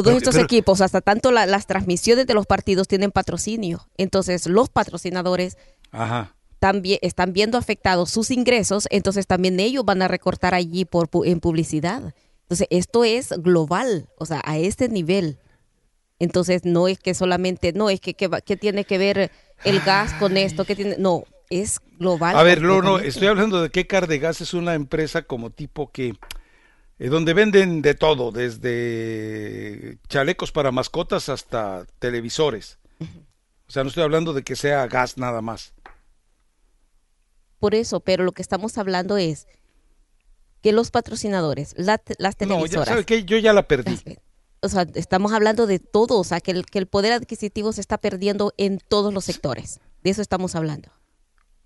todos Pero- estos pero- equipos, hasta tanto la- las transmisiones de los partidos tienen patrocinio. Entonces, los patrocinadores Ajá. también están viendo afectados sus ingresos, entonces también ellos van a recortar allí por en publicidad. Entonces, esto es global, o sea, a este nivel. Entonces, no es que solamente, no es que, que, que tiene que ver el gas con esto, que tiene, no, es global. A ver, no, estoy hablando de que Écar de gas es una empresa como tipo que, eh, donde venden de todo, desde chalecos para mascotas hasta televisores. O sea, no estoy hablando de que sea gas nada más. Por eso, pero lo que estamos hablando es que los patrocinadores, la- las No, televisoras, ya que yo ya la perdí. o sea, estamos hablando de todo, o sea, que el, que el poder adquisitivo se está perdiendo en todos los sectores. De eso estamos hablando.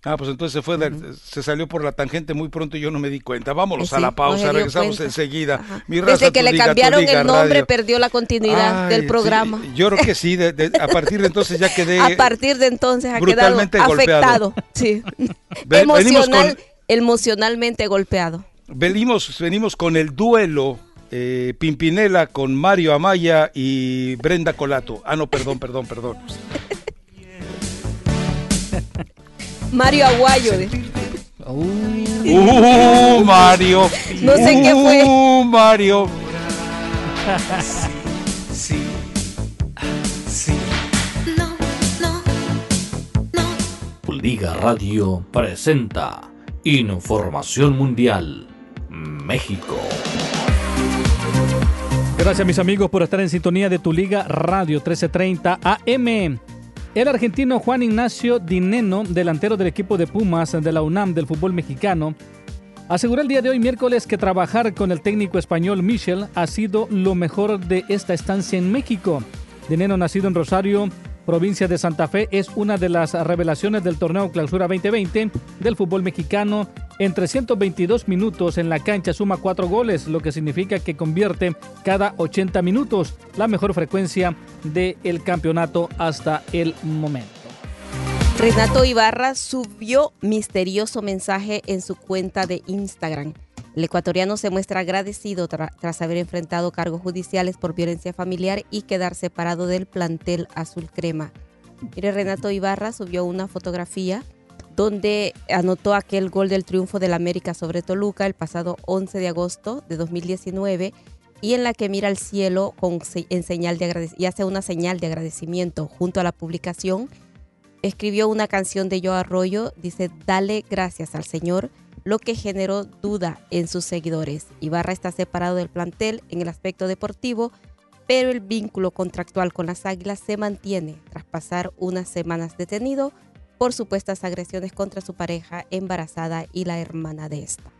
Ah, pues entonces se fue, de- se salió por la tangente muy pronto y yo no me di cuenta. Vámonos Eh, a la pausa, regresamos cuenta. enseguida. Mi raza, Desde que le cambiaron el nombre, radio. perdió la continuidad Ay, del sí, programa. yo creo que sí, de- de- a partir de entonces ya quedé A partir de entonces ha quedado brutalmente afectado. Sí. Emocional, con- emocionalmente golpeado. Venimos, venimos con el duelo eh, Pimpinela con Mario Amaya y Brenda Colato. Ah, no, perdón, perdón, perdón. Mario Aguayo. ¡Uh, Mario! No sé qué fue. ¡Uh, Mario! Sí, sí. Liga Radio presenta Información Mundial México. Gracias mis amigos por estar en sintonía de tu Liga Radio 1330 AM. El argentino Juan Ignacio Dineno, delantero del equipo de Pumas de la UNAM del fútbol mexicano, aseguró el día de hoy miércoles que trabajar con el técnico español Michel ha sido lo mejor de esta estancia en México. Dineno, nacido en Rosario, provincia de Santa Fe, es una de las revelaciones del torneo Clausura 2020 del fútbol mexicano. En 322 minutos en la cancha suma cuatro goles, lo que significa que convierte cada 80 minutos, la mejor frecuencia del campeonato hasta el momento. Renato Ibarra subió misterioso mensaje en su cuenta de Instagram. El ecuatoriano se muestra agradecido tra- tras haber enfrentado cargos judiciales por violencia familiar y quedar separado del plantel azul crema. Mire, Renato Ibarra subió una fotografía donde anotó aquel gol del triunfo del América sobre Toluca el pasado 11 de agosto de 2019 y en la que mira al cielo con, en señal de y hace una señal de agradecimiento junto a la publicación escribió una canción de Yo Arroyo, dice, dale gracias al Señor, lo que generó duda en sus seguidores. Ibarra está separado del plantel en el aspecto deportivo, pero el vínculo contractual con las Águilas se mantiene tras pasar unas semanas detenido por supuestas agresiones contra su pareja embarazada y la hermana de esta.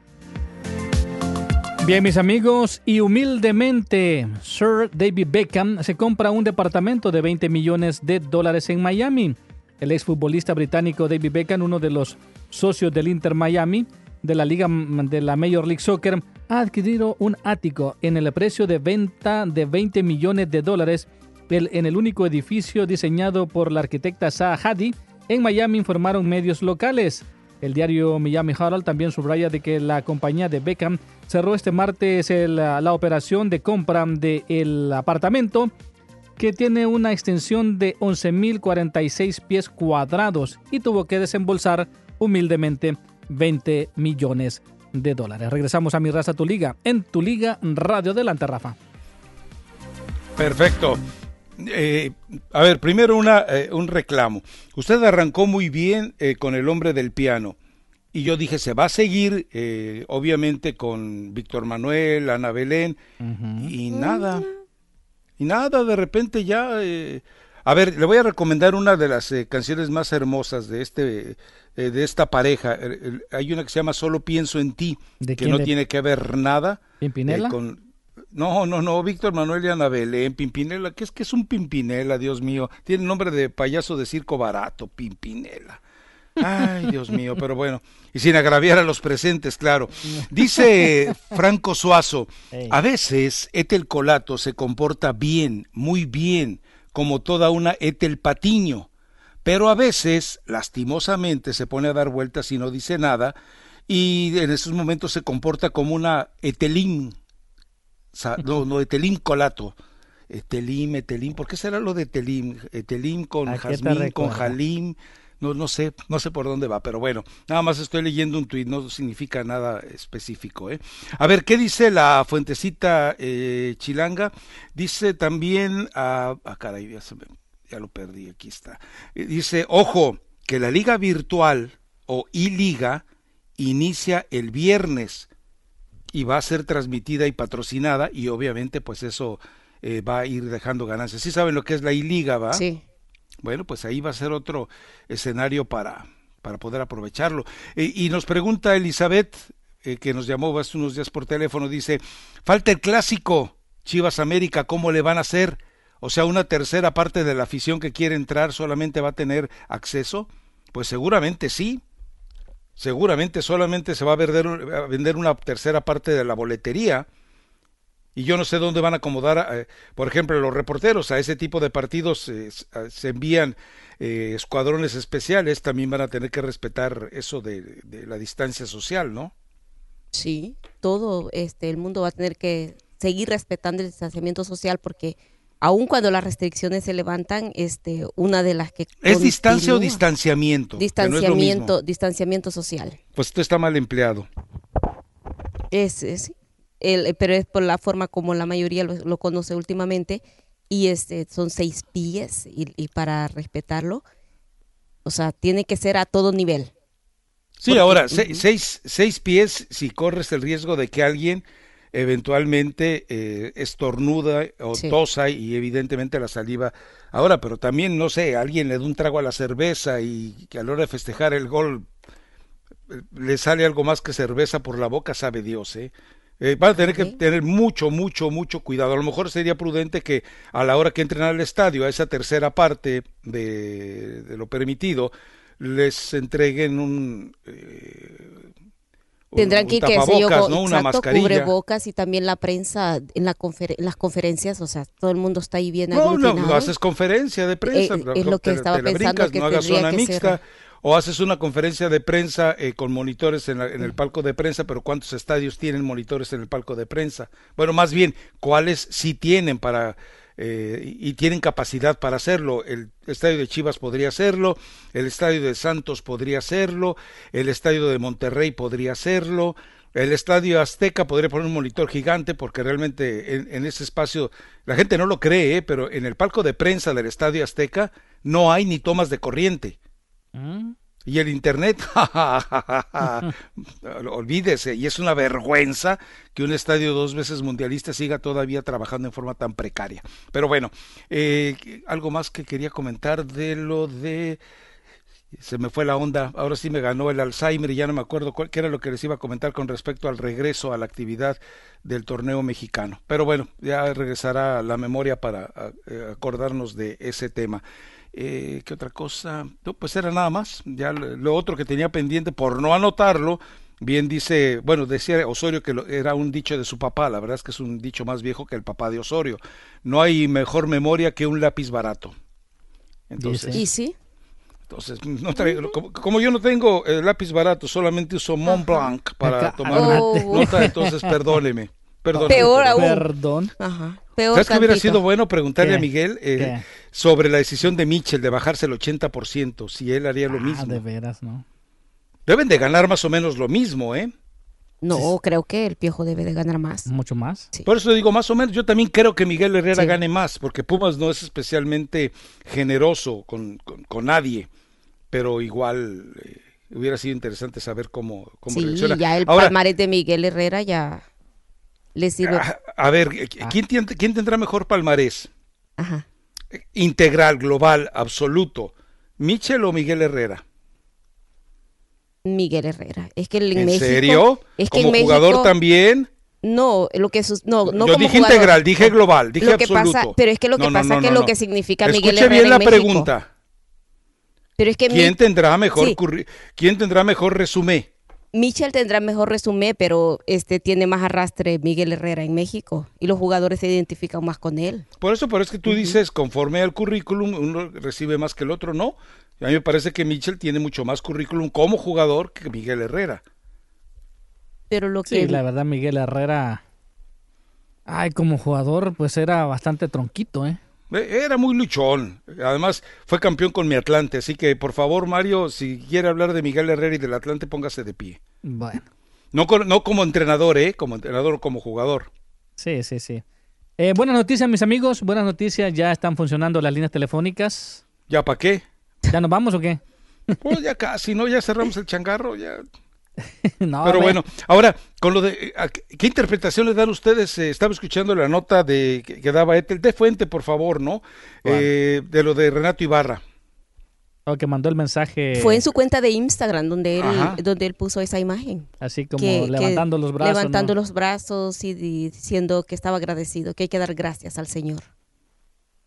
Bien, mis amigos, y humildemente, Sir David Beckham se compra un departamento de 20 millones de dólares en Miami. El exfutbolista británico David Beckham, uno de los socios del Inter Miami de la Liga de la Major League Soccer, ha adquirido un ático en el precio de venta de 20 millones de dólares en el único edificio diseñado por la arquitecta Zaha Hadid en Miami, informaron medios locales. El diario Miami Herald también subraya de que la compañía de Beckham cerró este martes la operación de compra del apartamento que tiene una extensión de 11.046 pies cuadrados y tuvo que desembolsar humildemente 20 millones de dólares. Regresamos a Mi Raza Tu Liga en Tu Liga Radio. Adelante, Rafa. Perfecto. Eh, a ver, primero una, eh, un reclamo. Usted arrancó muy bien eh, con el hombre del piano. Y yo dije, se va a seguir, obviamente, con Víctor Manuel, Ana Belén, y nada. Y nada, de repente ya... eh, A ver, le voy a recomendar una de las eh, canciones más hermosas de este eh, de esta pareja. El- hay una que se llama Solo pienso en ti, ¿De que no ¿De tiene que ver nada Pimpinela? eh, con no, no, no, Víctor Manuel y Ana Belén, Pimpinela, ¿qué es que es un Pimpinela, Dios mío? Tiene nombre de payaso de circo barato, Pimpinela. Ay, Dios mío, pero bueno, y sin agraviar a los presentes, claro. Dice Franco Suazo, a veces Etel Colato se comporta bien, muy bien, como toda una Etel Patiño, pero a veces, lastimosamente, se pone a dar vueltas y no dice nada, y en esos momentos se comporta como una Etelín, no, no, Etelín Colato. Etelim, Etelim, ¿por qué será lo de Etelim? Etelim con ¿A qué te Jazmín, con? Jalim, no, no sé, no sé por dónde va, pero bueno, nada más estoy leyendo un tuit, no significa nada específico, ¿eh? A ver, ¿qué dice la fuentecita eh, chilanga? Dice también, ah, ah, caray, ya, se me- ya lo perdí, aquí está. Eh, Dice, ojo, que la liga virtual o i-liga inicia el viernes y va a ser transmitida y patrocinada y obviamente pues eso eh, va a ir dejando ganancias. ¿Sí saben lo que es la I-Liga, va? Sí. Bueno, pues ahí va a ser otro escenario para, para poder aprovecharlo. Eh, y nos pregunta Elizabeth, eh, que nos llamó hace unos días por teléfono, dice, falta el clásico, Chivas América, ¿cómo le van a hacer? O sea, una tercera parte de la afición que quiere entrar solamente va a tener acceso. Pues seguramente sí, seguramente solamente se va a vender, a vender una tercera parte de la boletería. Y yo no sé dónde van a acomodar, eh, por ejemplo, los reporteros. A ese tipo de partidos eh, s- a- se envían eh, escuadrones especiales. También van a tener que respetar eso de, de la distancia social, ¿no? Sí, todo este el mundo va a tener que seguir respetando el distanciamiento social porque aun cuando las restricciones se levantan, este una de las que ¿Es distancia o distanciamiento? No distanciamiento, distanciamiento social. Pues esto está mal empleado. Es, es- el, pero es por la forma como la mayoría lo, lo conoce últimamente y este son seis pies y, y para respetarlo, o sea, tiene que ser a todo nivel. Sí, Porque- ahora, seis, seis pies si corres el riesgo de que alguien eventualmente eh, estornuda o Sí. tosa y evidentemente la saliva. Ahora, pero también, no sé, alguien le da un trago a la cerveza y que a la hora de festejar el gol eh, le sale algo más que cerveza por la boca, sabe Dios, ¿eh? Eh, van a tener que tener mucho, mucho, mucho cuidado. A lo mejor sería prudente que a la hora que entren al estadio, a esa tercera parte de, de lo permitido, les entreguen un... eh, Tendrán que, que yo, ¿no? Una exacto, mascarilla. cubrebocas y también la prensa en la confer- las conferencias, o sea, todo el mundo está ahí bien No, no, no haces conferencia de prensa, Eh, no, es lo que te- estaba te pensando brincas, que no hagas zona que mixta, ser. O haces una conferencia de prensa eh, con monitores en, la- en el palco de prensa, pero ¿cuántos estadios tienen monitores en el palco de prensa? Bueno, más bien, ¿cuáles sí tienen para eh, y tienen capacidad para hacerlo? El estadio de Chivas podría hacerlo, el estadio de Santos podría hacerlo, el estadio de Monterrey podría hacerlo. El estadio Azteca podría poner un monitor gigante porque realmente en, en ese espacio la gente no lo cree, ¿eh? pero en el palco de prensa del estadio Azteca no hay ni tomas de corriente. Y el internet, olvídese, y es una vergüenza que un estadio dos veces mundialista siga todavía trabajando en forma tan precaria. Pero bueno, eh, algo más que quería comentar de lo de... Se me fue la onda, ahora sí me ganó el Alzheimer y ya no me acuerdo cuál, qué era lo que les iba a comentar con respecto al regreso a la actividad del torneo mexicano. Pero bueno, ya regresará la memoria para eh, acordarnos de ese tema. Eh, ¿Qué otra cosa? No, pues era nada más. Ya lo lo otro que tenía pendiente por no anotarlo Bien dice, bueno, decía Osorio que lo- era un dicho de su papá, la verdad es que es un dicho más viejo que el papá de Osorio. No hay mejor memoria que un lápiz barato. Entonces, ¿Y sí? entonces no traigo- como, como yo no tengo el lápiz barato, solamente uso Mont Blanc para tomar Oh. nota, entonces perdóneme. perdóneme Peor aún. Perdón. Ajá. Peor ¿Sabes que hubiera sido bueno preguntarle ¿Qué? a Miguel eh, sobre la decisión de Mitchell de bajarse el 80%, si él haría lo Ah, mismo? de veras, ¿no? Deben de ganar más o menos lo mismo, ¿eh? No, creo que el Piojo debe de ganar más. Mucho más. Sí. Por eso digo, más o menos, yo también creo que Miguel Herrera Sí. gane más, porque Pumas no es especialmente generoso con, con- con nadie, pero igual eh, hubiera sido interesante saber cómo, cómo Sí, reacciona. ya el Ahora, palmarés de Miguel Herrera ya le sirve. a, a ver, eh, ¿quién, quién tendrá mejor palmarés? Ajá. Integral, global, absoluto. ¿Michel o Miguel Herrera? Miguel Herrera. Es que en, ¿En México. serio? Es que ¿Como en jugador México- también? No, lo que sus, no, no Yo como dije jugador. integral, dije global, dije lo que absoluto. pasa, pero es que lo que No, pasa no, que no, lo no. que significa Miguel Escuche Herrera bien en la México. pregunta. Pero es que ¿Quién Mi- tendrá mejor sí, curri- quién tendrá mejor resumen? Michel tendrá mejor resumen, pero este tiene más arrastre Miguel Herrera en México y los jugadores se identifican más con él. Por eso, pero es que tú dices, conforme al currículum, uno recibe más que el otro, ¿no? A mí me parece que Mitchell tiene mucho más currículum como jugador que Miguel Herrera. Pero lo Sí, que la verdad, Miguel Herrera. Ay, como jugador, pues era bastante tronquito, ¿eh? Eh, Era muy luchón. Además, fue campeón con mi Atlante. Así que, por favor, Mario, si quiere hablar de Miguel Herrera y del Atlante, póngase de pie. Bueno, No, no como entrenador, ¿eh? Como entrenador o como jugador. sí, sí, sí. Eh, buenas noticias, mis amigos. Buenas noticias. Ya están funcionando las líneas telefónicas. ¿Ya para qué? ¿Ya nos vamos o qué? Pues ya casi, ¿no? Ya cerramos el changarro, ya. no, Pero bueno, ahora, con lo de, eh, ¿a qué interpretación le dan ustedes? Eh, estaba escuchando la nota de que, que daba Ethel, de fuente, por favor, ¿no? Eh, de lo de Renato Ibarra. O que mandó el mensaje. fue en su cuenta de Instagram donde él Ajá. donde él puso esa imagen. Así como Que- que levantando los brazos. Levantando ¿no? los brazos y di- diciendo que estaba agradecido, que hay que dar gracias al Señor.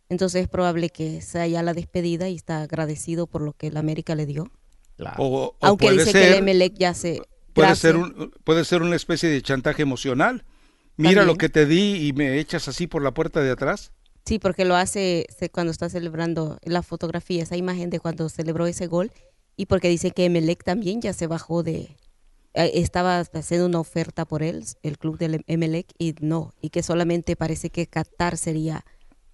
Entonces es probable que sea ya la despedida y está agradecido por lo que el América le dio. Claro. O, o Aunque puede dice ser, que el Emelec ya se... puede gracias. ser un, puede ser una especie de chantaje emocional. Mira También. lo que te di y me echas así por la puerta de atrás. Sí, porque lo hace cuando está celebrando la fotografía, esa imagen de cuando celebró ese gol, y porque dice que Emelec también ya se bajó de... eh, Estaba haciendo una oferta por él, el club del Emelec, y no, y que solamente parece que Qatar sería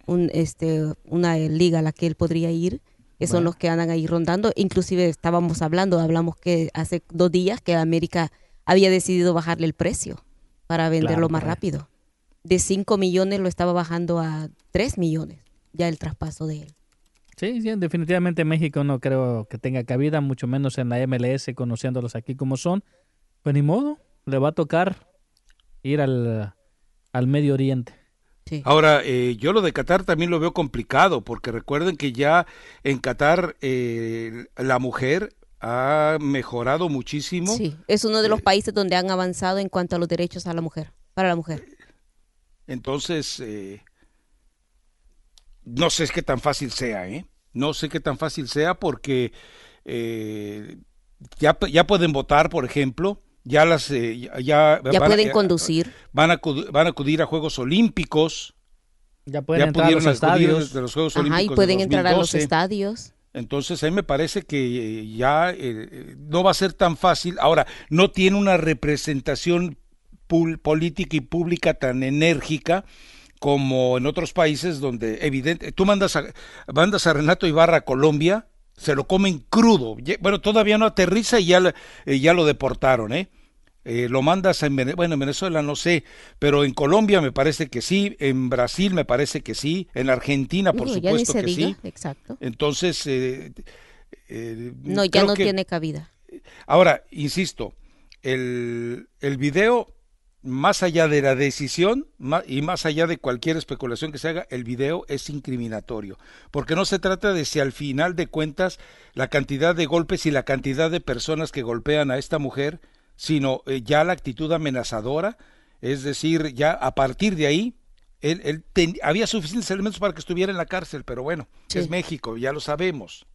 un, este, una liga a la que él podría ir, que son Bueno. los que andan ahí rondando. Inclusive estábamos hablando, hablamos que hace dos días que América había decidido bajarle el precio para venderlo Claro, más correcto. rápido. De 5 millones lo estaba bajando a 3 millones, ya el traspaso de él. Sí, sí, definitivamente México no creo que tenga cabida, mucho menos en la MLS, conociéndolos aquí como son. Pues ni modo, le va a tocar ir al, al Medio Oriente. Sí. Ahora, eh, yo lo de Qatar también lo veo complicado, porque recuerden que ya en Qatar eh, la mujer ha mejorado muchísimo. Sí, es uno de los países donde han avanzado en cuanto a los derechos a la mujer, para la mujer. Entonces, eh, no sé qué tan fácil sea, ¿eh? No sé qué tan fácil sea porque eh, ya, ya pueden votar, por ejemplo, ya las eh, ya, ya Ya van a- pueden conducir. van a acudir, van a acudir a Juegos Olímpicos. Ya pueden ya entrar a los estadios. de los Juegos Ajá, y Olímpicos de pueden entrar a los 2012. estadios. Entonces, a mí me parece que eh, ya eh, no va a ser tan fácil. Ahora, no tiene una representación política y pública tan enérgica como en otros países donde evidente tú mandas a mandas a Renato Ibarra a Colombia se lo comen crudo bueno todavía no aterriza y ya lo- eh, ya lo deportaron eh Eh, lo mandas en Vene- bueno en Venezuela no sé pero en Colombia me parece que sí en Brasil me parece que sí en Argentina por supuesto que diga, sí exacto. entonces eh, eh, No, ya no que- tiene cabida. Ahora, insisto, el, el video, más allá de la decisión y más allá de cualquier especulación que se haga, el video es incriminatorio. Porque no se trata de si al final de cuentas la cantidad de golpes y la cantidad de personas que golpean a esta mujer, sino eh, ya la actitud amenazadora, es decir, ya a partir de ahí, él, él ten- había suficientes elementos para que estuviera en la cárcel, pero bueno, Sí. es México, ya lo sabemos.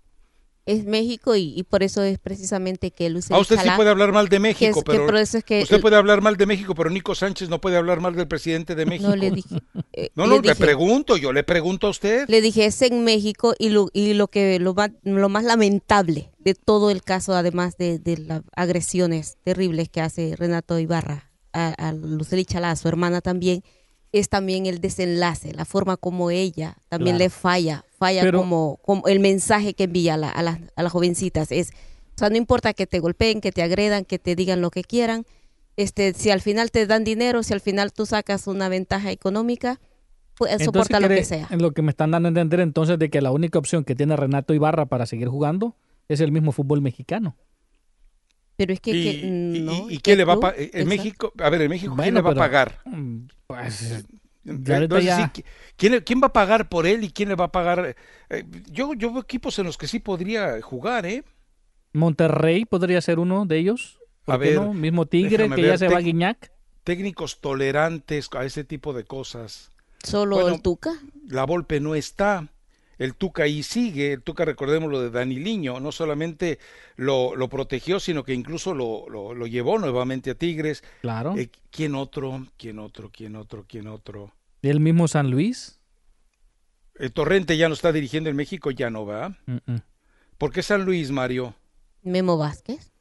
Es México y, y por eso es precisamente que Luis A Ah, usted sí puede hablar mal de México, es- pero por eso es que usted el- puede hablar mal de México, pero Nico Sánchez no puede hablar mal del presidente de México. No le dije. eh, No, le no, le dije- pregunto, yo le pregunto a usted. Le dije, es en México y lo, y lo que lo más, lo más lamentable de todo el caso, además de, de las agresiones terribles que hace Renato Ibarra a, a Lucely Chalá, a su hermana también, es también el desenlace, la forma como ella también Claro. le falla, falla Pero- como, como el mensaje que envía a, la- a las- a las jovencitas. Es, o sea, no importa que te golpeen, que te agredan, que te digan lo que quieran, este, si al final te dan dinero, si al final tú sacas una ventaja económica, pues Entonces, soporta lo que sea. En lo que me están dando a entender entonces de que la única opción que tiene Renato Ibarra para seguir jugando es el mismo fútbol mexicano. Pero es que, ¿Y, que, y- no, y ¿qué quién le va a pagar? En Exacto. México, a ver, en México, ¿quién Bueno, le va a pagar? Mm, Pues, Entonces, ahorita ya- sí, ¿quién, quién va a pagar por él y quién le va a pagar? Eh, yo, yo veo equipos en los que sí podría jugar, ¿eh? Monterrey podría ser uno de ellos. ¿Por A qué ver, no? Mismo Tigre, que ya se va a Guiñac. Técnicos tolerantes a ese tipo de cosas. Solo Bueno, el Tuca. La Volpe no está. El Tuca ahí sigue. El Tuca, recordemos lo de Daniliño, no solamente lo, lo protegió, sino que incluso lo, lo, lo llevó nuevamente a Tigres. Claro. Eh, ¿Quién otro? ¿Quién otro? ¿Quién otro? ¿Quién otro? El mismo San Luis. El Torrente ya no está dirigiendo en México, ya no va. ¿Por qué San Luis, Mario? Memo Vázquez.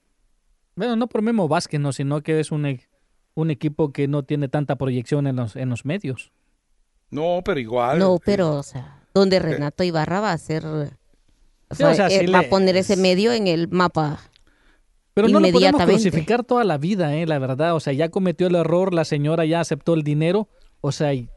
Bueno, no por Memo Vázquez, no, sino que es un, e- un equipo que no tiene tanta proyección en los, en los medios. No, pero igual. No, pero, o sea, donde Renato Ibarra va a hacer. O Sí, sea, o sea, eh, va le- a poner ese medio en el mapa. Pero no lo podemos crucificar toda la vida, eh, la verdad. O sea, ya cometió el error, la señora ya aceptó el dinero. O sea, y-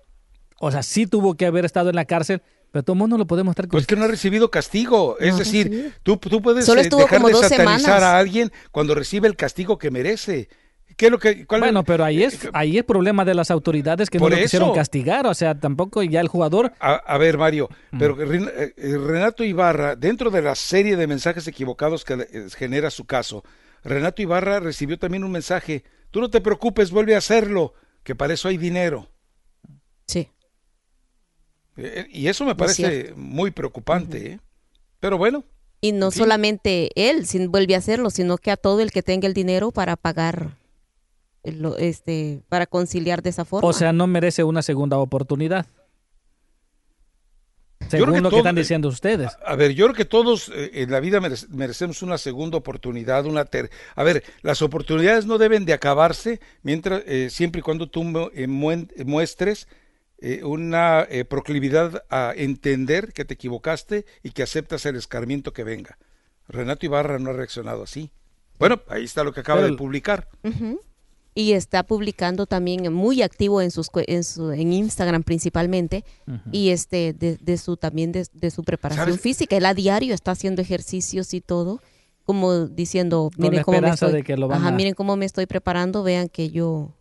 o sea, sí tuvo que haber estado en la cárcel, pero todo el mundo lo podemos estar Pues que no ha recibido castigo. Es No decir, tú, tú puedes eh, dejar de satanizar semanas. a alguien cuando recibe el castigo que merece. ¿Qué es lo que, cuál es- Bueno, pero ahí es ahí es problema de las autoridades que no lo quisieron eso. castigar, o sea, tampoco ya el jugador A, a ver, Mario, pero Ren- eh, eh, Renato Ibarra, dentro de la serie de mensajes equivocados que eh, genera su caso, Renato Ibarra recibió también un mensaje, tú no te preocupes, vuelve a hacerlo, que para eso hay dinero. Sí. Eh, y eso me parece muy preocupante, ¿eh? Pero bueno, Y no solamente él sin, vuelve a hacerlo, sino que a todo el que tenga el dinero para pagar, lo- este, para conciliar de esa forma. o sea, no merece una segunda oportunidad. Según que lo que todo- están diciendo ustedes. A ver, yo creo que todos eh, en la vida merece- merecemos una segunda oportunidad, una ter A ver, las oportunidades no deben de acabarse mientras eh, siempre y cuando tú eh, muestres eh, una eh, proclividad a entender que te equivocaste y que aceptas el escarmiento que venga. Renato Ibarra no ha reaccionado así. Bueno, ahí está lo que acaba Pero de publicar. Y está publicando también muy activo en sus cue- en, su, en Instagram principalmente y este de, de su también de, de su preparación ¿Sabes? física. Él a diario está haciendo ejercicios y todo, como diciendo, Con miren cómo me esperanza estoy, de que lo van ajá, a- miren cómo me estoy preparando, vean que yo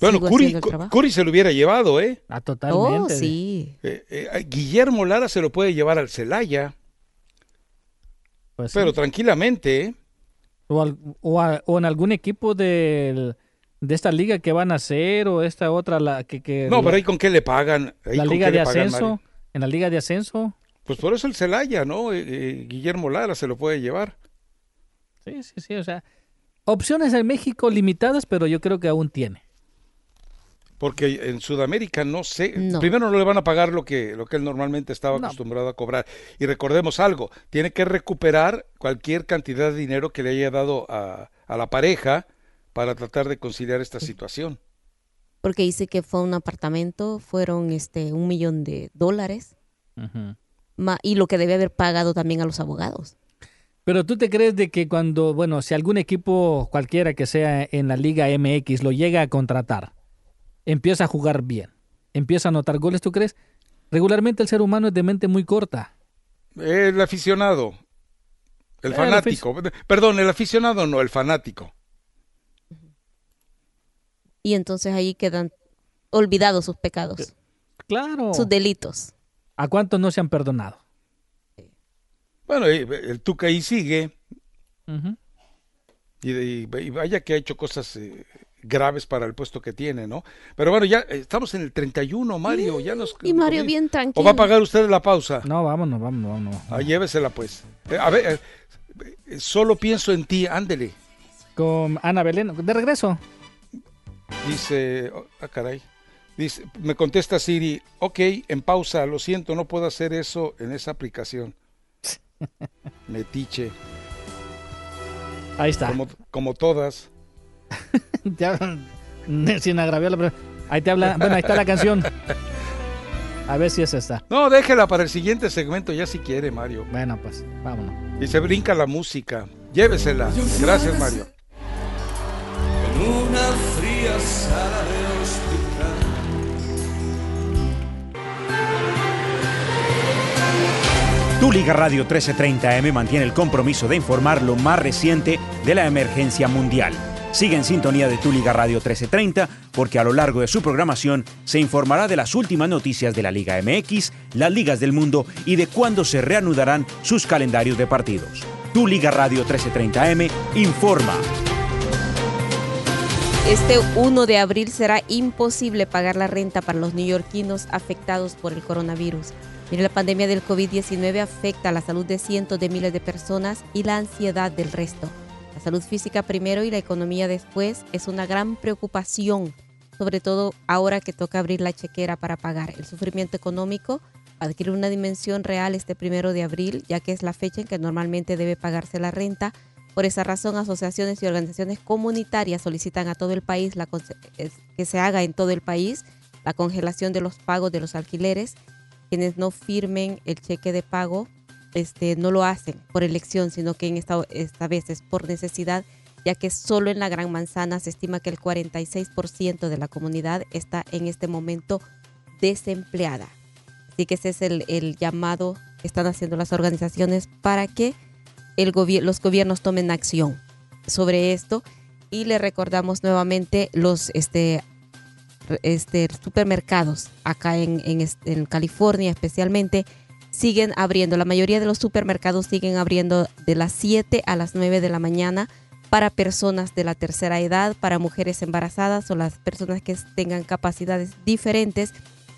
Bueno, Curi. Curi se lo hubiera llevado, ¿eh? Ah, Oh, totalmente. sí. Eh, eh, Guillermo Lara se lo puede llevar al Celaya, Pues sí. pero tranquilamente, ¿eh? o, al- o a- o en algún equipo del- de esta liga que van a hacer o esta otra la que, que No, la, pero ahí con qué le pagan. Ahí la con liga qué de le pagan, ascenso, Mario. en la liga de ascenso. Pues por eso el Celaya, ¿no? Eh, eh, Guillermo Lara se lo puede llevar. Sí, sí, sí, o sea, opciones en México limitadas, pero yo creo que aún tiene. Porque en Sudamérica no sé, No. primero no le van a pagar lo que, lo que él normalmente estaba No. acostumbrado a cobrar. Y recordemos algo, tiene que recuperar cualquier cantidad de dinero que le haya dado a, a la pareja para tratar de conciliar esta situación. Porque dice que fue un apartamento, fueron este un millón de dólares ma- y lo que debe haber pagado también a los abogados. Pero tú te crees de que cuando, bueno, si algún equipo cualquiera que sea en la Liga MX lo llega a contratar, empieza a jugar bien, empieza a anotar goles, ¿tú crees? Regularmente el ser humano es de mente muy corta. El aficionado, el El fanático, perdón, el aficionado no, el fanático. Y entonces ahí quedan olvidados sus pecados, Claro. sus delitos. ¿A cuántos no se han perdonado? Bueno, eh, el Tuca ahí sigue Ujú. y, y- y vaya que ha hecho cosas eh, graves para el puesto que tiene, ¿no? Pero bueno, ya eh, estamos en el 31, Mario, ya nos... Y Mario bien tranquilo. ¿O va a pagar usted la pausa? No, vámonos, vámonos, vámonos. Ah, llévesela pues. Eh, a ver, eh, solo pienso en ti, ándele. Con Ana Belén, de regreso. Dice, oh, ah, caray. Dice, me contesta Siri, ok, en pausa, lo siento, no puedo hacer eso en esa aplicación. Metiche. Ahí está. Como, como todas. Ya, sin agraviarla, pero ahí te habla. Bueno, ahí está la canción. A ver si es esta. No, déjela para el siguiente segmento, ya si quiere, Mario. Bueno, pues, vámonos. Y se brinca la música. Llévesela. Gracias, Mario. Una fría sala de hospital. Tu Liga Radio 1330M mantiene el compromiso de informar lo más reciente de la emergencia mundial. Sigue en sintonía de Tu Liga Radio 1330 porque a lo largo de su programación se informará de las últimas noticias de la Liga MX, las ligas del mundo y de cuándo se reanudarán sus calendarios de partidos. Tu Liga Radio 1330M informa. Este 1 de abril será imposible pagar la renta para los neoyorquinos afectados por el coronavirus. Mire, la pandemia del COVID-19 afecta la salud de cientos de miles de personas y la ansiedad del resto. La salud física primero y la economía después es una gran preocupación, sobre todo ahora que toca abrir la chequera para pagar. El sufrimiento económico adquiere una dimensión real este primero de abril, ya que es la fecha en que normalmente debe pagarse la renta. Por esa razón, asociaciones y organizaciones comunitarias solicitan a todo el país que se haga en todo el país la congelación de los pagos de los alquileres. Quienes no firmen el cheque de pago este, no lo hacen por elección, sino que en esta, esta vez es por necesidad, ya que solo en la Gran Manzana se estima que el 46% de la comunidad está en este momento desempleada. Así que ese es el, el llamado que están haciendo las organizaciones para que el gobier- los gobiernos tomen acción sobre esto. Y le recordamos nuevamente los este, este, supermercados acá en California especialmente siguen abriendo. La mayoría de los supermercados siguen abriendo de las 7 a las 9 de la mañana para personas de la tercera edad, para mujeres embarazadas o las personas que tengan capacidades diferentes.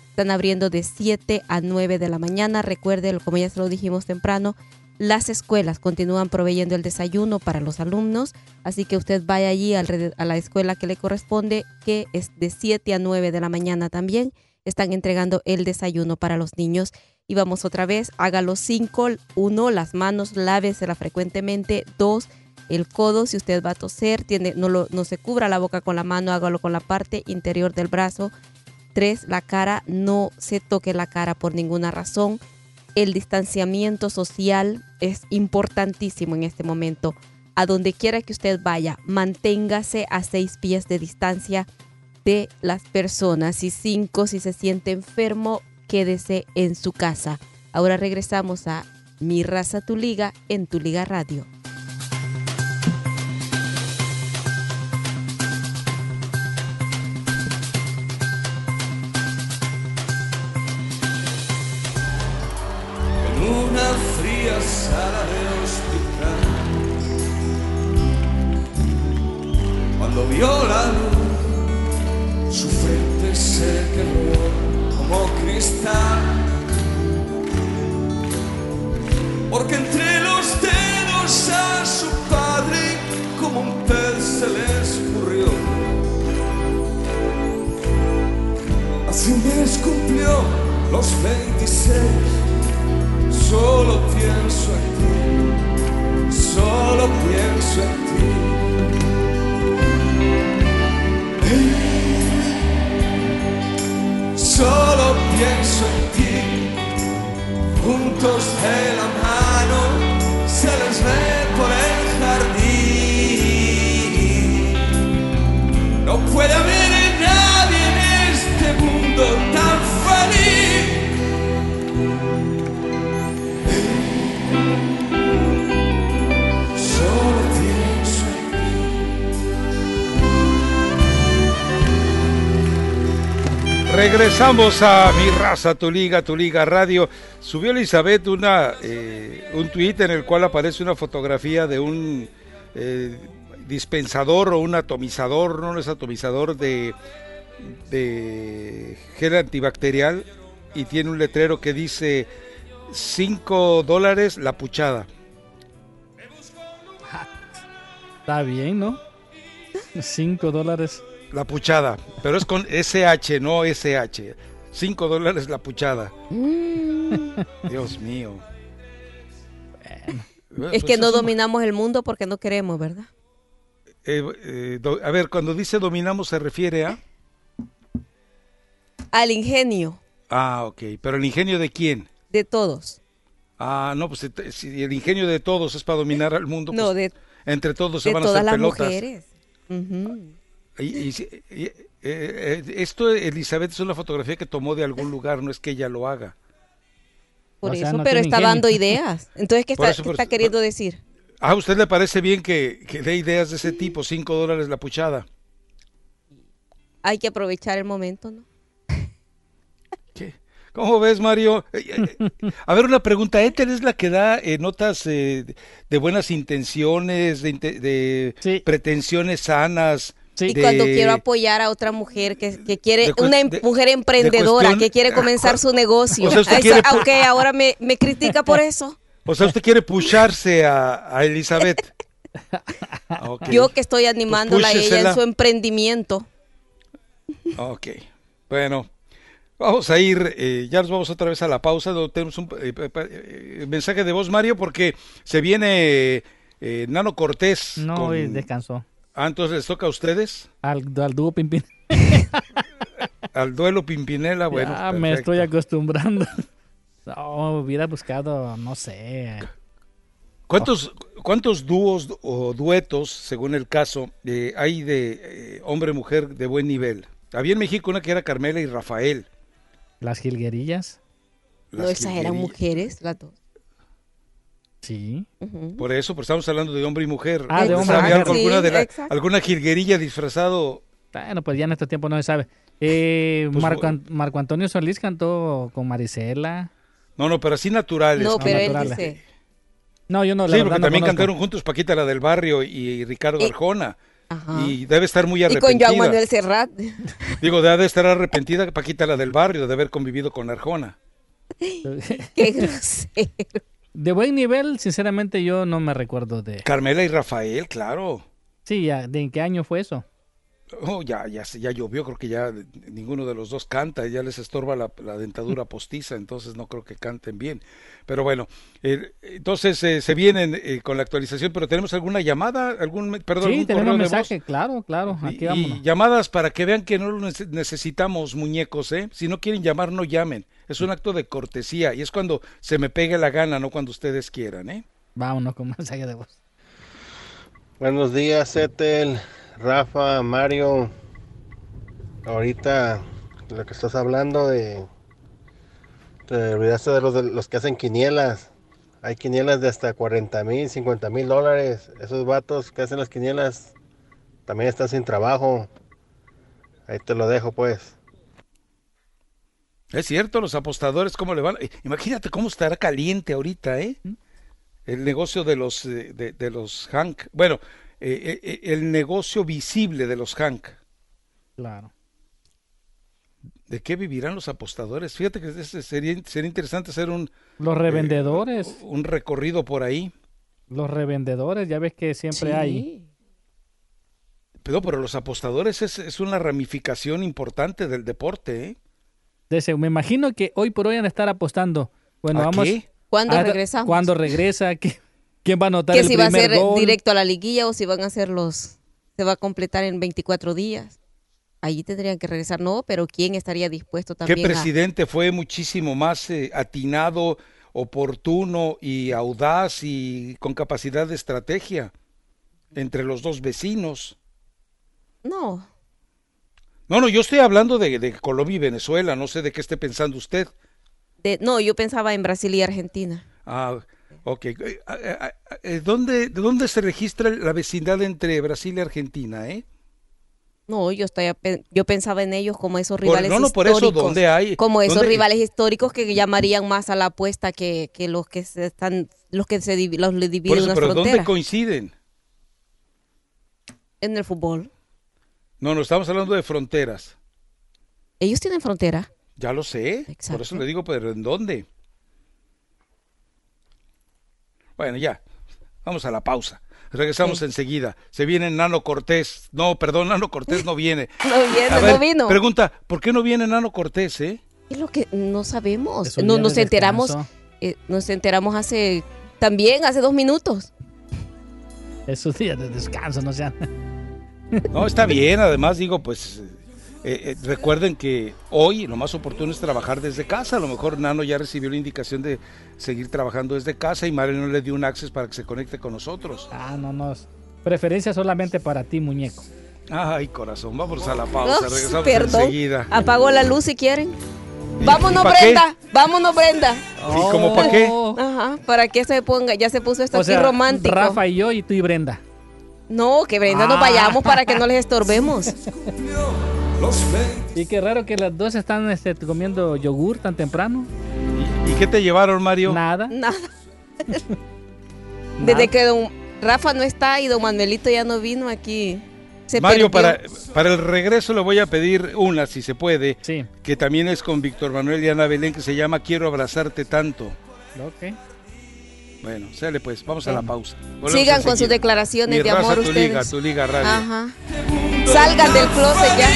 Están abriendo de 7 a 9 de la mañana. Recuerde, como ya se lo dijimos temprano, las escuelas continúan proveyendo el desayuno para los alumnos, así que usted vaya allí a la escuela que le corresponde, que es de 7 a 9 de la mañana también. Están entregando el desayuno para los niños. Y vamos otra vez, hágalo 5, 1, las manos, lávesela frecuentemente, 2, el codo, si usted va a toser, tiene, no, lo, no se cubra la boca con la mano, hágalo con la parte interior del brazo. 3, la cara, no se toque la cara por ninguna razón. El distanciamiento social es importantísimo en este momento. A donde quiera que usted vaya, manténgase a seis pies de distancia de las personas. Y cinco, si se siente enfermo, quédese en su casa. Ahora regresamos a Mi Raza Tu Liga en Tu Liga Radio. Porque entre los dedos a su padre como un pez se le escurrió. Hace un mes cumplió los 26 Solo pienso en ti, solo pienso en ti. Solo pienso en ti, juntos de la mano se les ve por el jardín. No puede haber Regresamos a Mi Raza, Tu Liga, Tu Liga Radio. Subió Elizabeth una, eh, un tuit en el cual aparece una fotografía de un eh, dispensador o un atomizador, no es atomizador de, de gel antibacterial y tiene un letrero que dice 5 dólares la puchada. Está bien, ¿no? 5 dólares. La puchada, pero es con SH, no SH. 5 dólares la puchada. Dios mío. Es que no dominamos el mundo porque no queremos, ¿verdad? Eh, eh, do- a ver, cuando dice dominamos se refiere a... Al ingenio Ah, ok. Pero el ingenio de quién? de todos. Ah, no, pues ent- si el ingenio de todos es para dominar al mundo, No, pues, de, entre todos se de van a todas hacer las pelotas. mujeres. Ujú. Y- y si- y- eh, eh, esto, Elizabeth, es una fotografía que tomó de algún lugar, no es que ella lo haga. Por O sea, eso, no pero está ingenio. dando ideas. Entonces, ¿qué está, eso, qué por está eso, queriendo decir? Ah, ¿a usted le parece bien que, que dé ideas de ese tipo? Cinco dólares la puchada. Hay que aprovechar el momento, ¿no? ¿Cómo ves, Mario? Eh, A ver, una pregunta. ¿Ethel es la que da eh, notas eh, de buenas intenciones, de, de pretensiones sanas? Y de- cuando quiero apoyar a otra mujer que, que quiere, de una em- de- mujer de emprendedora cuestión- que quiere comenzar su negocio. O sea, usted quiere aunque ahora me, me critica por eso. O sea, usted quiere pusharse a, a Elizabeth. Ah, ok. Yo que estoy animándola a ella en púchesela. su emprendimiento. Ok, bueno, vamos a ir, eh, ya nos vamos otra vez a la pausa, tenemos un eh, eh, mensaje de voz, Mario, porque se viene eh, Nano Cortés. No, con- descansó. Ah, entonces les toca a ustedes, Al, al dúo Pimpin. al duelo Pimpinela, bueno. ya me estoy acostumbrando. No, hubiera buscado, no sé. ¿Cuántos, ¿Cuántos dúos o duetos, según el caso, eh, hay de eh, hombre-mujer de buen nivel? Había en México una que era Carmela y Rafael. Las jilguerillas. No, esas eran mujeres, las dos. Sí. Por eso, pues estamos hablando de hombre y mujer. Ah, de hombre y ¿Sabe mujer. algo, alguna, Sí, de la- alguna jilguerilla disfrazado? Bueno, pues ya en este tiempo no se sabe. Eh, Pues, Marco, An- Marco Antonio Solís cantó con Marisela. No, no, pero así naturales. No, pero él dice. No, yo no. la sí, porque no también conozco. cantaron juntos Paquita la del Barrio y Ricardo Arjona. Ajá. Y debe estar muy Y con arrepentida. Joan Manuel Serrat. Digo, debe estar arrepentida Paquita la del Barrio de haber convivido con Arjona. Qué grosero. De buen nivel, sinceramente, yo no me recuerdo de. Carmela y Rafael, claro. Sí, ya, ¿de en qué año fue eso? Oh, ya, ya, se- ya llovió, creo que ya ninguno de los dos canta, ya les estorba la, la dentadura postiza, entonces no creo que canten bien. Pero bueno, eh, entonces eh, se vienen eh, con la actualización, pero ¿tenemos alguna llamada? ¿Algún, perdón, sí, algún tenemos correo de voz? mensaje, claro, claro. Aquí Y- vámonos. y llamadas para que vean que no necesitamos, muñecos, ¿eh? Si no quieren llamar, no llamen. Es un acto de cortesía y es cuando se me pegue la gana, no cuando ustedes quieran, ¿eh? Vámonos con mensaje de voz. Buenos días, Etel, Rafa, Mario. Ahorita lo que estás hablando de. Te olvidaste de los, de los que hacen quinielas. Hay quinielas de hasta 40 mil, 50 mil dólares. Esos vatos que hacen las quinielas también están sin trabajo. Ahí te lo dejo, pues. Es cierto, los apostadores, ¿cómo le van? Imagínate cómo estará caliente ahorita, ¿eh? El negocio de los, eh, de, de los Hank. Bueno, eh, eh, el negocio visible de los Hank. Claro. ¿De qué vivirán los apostadores? Fíjate que ese sería, sería interesante hacer un, Los revendedores. un recorrido por ahí. Los revendedores, ya ves que siempre hay. Pero, pero los apostadores es, es una ramificación importante del deporte, ¿eh? Me imagino que hoy por hoy han de estar apostando. Bueno, ¿A vamos. qué? ¿Cuándo a- regresamos? ¿Cuándo regresa? ¿Qué- ¿Quién va a anotar Que el si va a ser gol? directo a la liguilla o si van a ser los. Se va a completar en 24 días. Allí tendrían que regresar. No, pero ¿quién estaría dispuesto ¿Qué también a- presidente fue muchísimo más eh, atinado, oportuno y audaz y con capacidad de estrategia entre los dos vecinos? No, No, no, yo estoy hablando de, de Colombia y Venezuela, no sé de qué esté pensando usted. de- no, yo pensaba en Brasil y Argentina. Ah, ok. Eh, eh, ¿Dónde, ¿De dónde se registra la vecindad entre Brasil y Argentina, eh? No, yo estoy yo pensaba en ellos como esos Por- rivales no, no, por eso, históricos. ¿dónde hay? Como esos ¿Dónde- rivales históricos que llamarían más a la apuesta que, que los que se están, los que se los le Por dividen eso, una pero frontera. ¿dónde coinciden? En el fútbol. No, no estamos hablando de fronteras. Ellos tienen frontera. Ya lo sé. Por eso le digo, pero ¿en dónde? Bueno, ya. Vamos a la pausa. Regresamos enseguida. Se viene Nano Cortés. No, perdón, Nano Cortés no viene. No viene, ver, no vino. Pregunta, ¿por qué no viene Nano Cortés, eh? Es lo que no sabemos. No, nos enteramos, eh, nos enteramos hace, también hace dos minutos. Es su día de descanso, no sean. No, está bien. Además, digo, pues eh, eh, recuerden que hoy lo más oportuno es trabajar desde casa. A lo mejor Nano ya recibió la indicación de seguir trabajando desde casa y Mario no le dio un access para que se conecte con nosotros. Ah, no, no. Preferencia solamente para ti, muñeco. Ay, corazón, vamos a la pausa. Oh, Regresamos perdón. enseguida. Apagó la luz si quieren. ¿Y- Vámonos, qué? Brenda. Vámonos, Brenda. ¿Y cómo pa' qué? Ajá, para que se ponga, ya se puso esto O aquí sea, romántico. Rafa y yo y tú y Brenda. No, que Brenda nos Ah. vayamos para que no les estorbemos. Y qué raro que las dos están este, comiendo yogur tan temprano. ¿Y qué te llevaron, Mario? Nada. Nada. Desde que don Rafa no está y don Manuelito ya no vino aquí. Se Mario, para, para el regreso le voy a pedir una, si se puede, que también es con Víctor Manuel y Ana Belén, que se llama Quiero abrazarte tanto. Ok. Bueno, sale pues, vamos a la pausa. Volvemos Sigan con sus declaraciones Mi de raza, amor tu ustedes. liga, tu liga radio. Ajá. Salgan del closet ya.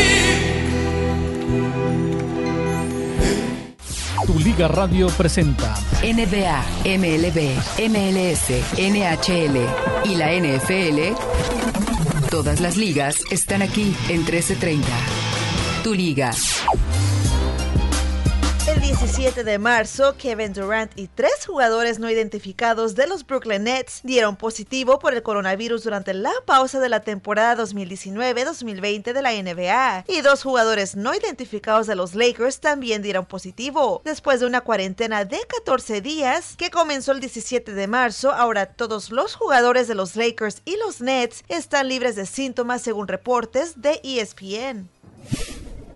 Tu Liga Radio presenta NBA, MLB, MLS, NHL y la NFL. Todas las ligas están aquí en 1330. Tu liga. El 17 de marzo, Kevin Durant y tres jugadores no identificados de los Brooklyn Nets dieron positivo por el coronavirus durante la pausa de la temporada 2019-2020 de la NBA. Y dos jugadores no identificados de los Lakers también dieron positivo. Después de una cuarentena de 14 días que comenzó el 17 de marzo, ahora todos los jugadores de los Lakers y los Nets están libres de síntomas según reportes de ESPN.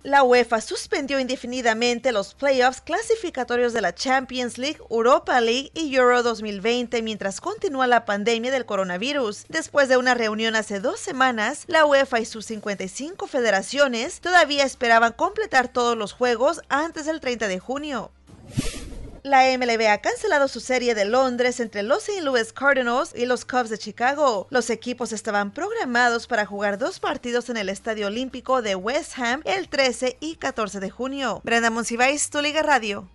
La UEFA suspendió indefinidamente los playoffs clasificatorios de la Champions League, Europa League y Euro 2020 mientras continúa la pandemia del coronavirus. Después de una reunión hace dos semanas, la UEFA y sus 55 federaciones todavía esperaban completar todos los juegos antes del 30 de junio. La MLB ha cancelado su serie de Londres entre los St. Louis Cardinals y los Cubs de Chicago. Los equipos estaban programados para jugar dos partidos en el Estadio Olímpico de West Ham el 13 y 14 de junio. Brenda Monsiváis, Tu Liga Radio.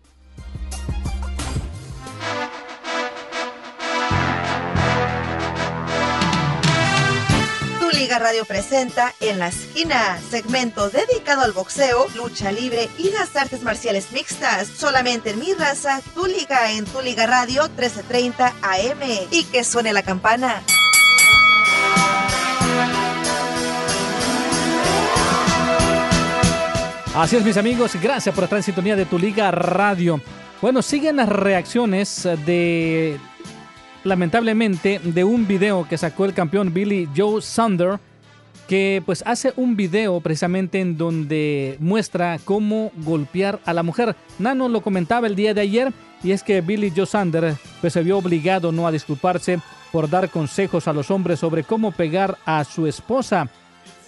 Tu Liga Radio presenta En la Esquina, segmento dedicado al boxeo, lucha libre y las artes marciales mixtas. Solamente en mi raza, Tu Liga en Tu Liga Radio 1330 AM. Y que suene la campana. Así es, mis amigos, gracias por estar en sintonía de tu Liga Radio. Bueno, siguen las reacciones de, lamentablemente, de un video que sacó el campeón Billy Joe Sander, que pues hace un video precisamente en donde muestra cómo golpear a la mujer. Nano lo comentaba el día de ayer y es que Billy Joe Sander pues se vio obligado no a disculparse por dar consejos a los hombres sobre cómo pegar a su esposa.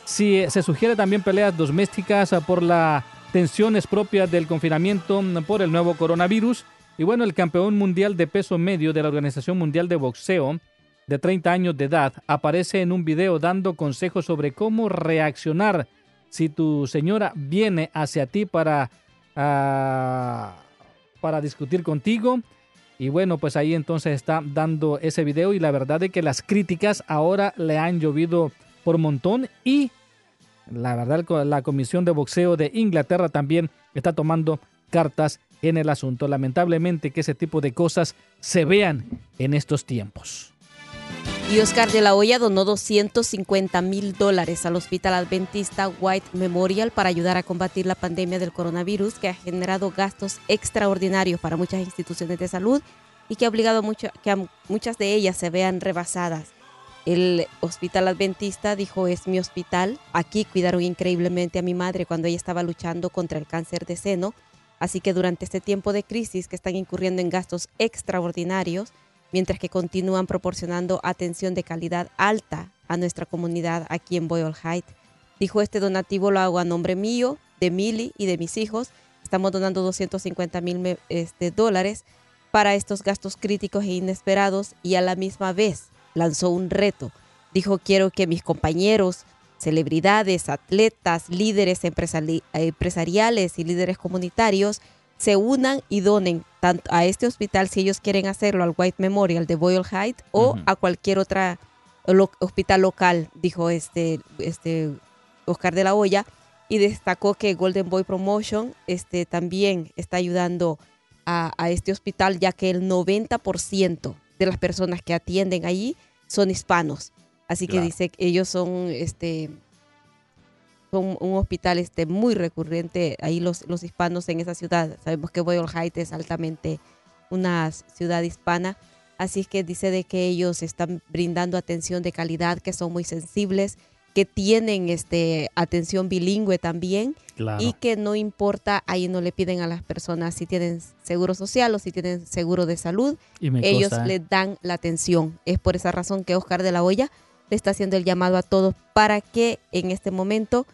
Si eh, se sugiere también peleas domésticas ah, por las tensiones propias del confinamiento mm, por el nuevo coronavirus. Y bueno, el campeón mundial de peso medio de la Organización Mundial de Boxeo, de 30 años de edad, aparece en un video dando consejos sobre cómo reaccionar si tu señora viene hacia ti para, ah, para discutir contigo. Y bueno, pues ahí entonces está dando ese video y la verdad es que las críticas ahora le han llovido por montón y la verdad la Comisión de Boxeo de Inglaterra también está tomando cartas en el asunto. Lamentablemente que ese tipo de cosas se vean en estos tiempos. Y Oscar de la Hoya donó 250 mil dólares al Hospital Adventista White Memorial para ayudar a combatir la pandemia del coronavirus que ha generado gastos extraordinarios para muchas instituciones de salud y que ha obligado mucho, que a muchas de ellas se vean rebasadas. El Hospital Adventista dijo es mi hospital. Aquí cuidaron increíblemente a mi madre cuando ella estaba luchando contra el cáncer de seno. Así que durante este tiempo de crisis que están incurriendo en gastos extraordinarios, mientras que continúan proporcionando atención de calidad alta a nuestra comunidad aquí en Boyle Heights. Dijo, este donativo lo hago a nombre mío, de Milly y de mis hijos. Estamos donando 250 mil este, dólares para estos gastos críticos e inesperados y a la misma vez lanzó un reto. Dijo, quiero que mis compañeros, celebridades, atletas, líderes empresariales y líderes comunitarios se unan y donen tanto a este hospital si ellos quieren hacerlo al White Memorial de Boyle Heights o a cualquier otra hospital local, dijo este, este Oscar de la Hoya, y destacó que Golden Boy Promotion este, también está ayudando a, este hospital, ya que el 90% de las personas que atienden allí son hispanos. Así que dice que ellos son este son un hospital este muy recurrente ahí los, los hispanos en esa ciudad. Sabemos que Boyle Heights es altamente una ciudad hispana. Así que dice de que ellos están brindando atención de calidad, que son muy sensibles, que tienen este atención bilingüe también y que no importa, ahí no le piden a las personas si tienen seguro social o si tienen seguro de salud, ellos ¿eh? les dan la atención. Es por esa razón que Oscar de la Hoya le está haciendo el llamado a todos para que en este momento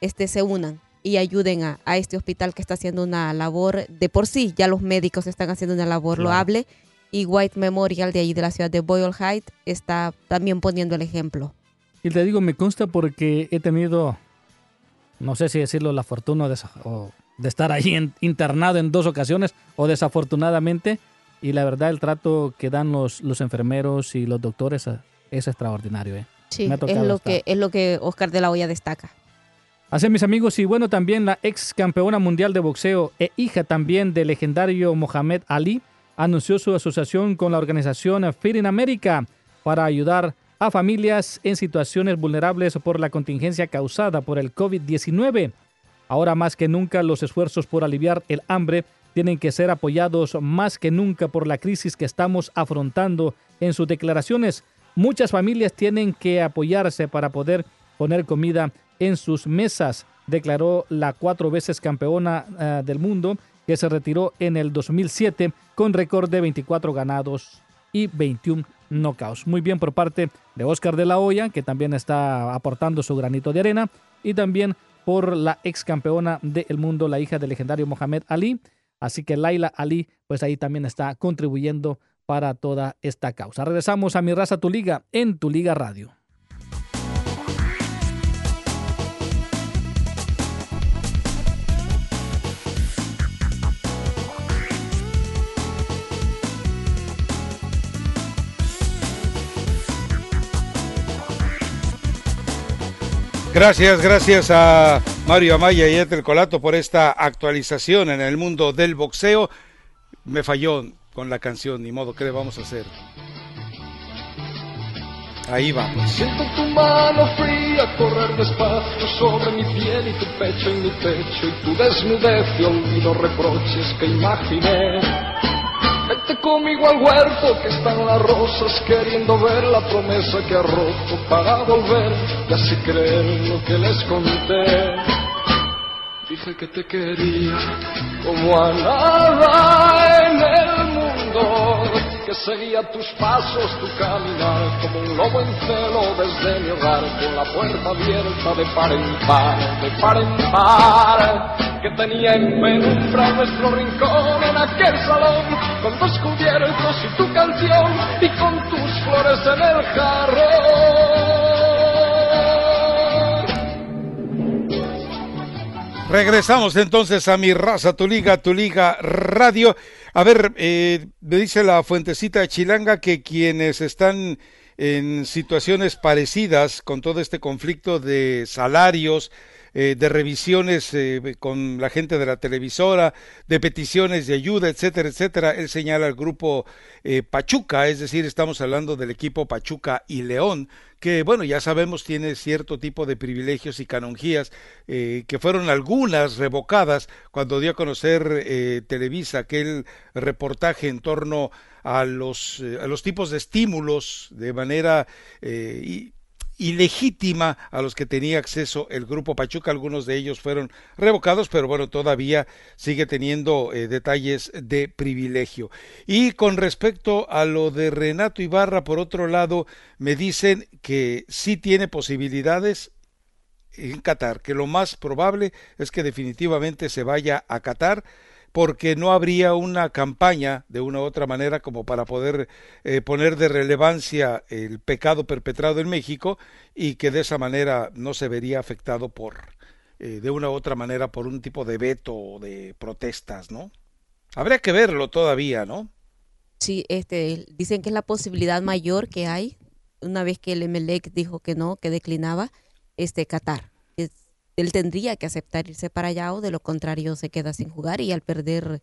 este, se unan y ayuden a, este hospital que está haciendo una labor de por sí, ya los médicos están haciendo una labor loable y White Memorial de ahí de la ciudad de Boyle Heights está también poniendo el ejemplo. Y te digo, me consta porque he tenido, no sé si decirlo, la fortuna de, de estar ahí internado en dos ocasiones o desafortunadamente. Y la verdad, el trato que dan los, los enfermeros y los doctores es extraordinario. ¿eh? Sí, es lo, que, es lo que Oscar de la Hoya destaca. Así mis amigos, y bueno, también la ex campeona mundial de boxeo e hija también del legendario Mohamed Ali anunció su asociación con la organización Fit in America para ayudar a familias en situaciones vulnerables por la contingencia causada por el COVID-19. Ahora más que nunca los esfuerzos por aliviar el hambre tienen que ser apoyados más que nunca por la crisis que estamos afrontando. En sus declaraciones, muchas familias tienen que apoyarse para poder poner comida en sus mesas, declaró la cuatro veces campeona eh, del mundo que se retiró en el 2007 con récord de 24 ganados y 21 knockouts. Muy bien por parte de Oscar de la Hoya, que también está aportando su granito de arena, y también por la ex campeona del mundo, la hija del legendario Mohamed Ali. Así que Laila Ali, pues ahí también está contribuyendo para toda esta causa. Regresamos a Mi Raza Tu Liga en Tu Liga Radio. Gracias, gracias a Mario Amaya y Etel Colato por esta actualización en el mundo del boxeo. Me falló con la canción, ni modo, ¿qué le vamos a hacer? Ahí vamos. Siento tu mano fría correr despacio sobre mi piel y tu pecho en mi pecho y tu desnudez y olvido reproches que imaginé. Vete conmigo al huerto que están las rosas queriendo ver la promesa que ha roto para volver y así creer lo que les conté. Dije que te quería como a nada en el que seguía tus pasos, tu caminar como un lobo en celo desde mi hogar con la puerta abierta de par en par, de par en par que tenía en penumbra nuestro rincón en aquel salón, con dos cubiertos y tu canción y con tus flores en el jarrón. Regresamos entonces a mi raza, tu liga, tu liga radio. A ver, eh, me dice la fuentecita chilanga que quienes están en situaciones parecidas con todo este conflicto de salarios, eh, de revisiones eh, con la gente de la televisora, de peticiones de ayuda, etcétera, etcétera. Él señala al grupo eh, Pachuca, es decir, estamos hablando del equipo Pachuca y León, que bueno, ya sabemos tiene cierto tipo de privilegios y canonjías, que fueron algunas revocadas cuando dio a conocer Televisa aquel reportaje en torno a los, a los tipos de estímulos de manera ilegítima a los que tenía acceso el grupo Pachuca. Algunos de ellos fueron revocados, pero bueno, todavía sigue teniendo eh, detalles de privilegio. Y con respecto a lo de Renato Ibarra, por otro lado, me dicen que sí tiene posibilidades en Qatar, que lo más probable es que definitivamente se vaya a Qatar porque no habría una campaña de una u otra manera como para poder eh, poner de relevancia el pecado perpetrado en México y que de esa manera no se vería afectado por eh, de una u otra manera por un tipo de veto o de protestas, ¿no? Habría que verlo todavía, ¿no? Sí, este, dicen que es la posibilidad mayor que hay una vez que el Emelec dijo que no, que declinaba, este Qatar. Él tendría que aceptar irse para allá o de lo contrario se queda sin jugar y al perder,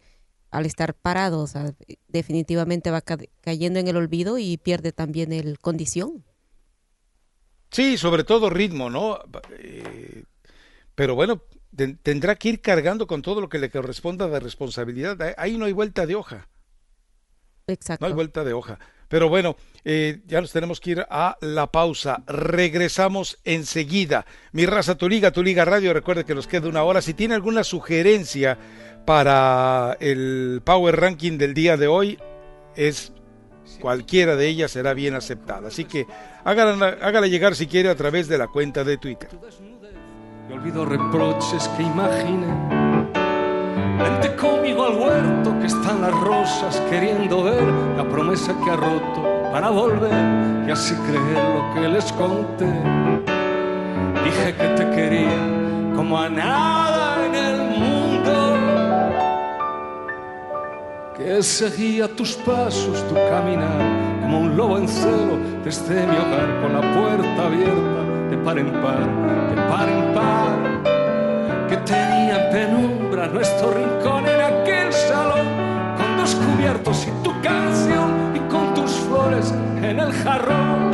al estar parado, o sea, definitivamente va ca- cayendo en el olvido y pierde también el condición. Sí, sobre todo ritmo, ¿no? Eh, pero bueno, ten- tendrá que ir cargando con todo lo que le corresponda de responsabilidad. Ahí- Ahí no hay vuelta de hoja. Exacto. No hay vuelta de hoja. Pero bueno, eh, ya nos tenemos que ir a la pausa. Regresamos enseguida. Mi raza, tu liga, tu liga radio. Recuerde que nos queda una hora. Si tiene alguna sugerencia para el Power Ranking del día de hoy, es cualquiera de ellas será bien aceptada. Así que hágala, hágala llegar si quiere a través de la cuenta de Twitter. Y olvido reproches que. Vente conmigo al huerto que están las rosas queriendo ver la promesa que ha roto para volver y así creer lo que les conté. Dije que te quería como a nada en el mundo. Que seguía tus pasos, tu caminar, como un lobo en celo desde mi hogar con la puerta abierta de par en par, de par en par que tenía en penumbra nuestro rincón en aquel salón, con dos cubiertos y tu canción y con tus flores en el jarrón.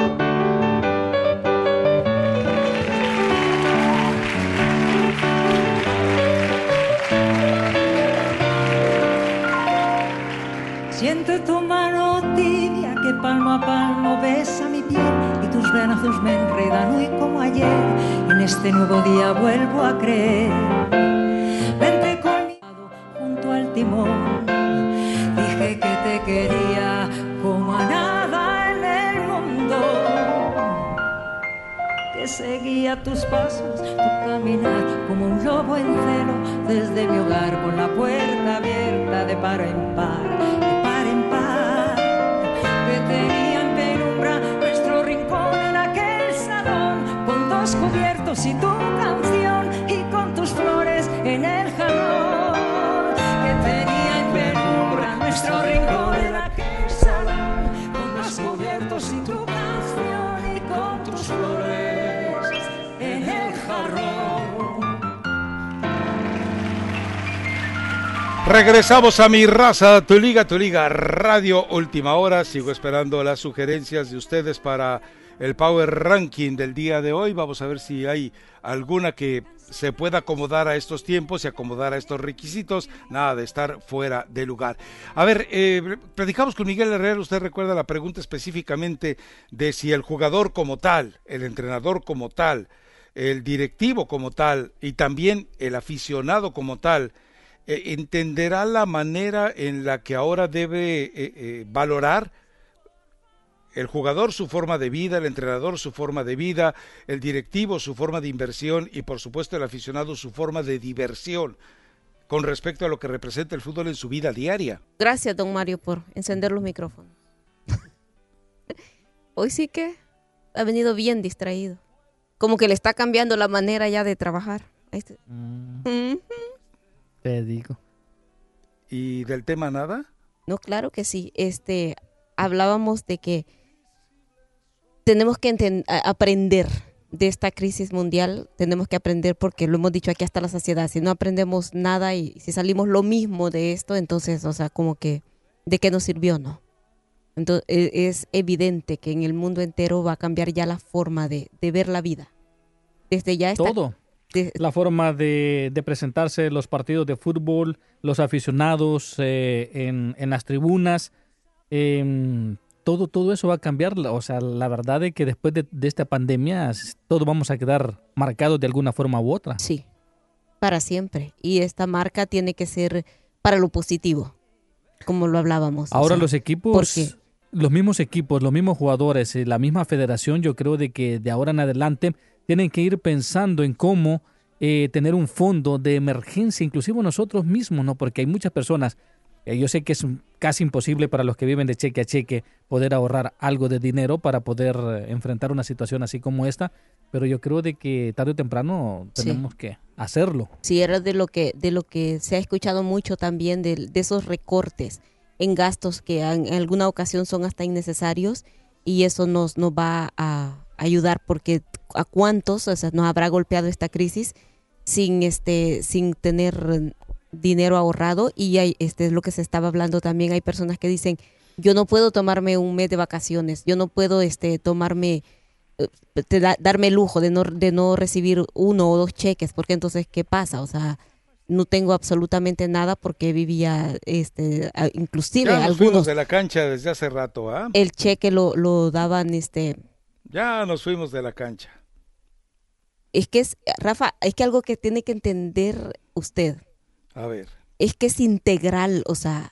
Siente tu mano tibia que palmo a palmo piel brazos me enredan hoy como ayer. En este nuevo día vuelvo a creer. Vente conmigo junto al timón. Dije que te quería como a nada en el mundo. Que seguía tus pasos, tu caminar como un lobo en celo desde mi hogar con la puerta abierta de par en par, cubiertos y tu canción y con tus flores en el jarrón. Que tenía en penumbra nuestro rincón en aquel salón con dos cubiertos y tu canción y con tus flores en el jarrón. Regresamos a mi raza, tu liga, tu liga radio, última hora. Sigo esperando las sugerencias de ustedes para el Power Ranking del día de hoy. Vamos a ver si hay alguna que se pueda acomodar a estos tiempos y acomodar a estos requisitos. Nada de estar fuera de lugar. A ver, eh, platicamos con Miguel Herrera. Usted recuerda la pregunta específicamente de si el jugador como tal, el entrenador como tal, el directivo como tal y también el aficionado como tal eh, entenderá la manera en la que ahora debe eh, eh, valorar el jugador su forma de vida, el entrenador su forma de vida, el directivo su forma de inversión y por supuesto el aficionado su forma de diversión con respecto a lo que representa el fútbol en su vida diaria. Gracias, don Mario, por encender los micrófonos. Hoy sí que ha venido bien distraído. Como que le está cambiando la manera ya de trabajar. Ujú. Te digo. ¿Y del tema nada? No, claro que sí. Este, hablábamos de que tenemos que aprender de esta crisis mundial, tenemos que aprender porque lo hemos dicho aquí hasta la saciedad, si no aprendemos nada y si salimos lo mismo de esto, entonces, o sea, como que, ¿de qué nos sirvió, no? Entonces, es evidente que en el mundo entero va a cambiar ya la forma de, de ver la vida. Desde ya está... Todo. La forma de, de presentarse los partidos de fútbol, los aficionados eh, en, en las tribunas, em, todo, todo eso va a cambiar. O sea, la verdad es que después de, de esta pandemia, todos vamos a quedar marcados de alguna forma u otra. Sí, para siempre. Y esta marca tiene que ser para lo positivo, como lo hablábamos. o Ahora sea, los equipos, los mismos equipos, los mismos jugadores, eh, la misma federación, yo creo de que de ahora en adelante tienen que ir pensando en cómo eh, tener un fondo de emergencia, inclusive nosotros mismos, ¿no? Porque hay muchas personas, yo sé que es casi imposible para los que viven de cheque a cheque poder ahorrar algo de dinero para poder eh, enfrentar una situación así como esta, pero yo creo de que tarde o temprano Sí. tenemos que hacerlo. Sí, era de lo que, de lo que se ha escuchado mucho también de, de esos recortes en gastos que en, alguna ocasión son hasta innecesarios y eso nos, nos va a ayudar porque a cuántos o sea, nos habrá golpeado esta crisis sin este sin tener eh, dinero ahorrado y hay, este es lo que se estaba hablando también hay personas que dicen yo no puedo tomarme un mes de vacaciones yo no puedo este tomarme eh, te da- darme el lujo de no, de no recibir uno o dos cheques, porque entonces, ¿qué pasa? O sea, no tengo absolutamente nada porque vivía, este, inclusive Ya nos algunos, de la cancha desde hace rato, ¿ah? el cheque lo, lo daban, este, Ya nos fuimos de la cancha. es que es, Rafa, es que algo que tiene que entender usted, A ver. es que es integral, o sea,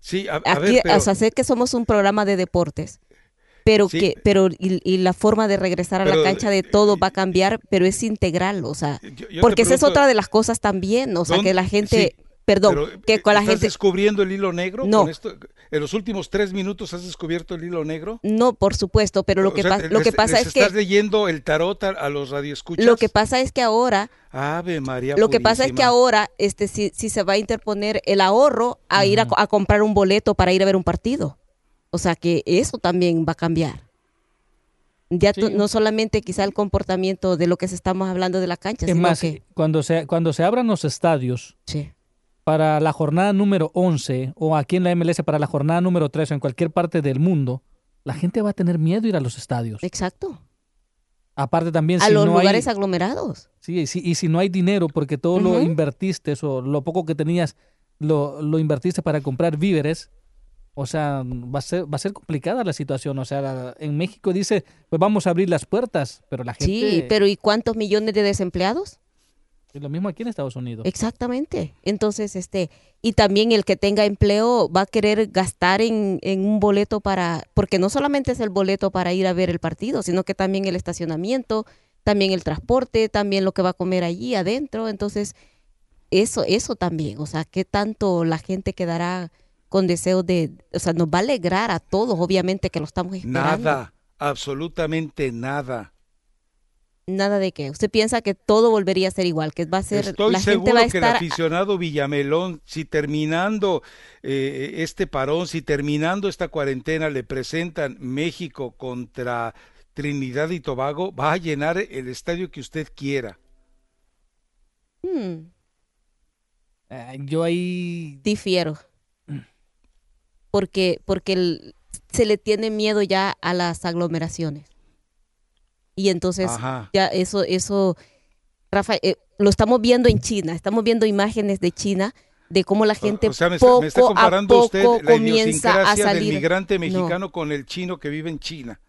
Sí, a, a aquí, ver, pero... o sea, sé que somos un programa de deportes, pero Sí. que, pero y, y la forma de regresar a Pero, la cancha de todo va a cambiar, pero es integral, o sea, yo porque esa es otra de las cosas también, o sea, ¿dónde- que la gente, sí, perdón, pero, que con la ¿estás gente, descubriendo el hilo negro? No. con esto? ¿En los últimos tres minutos has descubierto el hilo negro? no, por supuesto, pero lo O que, sea, pa- te- lo que les- pasa les es que estás leyendo el tarot a, a los radioescuchas? lo que pasa es que ahora Ave María Lo que pasa es que ahora, este, si, si se va a interponer el ahorro a ir a, co- a comprar un boleto para ir a ver un partido. O sea que eso también va a cambiar. Ya tú- no solamente quizá el comportamiento de lo que se estamos hablando de la cancha, Es sino más, que cuando, se, cuando se abran los estadios Sí. Para la jornada número 11 o aquí en la MLS para la jornada número 3 o en cualquier parte del mundo, la gente va a tener miedo a ir a los estadios. Exacto. Aparte también a si los no lugares hay, aglomerados. sí, sí, y si no hay dinero porque todo lo Ujú. invertiste o lo poco que tenías lo, lo invertiste para comprar víveres, o sea, va a ser va a ser complicada la situación, o sea, en México dice, pues vamos a abrir las puertas, pero la gente Sí, pero ¿y cuántos millones de desempleados? Es lo mismo aquí en Estados Unidos. Exactamente. Entonces, este, y también el que tenga empleo va a querer gastar en, en un boleto para, porque no solamente es el boleto para ir a ver el partido, sino que también el estacionamiento, también el transporte, también lo que va a comer allí adentro. Entonces, eso, eso también, o sea, qué tanto la gente quedará con deseo de, o sea, nos va a alegrar a todos, obviamente que lo estamos esperando. Nada, absolutamente nada. Nada de que. Usted piensa que todo volvería a ser igual, que va a ser, Estoy la gente seguro va a que el estar aficionado Villamelón, si terminando eh, este parón, si terminando esta cuarentena le presentan México contra Trinidad y Tobago, va a llenar el estadio que usted quiera. Hmm. Ah, yo ahí difiero. Porque, porque el- se le tiene miedo ya a las aglomeraciones. Y entonces Ajá. ya eso, eso, Rafa, eh, lo estamos viendo en China, estamos viendo imágenes de China de cómo la gente O sea, me, está- poco me está comparando a usted poco la comienza a del salir. migrante No. mexicano con el chino que vive en China.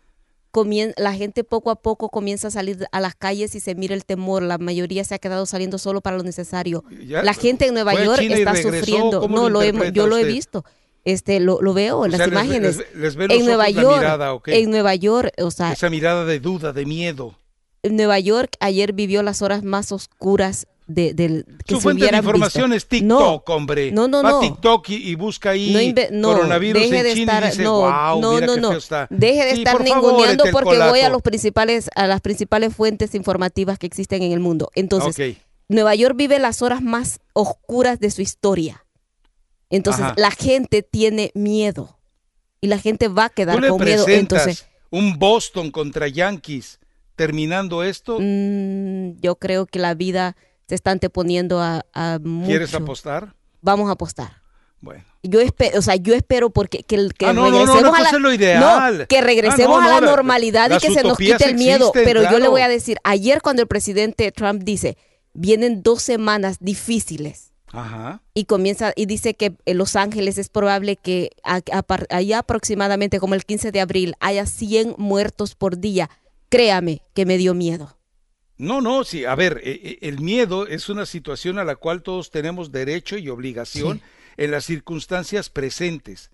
comien- la gente poco a poco comienza a salir a las calles y se mira el temor. La mayoría se ha quedado saliendo solo para lo necesario. Ya, la gente en Nueva York está sufriendo. ¿cómo No, lo lo interpreta yo lo he usted? visto. Este, lo, lo veo en O las sea, imágenes. les- les en Nueva York, en Nueva York, o sea, Esa mirada de duda, de miedo. en Nueva York ayer vivió las horas más oscuras de, del que Su se fuente de información visto. es TikTok, hombre. No, no, Va no. a TikTok y, y busca ahí No, no, coronavirus deje en de China estar, y dice, no, wow, no, mira no, qué no. feo está. Deje de Sí, estar por ninguneando Etel porque voy a los principales, a las principales fuentes informativas que existen en el mundo. Entonces. Nueva York vive las horas más oscuras de su historia. Entonces, Ajá. la gente tiene miedo. Y la gente va a Tú quedar le con miedo. Entonces, un Boston contra Yankees terminando esto. mm, yo creo que la vida se está anteponiendo a, a mucho. ¿Quieres apostar? Vamos a apostar. Bueno. Yo espero, o sea, yo espero porque que, el- que Ah, no, no, no, regresemos no, a la es lo ideal. no, que regresemos Ah, no, a la no, la- normalidad y que se nos quite el miedo. existen, Pero yo le voy a decir, ayer cuando el presidente Trump dice, vienen dos semanas difíciles Ajá. y comienza y dice que en Los Ángeles es probable que a- allá aproximadamente como el 15 de abril haya 100 muertos por día. Créame que me dio miedo. No, no, sí, a ver, eh, eh, el miedo es una situación a la cual todos tenemos derecho y obligación en las circunstancias presentes.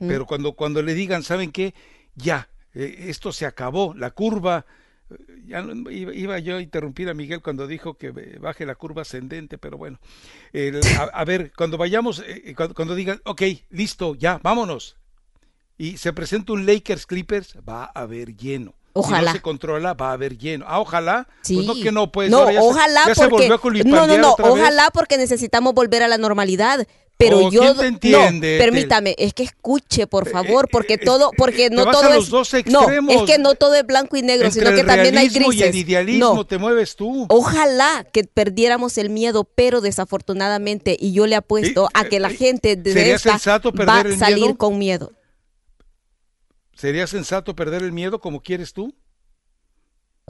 Pero cuando, cuando le digan, ¿saben qué? Ya, eh, esto se acabó, la curva, eh, ya no- iba, iba yo a interrumpir a Miguel cuando dijo que baje la curva ascendente, pero bueno, El- a, a ver, cuando vayamos, eh, eh, cuando, cuando digan, ok, listo, ya, vámonos, y se presenta un Lakers Clippers, va a haber lleno. Si Ojalá. no se controla, va a haber lleno. Ah, ojalá. Sí. Pues no que no, pues. no, se- ojalá se volvió a no, no, no, vez. ojalá porque necesitamos volver a la normalidad. Pero Oh, yo ¿quién te entiende, no, permítame, es que escuche por Eh, favor, porque todo, porque no todo es no, es que no todo es blanco y negro, sino que también hay grises. y el idealismo no, te mueves tú. Ojalá que perdiéramos el miedo, pero desafortunadamente, y yo le apuesto a que la gente de ¿sería esta va a salir miedo? con miedo. ¿Sería sensato perder el miedo como quieres tú?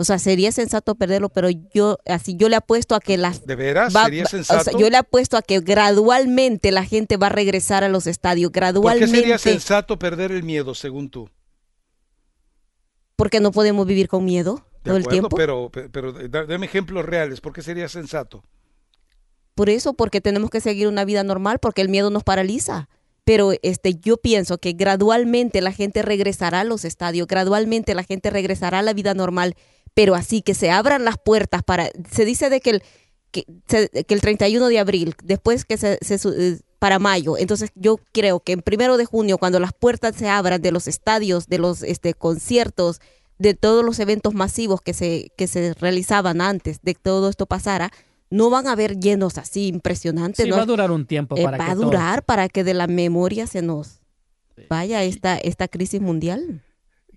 O sea, sería sensato perderlo, pero yo así yo le apuesto a que las ¿De veras? va- ¿Sería va- o sea, sensato? yo le apuesto a que gradualmente la gente va a regresar a los estadios, ¿Por qué gradualmente, sería sensato perder el miedo, según tú? porque no podemos vivir con miedo De todo el tiempo. pero, pero, pero da- dame ejemplos reales. ¿Por qué sería sensato? Por eso, porque tenemos que seguir una vida normal, porque el miedo nos paraliza. Pero este, yo pienso que gradualmente la gente regresará a los estadios, gradualmente la gente regresará a la vida normal, pero así que se abran las puertas para... Se dice de que el, que, se- que el 31 de abril, después que se, eh, para mayo, entonces yo creo que en primero de junio, cuando las puertas se abran de los estadios, de los este, conciertos, de todos los eventos masivos que se, que se realizaban antes de que todo esto pasara, no van a haber llenos así impresionantes. Sí, ¿no? va a durar un tiempo Eh, para va que a todo- durar para que de la memoria se nos vaya esta, esta crisis mundial.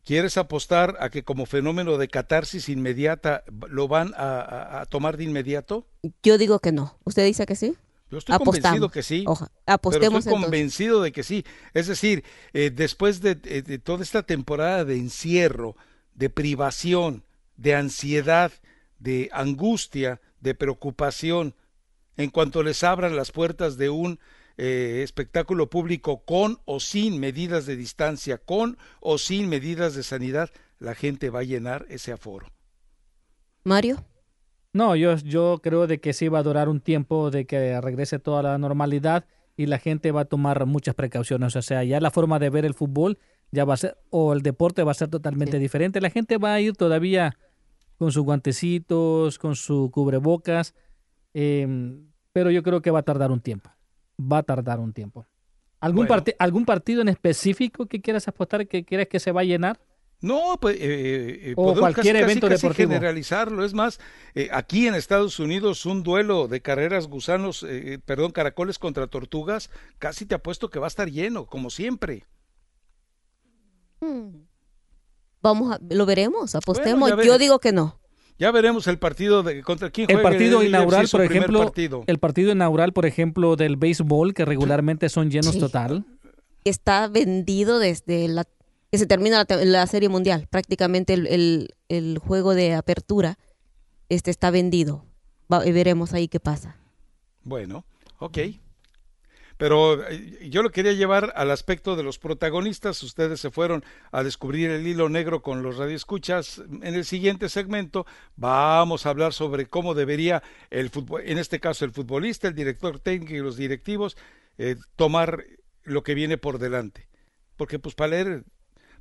¿Quieres apostar a que como fenómeno de catarsis inmediata lo van a, a- a tomar de inmediato? Yo digo que no. ¿Usted dice que sí? Yo estoy Apostamos. convencido que sí. Oja- pero estoy entonces. convencido de que sí. Es decir, eh, después de, de- de toda esta temporada de encierro, de privación, de ansiedad, de angustia, de preocupación, en cuanto les abran las puertas de un eh, espectáculo público con o sin medidas de distancia, con o sin medidas de sanidad, la gente va a llenar ese aforo. Mario. No, yo, yo creo de que sí va a durar un tiempo de que regrese toda la normalidad y la gente va a tomar muchas precauciones. O sea, ya la forma de ver el fútbol ya va a ser, o el deporte va a ser totalmente diferente. La gente va a ir todavía con sus guantecitos, con su cubrebocas, em, pero yo creo que va a tardar un tiempo. Va a tardar un tiempo. ¿Algún, Bueno. parti- ¿Algún partido en específico que quieras apostar que quieres que se va a llenar? No, pues eh, eh, O podemos cualquier casi, evento casi, generalizarlo. Es más, eh, aquí en Estados Unidos un duelo de carreras gusanos, eh, perdón, caracoles contra tortugas, casi te apuesto que va a estar lleno, como siempre. Hmm. Vamos a, lo veremos, apostemos. Yo digo que no. Ya veremos el partido de contra quién El juega partido AFC, inaugural, por ejemplo, partido. el partido inaugural, por ejemplo, del béisbol, que regularmente son llenos Sí. total. Está vendido desde la que se termina la, serie mundial. Prácticamente el, el- el juego de apertura este está vendido. Va- y veremos ahí qué pasa. Bueno, ok. Pero eh, yo lo quería llevar al aspecto de los protagonistas. Ustedes se fueron a descubrir el hilo negro con los radioescuchas. En el siguiente segmento vamos a hablar sobre cómo debería el fútbol, en este caso el futbolista, el director técnico y los directivos, eh, tomar lo que viene por delante. Porque pues para leer,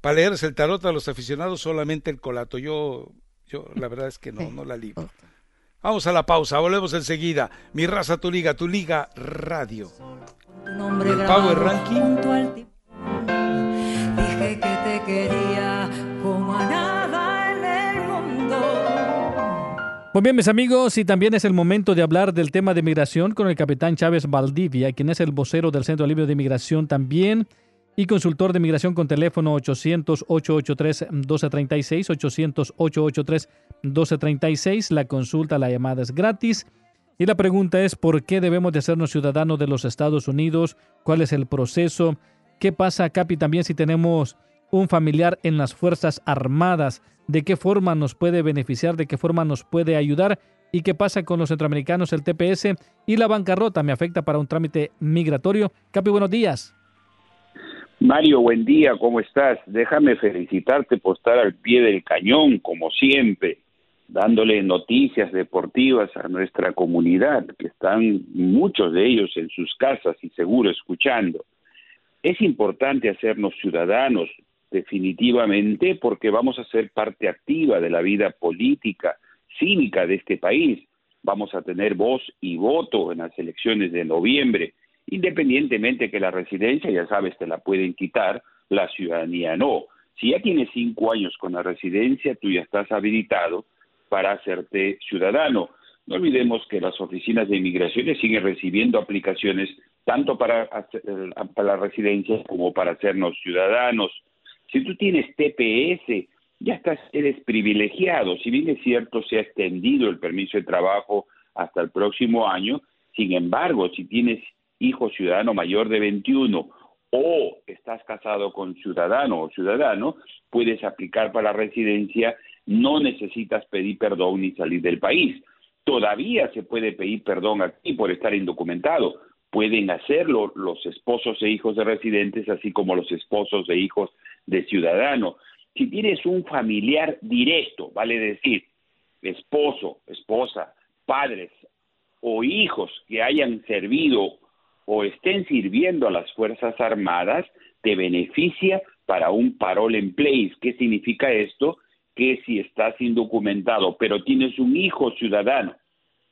para leerse el tarot a los aficionados solamente el colato. Yo, yo la verdad es que no, no la libro. Vamos a la pausa, volvemos enseguida. Mi raza, tu liga, tu liga radio. El Power Ranking. junto al timón. Dije que te quería como a nada en el mundo. Pues bien, mis amigos, y también es el momento de hablar del tema de migración con el capitán Chávez Valdivia, quien es el vocero del Centro Libre de Migración también y consultor de migración con teléfono 800-883-1236, 800-883-1236. La consulta, la llamada es gratis. Y la pregunta es, ¿por qué debemos de hacernos ciudadanos de los Estados Unidos? ¿Cuál es el proceso? ¿Qué pasa, Capi, también si tenemos un familiar en las Fuerzas Armadas? ¿De qué forma nos puede beneficiar? ¿De qué forma nos puede ayudar? ¿Y qué pasa con los centroamericanos, el TPS y la bancarrota? ¿Me afecta para un trámite migratorio? Capi, buenos días. Mario, buen día, ¿cómo estás? Déjame felicitarte por estar al pie del cañón, como siempre, dándole noticias deportivas a nuestra comunidad, que están muchos de ellos en sus casas y seguro escuchando. Es importante hacernos ciudadanos, definitivamente, porque vamos a ser parte activa de la vida política, cívica de este país. Vamos a tener voz y voto en las elecciones de noviembre independientemente que la residencia, ya sabes, te la pueden quitar, la ciudadanía no. Si ya tienes cinco años con la residencia, tú ya estás habilitado para hacerte ciudadano. No olvidemos que las oficinas de inmigraciones siguen recibiendo aplicaciones tanto para, para la residencia como para hacernos ciudadanos. Si tú tienes TPS, ya estás, eres privilegiado. Si bien es cierto, se ha extendido el permiso de trabajo hasta el próximo año, sin embargo, si tienes hijo ciudadano mayor de 21 o estás casado con ciudadano o ciudadano, puedes aplicar para residencia, no necesitas pedir perdón ni salir del país. Todavía se puede pedir perdón aquí por estar indocumentado. Pueden hacerlo los esposos e hijos de residentes, así como los esposos e hijos de ciudadano. Si tienes un familiar directo, vale decir, esposo, esposa, padres o hijos que hayan servido o estén sirviendo a las Fuerzas Armadas, te beneficia para un parole en place. ¿Qué significa esto? Que si estás indocumentado, pero tienes un hijo ciudadano,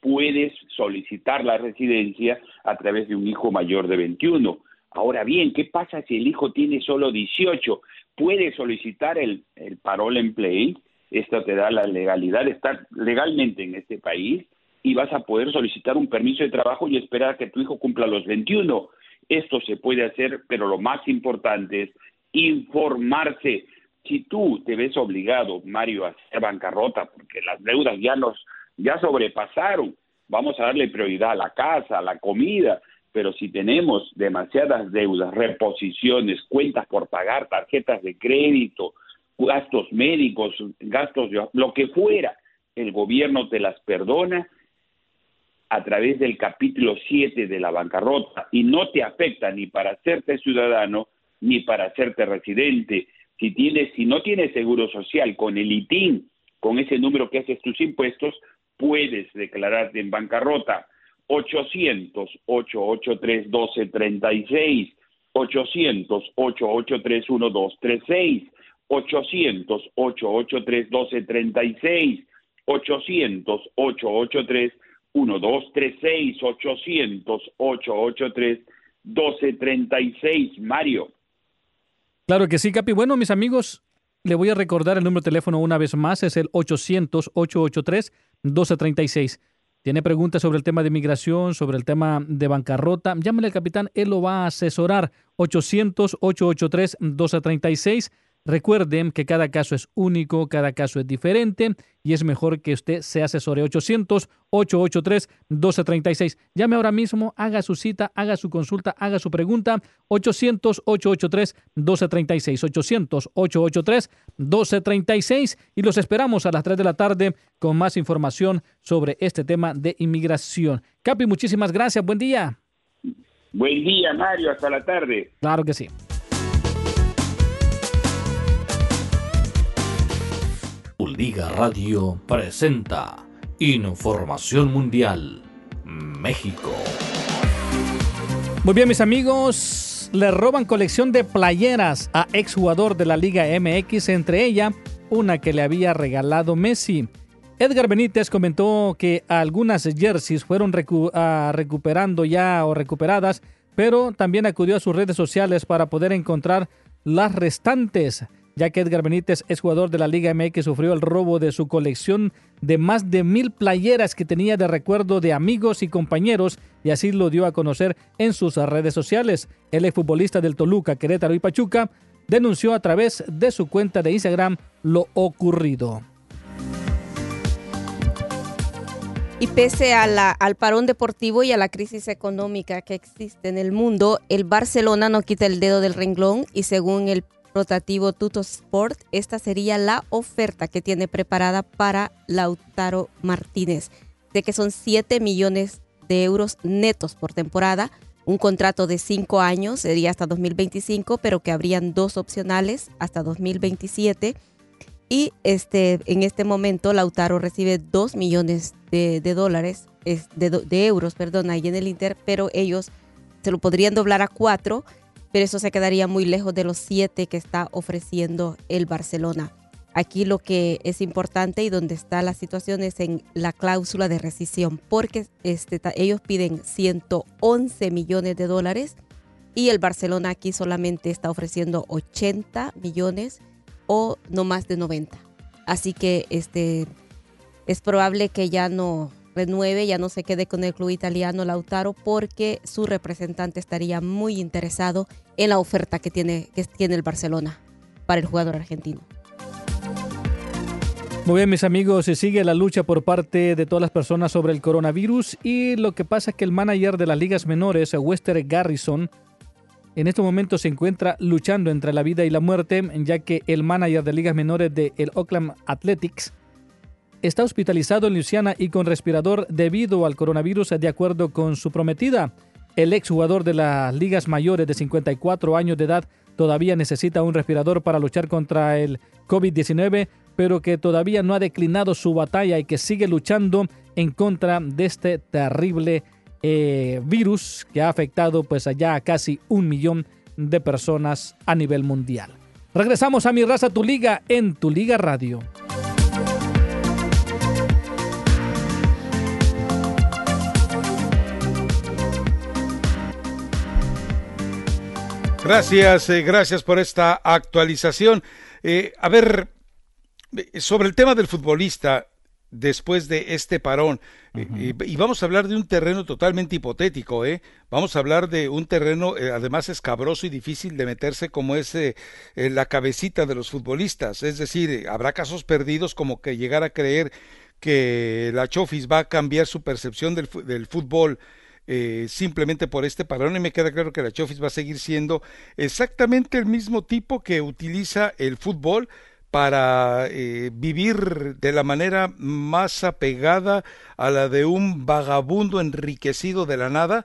puedes solicitar la residencia a través de un hijo mayor de 21. Ahora bien, ¿qué pasa si el hijo tiene solo 18? Puedes solicitar el, el parole en play, esto te da la legalidad de estar legalmente en este país, y vas a poder solicitar un permiso de trabajo y esperar que tu hijo cumpla los 21. Esto se puede hacer, pero lo más importante es informarse. Si tú te ves obligado, Mario, a hacer bancarrota porque las deudas ya nos ya sobrepasaron, vamos a darle prioridad a la casa, a la comida, pero si tenemos demasiadas deudas, reposiciones, cuentas por pagar, tarjetas de crédito, gastos médicos, gastos de lo que fuera, el gobierno te las perdona a través del capítulo 7 de la bancarrota y no te afecta ni para hacerte ciudadano ni para hacerte residente. Si tienes, si no tienes seguro social con el ITIN, con ese número que haces tus impuestos, puedes declararte en bancarrota. 800 883 1236 800 883 1236 800 883 1236 800 883 1236 800 883 1236 Mario. Claro que sí, Capi. Bueno, mis amigos, le voy a recordar el número de teléfono una vez más, es el 800-883-1236. Tiene preguntas sobre el tema de migración, sobre el tema de bancarrota, llámele al capitán, él lo va a asesorar. 800-883-1236. Recuerden que cada caso es único, cada caso es diferente y es mejor que usted se asesore 800-883-1236. Llame ahora mismo, haga su cita, haga su consulta, haga su pregunta. 800-883-1236. 800-883-1236 y los esperamos a las 3 de la tarde con más información sobre este tema de inmigración. Capi, muchísimas gracias. Buen día. Buen día, Mario. Hasta la tarde. Claro que sí. Liga Radio presenta Información Mundial México. Muy bien, mis amigos, le roban colección de playeras a exjugador de la Liga MX, entre ella una que le había regalado Messi. Edgar Benítez comentó que algunas jerseys fueron ah, recuperando ya o recuperadas, pero también acudió a sus redes sociales para poder encontrar las restantes ya que Edgar Benítez es jugador de la Liga MX, sufrió el robo de su colección de más de mil playeras que tenía de recuerdo de amigos y compañeros y así lo dio a conocer en sus redes sociales. El futbolista del Toluca, Querétaro y Pachuca denunció a través de su cuenta de Instagram lo ocurrido. Y pese al parón deportivo y a la crisis económica que existe en el mundo, el Barcelona no quita el dedo del renglón y según el rotativo Tuto Sport, esta sería la oferta que tiene preparada para Lautaro Martínez. sé que son 7 millones de euros netos por temporada. Un contrato de 5 años sería hasta 2025, pero que habrían dos opcionales hasta 2027. Y este, en este momento Lautaro recibe 2 millones de, de dólares, es de, de euros, perdón, ahí en el Inter, pero ellos se lo podrían doblar a 4, pero eso se quedaría muy lejos de los 7 que está ofreciendo el Barcelona. Aquí lo que es importante y donde está la situación es en la cláusula de rescisión, porque este, ellos piden 111 millones de dólares y el Barcelona aquí solamente está ofreciendo 80 millones o no más de 90. Así que este, es probable que ya no renueve, ya no se quede con el club italiano Lautaro porque su representante estaría muy interesado en la oferta que tiene, que tiene el Barcelona para el jugador argentino. Muy bien, mis amigos, se sigue la lucha por parte de todas las personas sobre el coronavirus y lo que pasa es que el manager de las ligas menores, Wester Garrison, en este momento se encuentra luchando entre la vida y la muerte, ya que el manager de ligas menores del el Oakland Athletics está hospitalizado en Luisiana y con respirador debido al coronavirus, de acuerdo con su prometida. El exjugador de las ligas mayores de 54 años de edad todavía necesita un respirador para luchar contra el COVID-19, pero que todavía no ha declinado su batalla y que sigue luchando en contra de este terrible eh, virus que ha afectado pues allá a casi un millón de personas a nivel mundial. Regresamos a Mi Raza Tu Liga en Tu Liga Radio. Gracias, eh, gracias por esta actualización. Eh, a ver, eh, sobre el tema del futbolista, después de este parón, eh, y, y vamos a hablar de un terreno totalmente hipotético, ¿eh? Vamos a hablar de un terreno, eh, además escabroso y difícil de meterse como es eh, la cabecita de los futbolistas. Es decir, habrá casos perdidos como que llegar a creer que la Chofis va a cambiar su percepción del fútbol eh, simplemente por este parón y me queda claro que la Chofis va a seguir siendo exactamente el mismo tipo que utiliza el fútbol para eh, vivir de la manera más apegada a la de un vagabundo enriquecido de la nada,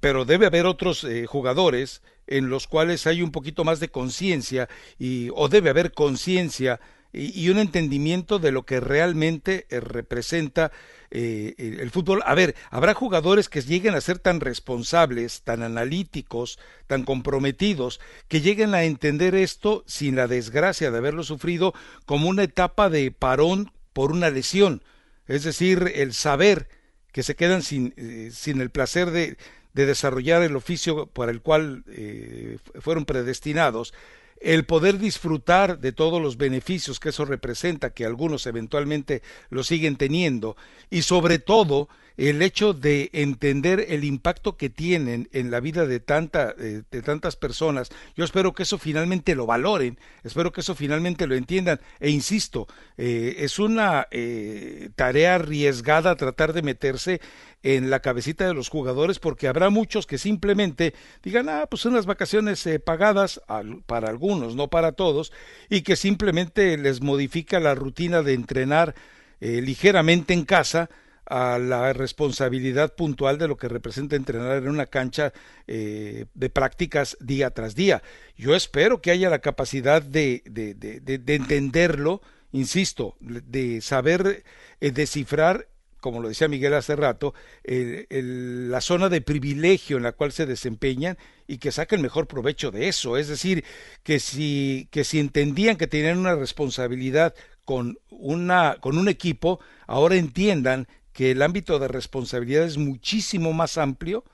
pero debe haber otros eh, jugadores en los cuales hay un poquito más de conciencia y o debe haber conciencia y, un entendimiento de lo que realmente eh, representa eh, el, fútbol. A ver, habrá jugadores que lleguen a ser tan responsables, tan analíticos, tan comprometidos, que lleguen a entender esto sin la desgracia de haberlo sufrido como una etapa de parón por una lesión. Es decir, el saber que se quedan sin, eh, sin el placer de, de desarrollar el oficio para el cual eh, fueron predestinados, el poder disfrutar de todos los beneficios que eso representa, que algunos eventualmente lo siguen teniendo, y sobre todo el hecho de entender el impacto que tienen en la vida de, tanta, eh, de tantas personas. Yo espero que eso finalmente lo valoren, espero que eso finalmente lo entiendan. E insisto, eh, es una eh, tarea arriesgada tratar de meterse en la cabecita de los jugadores porque habrá muchos que simplemente digan, ah, pues unas vacaciones eh, pagadas para algunos, no para todos, y que simplemente les modifica la rutina de entrenar eh, ligeramente en casa a la responsabilidad puntual de lo que representa entrenar en una cancha eh, de prácticas día tras día. Yo espero que haya la capacidad de, de, de, de- de entenderlo, insisto, de saber descifrar como lo decía Miguel hace rato, la zona de privilegio en la cual se desempeñan y que saquen mejor provecho de eso. Es decir, que si, que si entendían que tenían una responsabilidad con, una, con un equipo, ahora entiendan que el ámbito de responsabilidad es muchísimo más amplio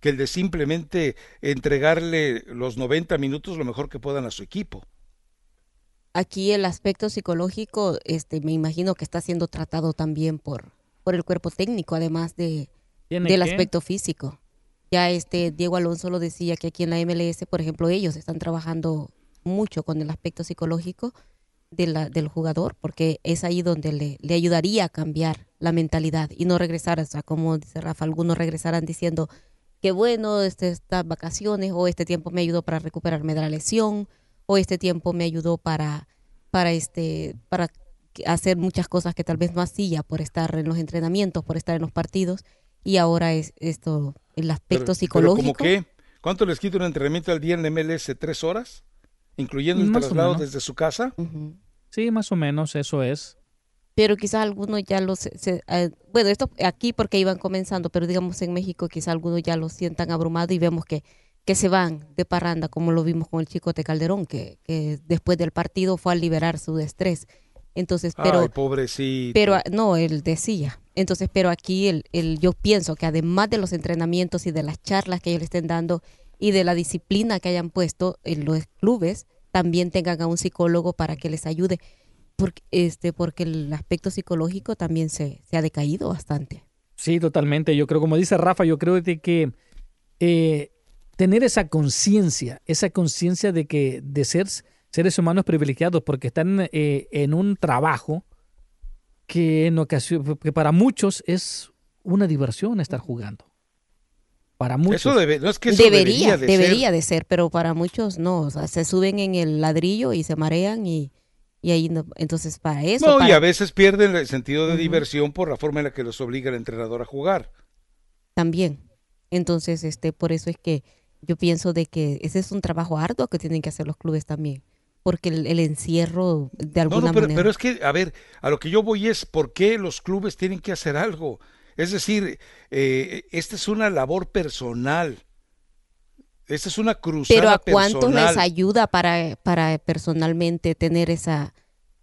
que el de simplemente entregarle los 90 minutos lo mejor que puedan a su equipo. Aquí el aspecto psicológico, este, me imagino que está siendo tratado también por, por el cuerpo técnico, además de, ¿Tiene del qué? aspecto físico. Ya este Diego Alonso lo decía que aquí en la MLS, por ejemplo, ellos están trabajando mucho con el aspecto psicológico de la- del jugador, porque es ahí donde le, le ayudaría a cambiar la mentalidad y no regresar, o sea, como dice Rafa, algunos regresarán diciendo que bueno, este, estas vacaciones o este tiempo me ayudó para recuperarme de la lesión o este tiempo me ayudó para, para, este, para hacer muchas cosas que tal vez no hacía por estar en los entrenamientos, por estar en los partidos, y ahora es esto, el aspecto Pero- psicológico. Pero ¿Cómo qué? ¿Cuánto les quita un entrenamiento al día en la MLS? ¿Tres horas? ¿Incluyendo el Más traslado desde su casa? Sí, más o menos, eso es. pero quizás algunos ya los se- eh, bueno esto aquí porque iban comenzando pero digamos en México quizás algunos ya lo sientan abrumado y vemos que que se van de parranda como lo vimos con el chico de Calderón que, que después del partido fue a liberar su estrés entonces pero Ay, pobrecito. pero ah, no él decía entonces pero aquí el, el yo pienso que además de los entrenamientos y de las charlas que ellos le estén dando y de la disciplina que hayan puesto en los clubes también tengan a un psicólogo para que les ayude porque este porque el aspecto psicológico también se, se ha decaído bastante Sí, totalmente. Yo creo, como dice Rafa, yo creo de que eh, tener esa conciencia, esa conciencia de que de ser seres humanos privilegiados, porque están eh, en un trabajo que en ocasión, que para muchos es una diversión estar jugando. Para muchos. Eso debe- no es que eso debería debería de debería ser. de ser pero para muchos no o sea, se suben en el ladrillo y se marean y, y ahí no, entonces para eso No, y a veces pierden el sentido de diversión por la forma en la que los obliga el entrenador a jugar. también entonces este por eso es que yo pienso de que ese es un trabajo arduo que tienen que hacer los clubes también porque el, el encierro de No, alguna no, pero, manera pero es que, a ver, a lo que yo voy es por qué los clubes tienen que hacer algo. Es decir, eh, esta es una labor personal. Esta es una cruzada Pero a cuántos personal. les ayuda para, para personalmente tener esa,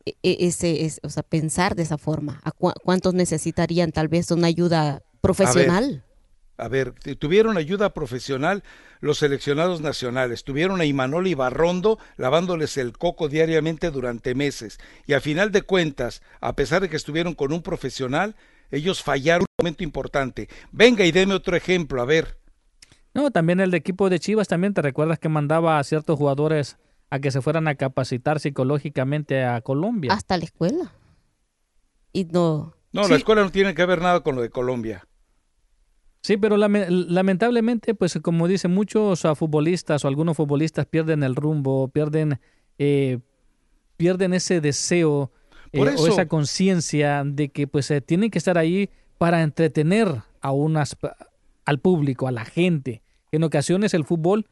e- e- ese, es- o sea, pensar de esa forma? ¿A cua- cuántos necesitarían tal vez una ayuda profesional? A ver, t- tuvieron ayuda profesional los seleccionados nacionales, tuvieron a Imanol Ibarrondo lavándoles el coco diariamente durante meses. Y a final de cuentas, a pesar de que estuvieron con un profesional, ellos fallaron un momento importante. Venga y deme otro ejemplo, a ver. No, también el de equipo de Chivas también te recuerdas que mandaba a ciertos jugadores a que se fueran a capacitar psicológicamente a Colombia. Hasta la escuela. Y no. No, Sí. la escuela no tiene que ver nada con lo de Colombia. Sí, pero lame- lamentablemente, pues como dicen muchos ah, futbolistas o algunos futbolistas pierden el rumbo, pierden, eh, pierden ese deseo eh, o esa conciencia de que pues eh, tienen que estar ahí para entretener a unas, al público, a la gente. En ocasiones el fútbol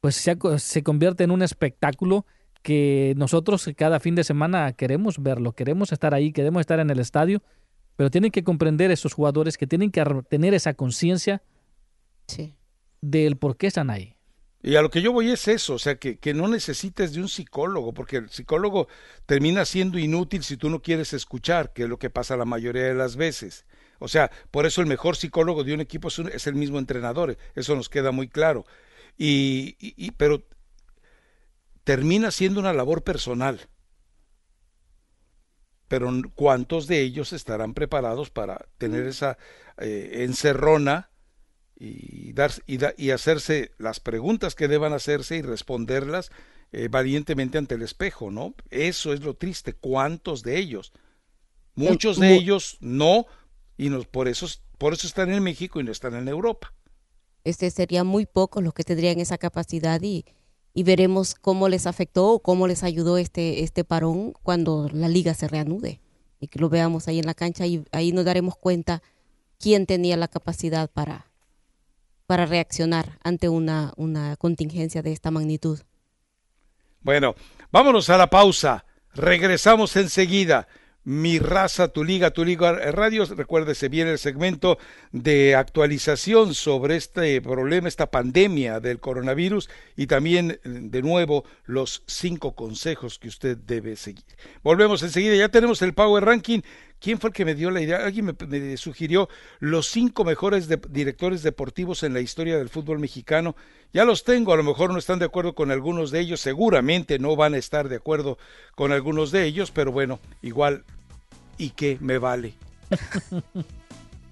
pues se, se convierte en un espectáculo que nosotros cada fin de semana queremos verlo, queremos estar ahí, queremos estar en el estadio, pero tienen que comprender esos jugadores que tienen que tener esa conciencia del por qué están ahí. Y a lo que yo voy es eso, o sea, que, que no necesites de un psicólogo, porque el psicólogo termina siendo inútil si tú no quieres escuchar, que es lo que pasa la mayoría de las veces. O sea, por eso el mejor psicólogo de un equipo es, un- es el mismo entrenador, eso nos queda muy claro. Y, y- y- pero termina siendo una labor personal. Pero ¿cuántos de ellos estarán preparados para tener esa eh, encerrona y, dar, y, da- y hacerse las preguntas que deban hacerse y responderlas eh, valientemente ante el espejo, ¿no? Eso es lo triste. ¿Cuántos de ellos? Muchos de ellos no, y nos, por, eso, por eso están en México y no están en Europa. Este serían muy pocos los que tendrían esa capacidad y, y veremos cómo les afectó o cómo les ayudó este, este parón cuando la liga se reanude y que lo veamos ahí en la cancha y ahí nos daremos cuenta quién tenía la capacidad para, para reaccionar ante una, una contingencia de esta magnitud. Bueno, vámonos a la pausa. Regresamos enseguida. Mi raza, tu liga, tu liga radio. Recuérdese bien el segmento de actualización sobre este problema, esta pandemia del coronavirus y también, de nuevo, los cinco consejos que usted debe seguir. Volvemos enseguida. Ya tenemos el Power Ranking. ¿Quién fue el que me dio la idea? Alguien me, sugirió los cinco mejores directores deportivos en la historia del fútbol mexicano. Ya los tengo, a lo mejor no están de acuerdo con algunos de ellos, seguramente no van a estar de acuerdo con algunos de ellos, pero bueno, igual, ¿y qué me vale?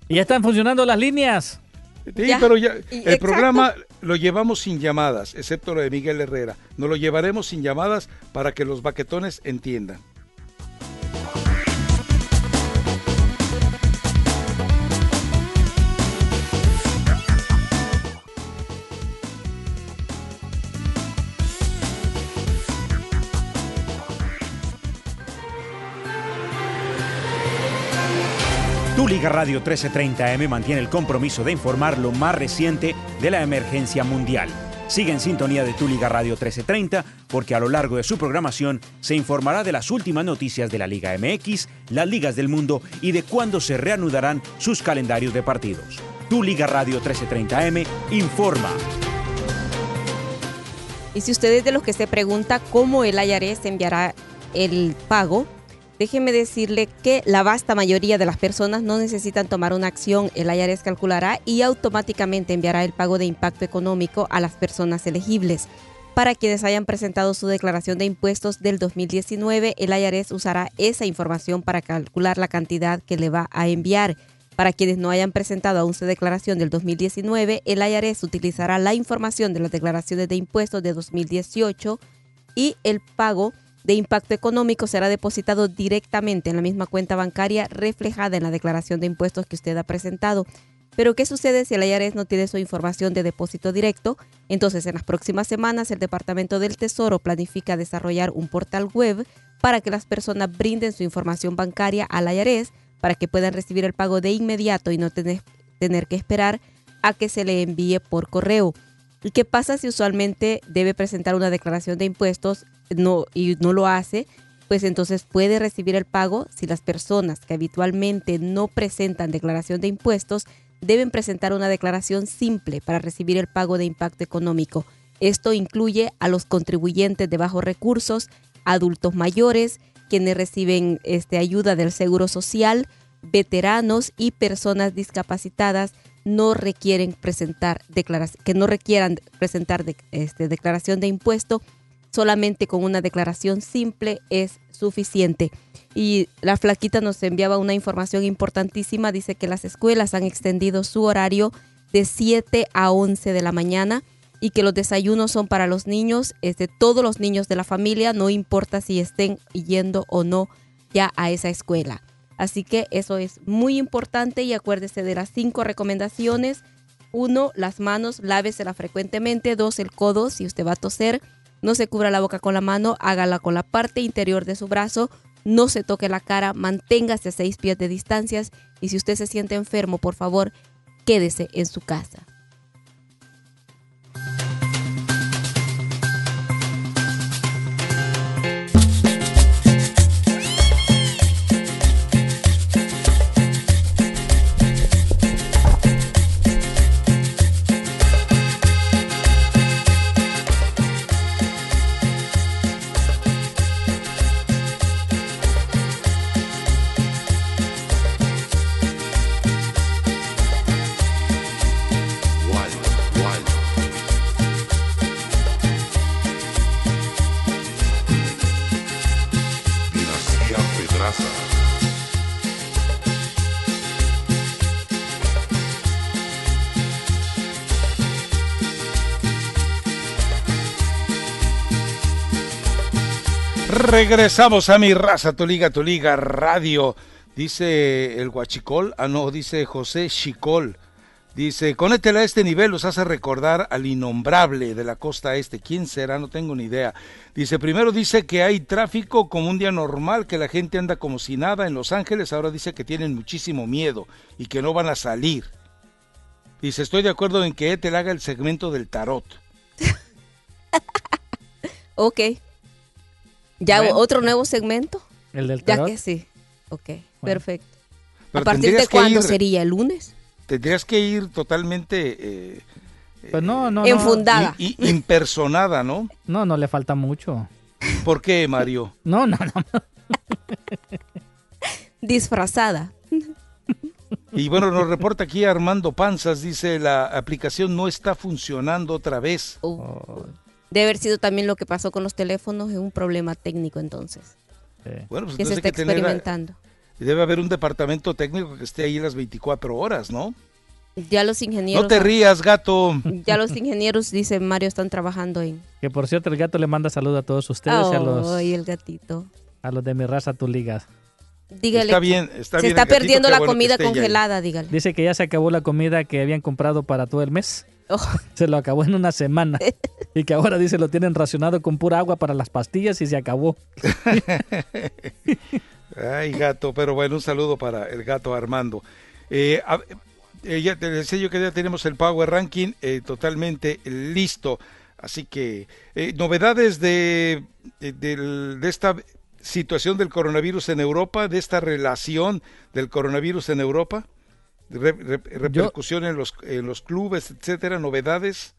Y ya están funcionando las líneas. Sí, pero ya, el programa lo llevamos sin llamadas, excepto lo de Miguel Herrera. Nos lo llevaremos sin llamadas para que los baquetones entiendan. Radio 1330M mantiene el compromiso de informar lo más reciente de la emergencia mundial. Sigue en sintonía de Tu Liga Radio 1330 porque a lo largo de su programación se informará de las últimas noticias de la Liga MX, las ligas del mundo y de cuándo se reanudarán sus calendarios de partidos. Tu Liga Radio 1330M informa. Y si usted es de los que se pregunta cómo el IRS enviará el pago, déjeme decirle que la vasta mayoría de las personas no necesitan tomar una acción. El IRS calculará y automáticamente enviará el pago de impacto económico a las personas elegibles. Para quienes hayan presentado su declaración de impuestos del 2019, el IRS usará esa información para calcular la cantidad que le va a enviar. Para quienes no hayan presentado aún su declaración del 2019, el IRS utilizará la información de las declaraciones de impuestos de 2018 y el pago de impacto económico será depositado directamente en la misma cuenta bancaria reflejada en la declaración de impuestos que usted ha presentado. Pero ¿qué sucede si el IRS no tiene su información de depósito directo? Entonces, en las próximas semanas, el Departamento del Tesoro planifica desarrollar un portal web para que las personas brinden su información bancaria al IRS para que puedan recibir el pago de inmediato y no tener, tener que esperar a que se le envíe por correo. ¿Y qué pasa si usualmente debe presentar una declaración de impuestos no, y no lo hace? Pues entonces puede recibir el pago si las personas que habitualmente no presentan declaración de impuestos deben presentar una declaración simple para recibir el pago de impacto económico. Esto incluye a los contribuyentes de bajos recursos, adultos mayores, quienes reciben este, ayuda del Seguro Social, veteranos y personas discapacitadas no requieren presentar declaración, que no requieran presentar de, este, declaración de impuesto, solamente con una declaración simple es suficiente. Y la flaquita nos enviaba una información importantísima, dice que las escuelas han extendido su horario de 7 a 11 de la mañana y que los desayunos son para los niños, este, todos los niños de la familia, no importa si estén yendo o no ya a esa escuela. Así que eso es muy importante y acuérdese de las cinco recomendaciones. Uno, las manos, lávesela frecuentemente. Dos, el codo, si usted va a toser, no se cubra la boca con la mano, hágala con la parte interior de su brazo. No se toque la cara, manténgase a seis pies de distancias y si usted se siente enfermo, por favor, quédese en su casa. Regresamos a mi raza, tu liga, tu liga radio. Dice el Guachicol, ah no, dice José Chicol. Dice, conétela a este nivel, los hace recordar al innombrable de la costa este. ¿Quién será? No tengo ni idea. Dice, primero dice que hay tráfico como un día normal, que la gente anda como si nada en Los Ángeles. Ahora dice que tienen muchísimo miedo y que no van a salir. Dice, estoy de acuerdo en que Ethel haga el segmento del tarot. Ok. ¿Ya Bueno. otro nuevo segmento? El del Ya tarot. que sí. Ok, perfecto. Pero ¿A partir de cuándo ir- sería? ¿El lunes? Tendrías que ir totalmente eh, Pues no, no, no. Enfundada. i- i- impersonada, ¿no? No, no le falta mucho. ¿Por qué, Mario? No, no, no. Disfrazada. Y bueno, nos reporta aquí Armando Panzas, dice la aplicación no está funcionando otra vez. Debe haber sido también lo que pasó con los teléfonos, es un problema técnico entonces. Bueno, pues que se entonces está hay que tener a- experimentando. debe haber un departamento técnico que esté ahí las 24 horas, ¿no? Ya los ingenieros. No te rías, gato. Ya los ingenieros, dice Mario, están trabajando en. Que por cierto, el gato le manda saludos a todos ustedes y a los, Ay, el gatito. a los de mi raza, tu liga. Dígale. Está bien, está se bien está perdiendo la bueno que comida congelada, dígale. Dice que ya se acabó la comida que habían comprado para todo el mes. Oh. Se lo acabó en una semana. y que ahora dice lo tienen racionado con pura agua para las pastillas y se acabó. Ay, gato, pero bueno, un saludo para el gato Armando. Eh, a- eh, ya te decía yo que ya tenemos el Power Ranking eh, totalmente listo. Así que, eh, novedades de, de, de esta situación del coronavirus en Europa, de esta relación del coronavirus en Europa, Re- re- repercusión en, los, en los clubes, etcétera, novedades.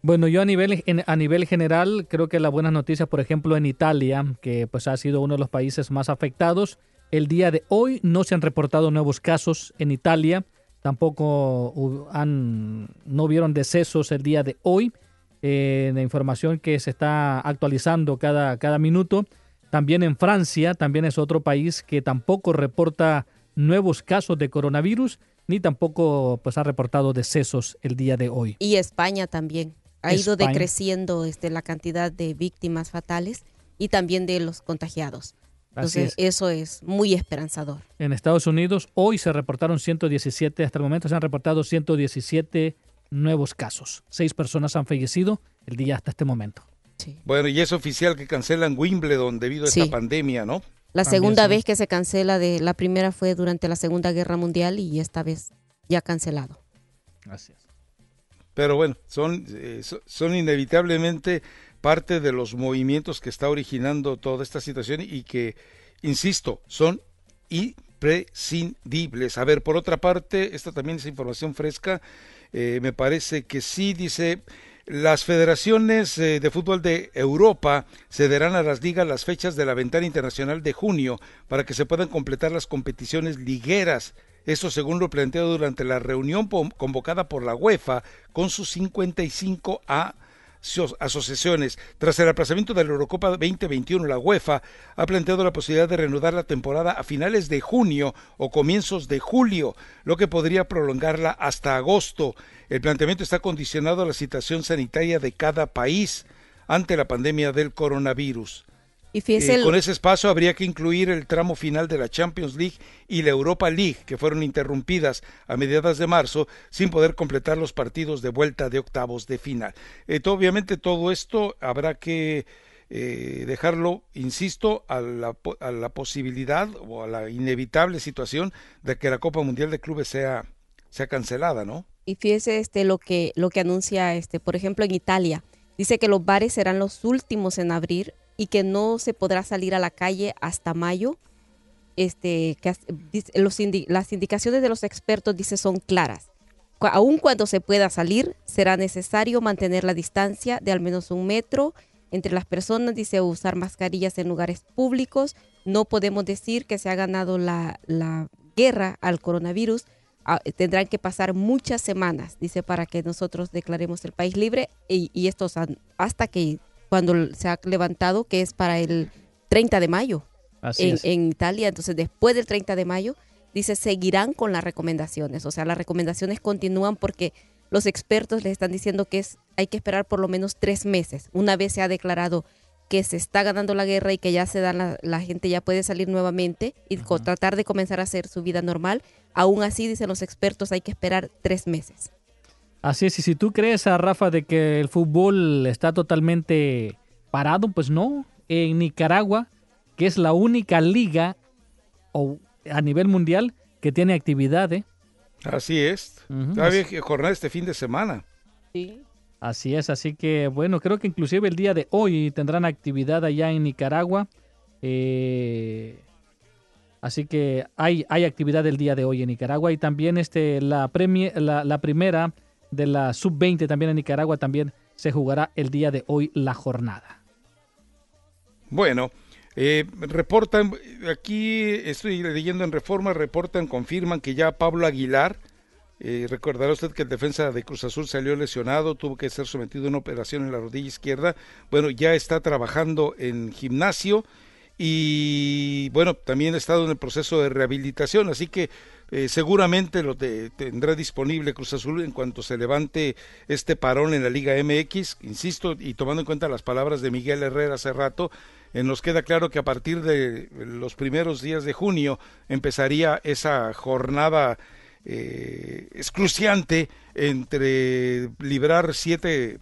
Bueno, yo a nivel, en- a nivel general creo que las buenas noticias, por ejemplo, en Italia, que pues ha sido uno de los países más afectados, el día de hoy no se han reportado nuevos casos en Italia, tampoco han, no vieron decesos el día de hoy, eh, la información que se está actualizando cada, cada minuto. También en Francia, también es otro país que tampoco reporta nuevos casos de coronavirus, ni tampoco pues ha reportado decesos el día de hoy. Y España también. Ha ido decreciendo este, la cantidad de víctimas fatales y también de los contagiados. Entonces, es. eso es muy esperanzador. En Estados Unidos hoy se reportaron 117, hasta el momento se han reportado 117 nuevos casos. Seis personas han fallecido el día hasta este momento. Bueno, y es oficial que cancelan Wimbledon debido a Sí. esta pandemia, ¿no? La También segunda sí. vez que se cancela, de la primera fue durante la Segunda Guerra Mundial y esta vez ya cancelado. Gracias. Pero bueno, son, eh, so- son inevitablemente parte de los movimientos que está originando toda esta situación y que, insisto, son imprescindibles. A ver, por otra parte, esta también es información fresca, eh, me parece que sí, dice, las federaciones eh, de fútbol de Europa cederán a las ligas las fechas de la ventana internacional de junio para que se puedan completar las competiciones ligueras. Esto según lo planteado durante la reunión convocada por la UEFA con sus 55 a asociaciones. Tras el aplazamiento de la Eurocopa 2021, la UEFA ha planteado la posibilidad de reanudar la temporada a finales de junio o comienzos de julio, lo que podría prolongarla hasta agosto. El planteamiento está condicionado a la situación sanitaria de cada país ante la pandemia del coronavirus. Y Eh, con ese espacio habría que incluir el tramo final de la Champions League y la Europa League, que fueron interrumpidas a mediados de marzo sin poder completar los partidos de vuelta de octavos de final. Eh, obviamente todo esto habrá que eh, dejarlo, insisto, a la, po- a la posibilidad o a la inevitable situación de que la Copa Mundial de Clubes sea, sea cancelada, ¿no? y fíjese este, lo, que, lo que anuncia, este, por ejemplo, en Italia. Dice que los bares serán los últimos en abrir y que no se podrá salir a la calle hasta mayo. Este, las indicaciones de los expertos, dice, son claras. Cu- Aun cuando se pueda salir, será necesario mantener la distancia de al menos un metro entre las personas, dice, usar mascarillas en lugares públicos. No podemos decir que se ha ganado la, la guerra al coronavirus. Ah, tendrán que pasar muchas semanas, dice, para que nosotros declaremos el país libre y, y estos han- hasta que cuando se ha levantado, que es para el 30 de mayo Así en, es. en Italia. Entonces, después del 30 de mayo, dice, seguirán con las recomendaciones. O sea, las recomendaciones continúan porque los expertos les están diciendo que es, hay que esperar por lo menos tres meses. Una vez se ha declarado que se está ganando la guerra y que ya se dan la, la gente ya puede salir nuevamente y tratar de comenzar a hacer su vida normal. Aún así, dicen los expertos, hay que esperar tres meses. Así es, y si tú crees, a Rafa, de que el fútbol está totalmente parado, pues no. En Nicaragua, que es la única liga o a nivel mundial que tiene actividad, ¿eh? Así es. Había así- jornada este fin de semana. Así es, así que bueno, creo que inclusive el día de hoy tendrán actividad allá en Nicaragua. eh, así que hay, hay actividad el día de hoy en Nicaragua y también este, la, premie- la, la primera de la sub-20 también en Nicaragua también se jugará el día de hoy la jornada. Bueno, eh, reportan, aquí estoy leyendo en Reforma, reportan, confirman que ya Pablo Aguilar, eh, recordará usted que el defensa de Cruz Azul salió lesionado, tuvo que ser sometido a una operación en la rodilla izquierda, bueno, ya está trabajando en gimnasio y bueno, también ha estado en el proceso de rehabilitación, así que eh, seguramente lo te- tendrá disponible Cruz Azul en cuanto se levante este parón en la Liga MX, insisto, y tomando en cuenta las palabras de Miguel Herrera hace rato, eh, nos queda claro que a partir de los primeros días de junio empezaría esa jornada eh, excruciante entre librar siete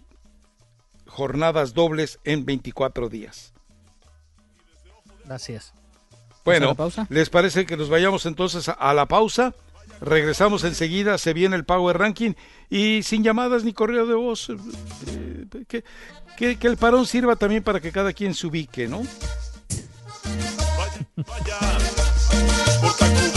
jornadas dobles en 24 días. Es. Bueno, pausa? ¿les parece que nos vayamos entonces a, la pausa? Regresamos enseguida, se viene el Power Ranking y sin llamadas ni correo de voz. eh, que, que- que el parón sirva también para que cada quien se ubique, ¿no? Por Tacubaya,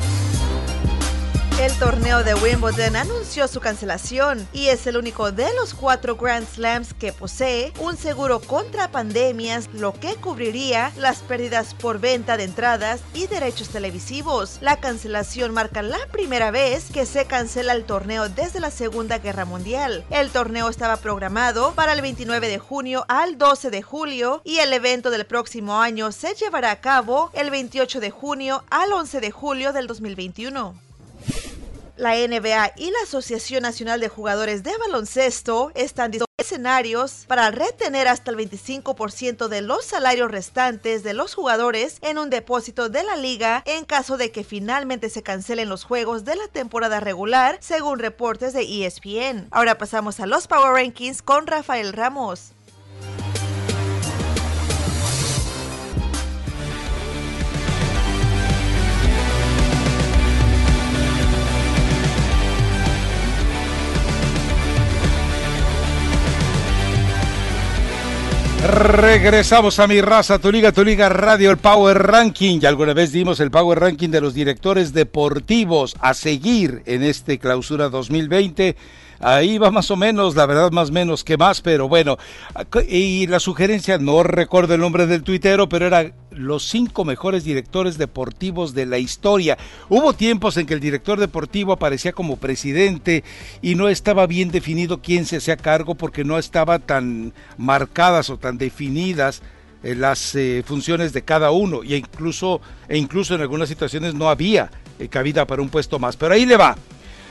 El torneo de Wimbledon anunció su cancelación y es el único de los cuatro Grand Slams que posee un seguro contra pandemias, lo que cubriría las pérdidas por venta de entradas y derechos televisivos. La cancelación marca la primera vez que se cancela el torneo desde la Segunda Guerra Mundial. El torneo estaba programado para el 29 de junio al 12 de julio y el evento del próximo año se llevará a cabo el 28 de junio al 11 de julio del 2021. La NBA y la Asociación Nacional de Jugadores de Baloncesto están escenarios para retener hasta el 25% de los salarios restantes de los jugadores en un depósito de la liga en caso de que finalmente se cancelen los juegos de la temporada regular, según reportes de ESPN. Ahora pasamos a los Power Rankings con Rafael Ramos. Regresamos a mi raza, tu liga, tu liga radio, el Power Ranking. Ya alguna vez dimos el Power Ranking de los directores deportivos a seguir en este clausura 2020. Ahí va más o menos, la verdad más menos que más, pero bueno. Y la sugerencia, no recuerdo el nombre del tuitero, pero era los cinco mejores directores deportivos de la historia. Hubo tiempos en que el director deportivo aparecía como presidente y no estaba bien definido quién se hacía cargo porque no estaba tan marcadas o tan definidas eh, las eh, funciones de cada uno y incluso, e incluso en algunas situaciones no había eh, cabida para un puesto más. Pero ahí le va.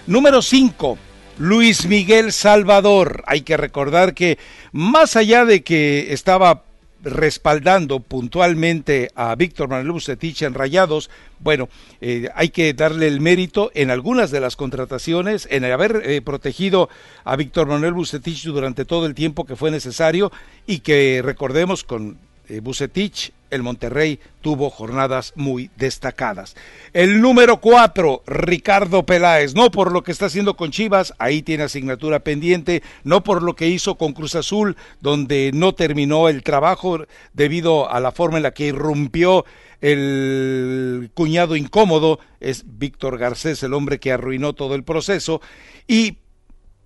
Número 5. Luis Miguel Salvador. Hay que recordar que más allá de que estaba respaldando puntualmente a Víctor Manuel Bucetich en Rayados, bueno, eh, hay que darle el mérito en algunas de las contrataciones, en haber eh, protegido a Víctor Manuel Bucetich durante todo el tiempo que fue necesario y que recordemos con eh, Bucetich, el Monterrey tuvo jornadas muy destacadas. El número cuatro, Ricardo Peláez, no por lo que está haciendo con Chivas, ahí tiene asignatura pendiente, no por lo que hizo con Cruz Azul, donde no terminó el trabajo debido a la forma en la que irrumpió el cuñado incómodo, es Víctor Garcés, el hombre que arruinó todo el proceso, y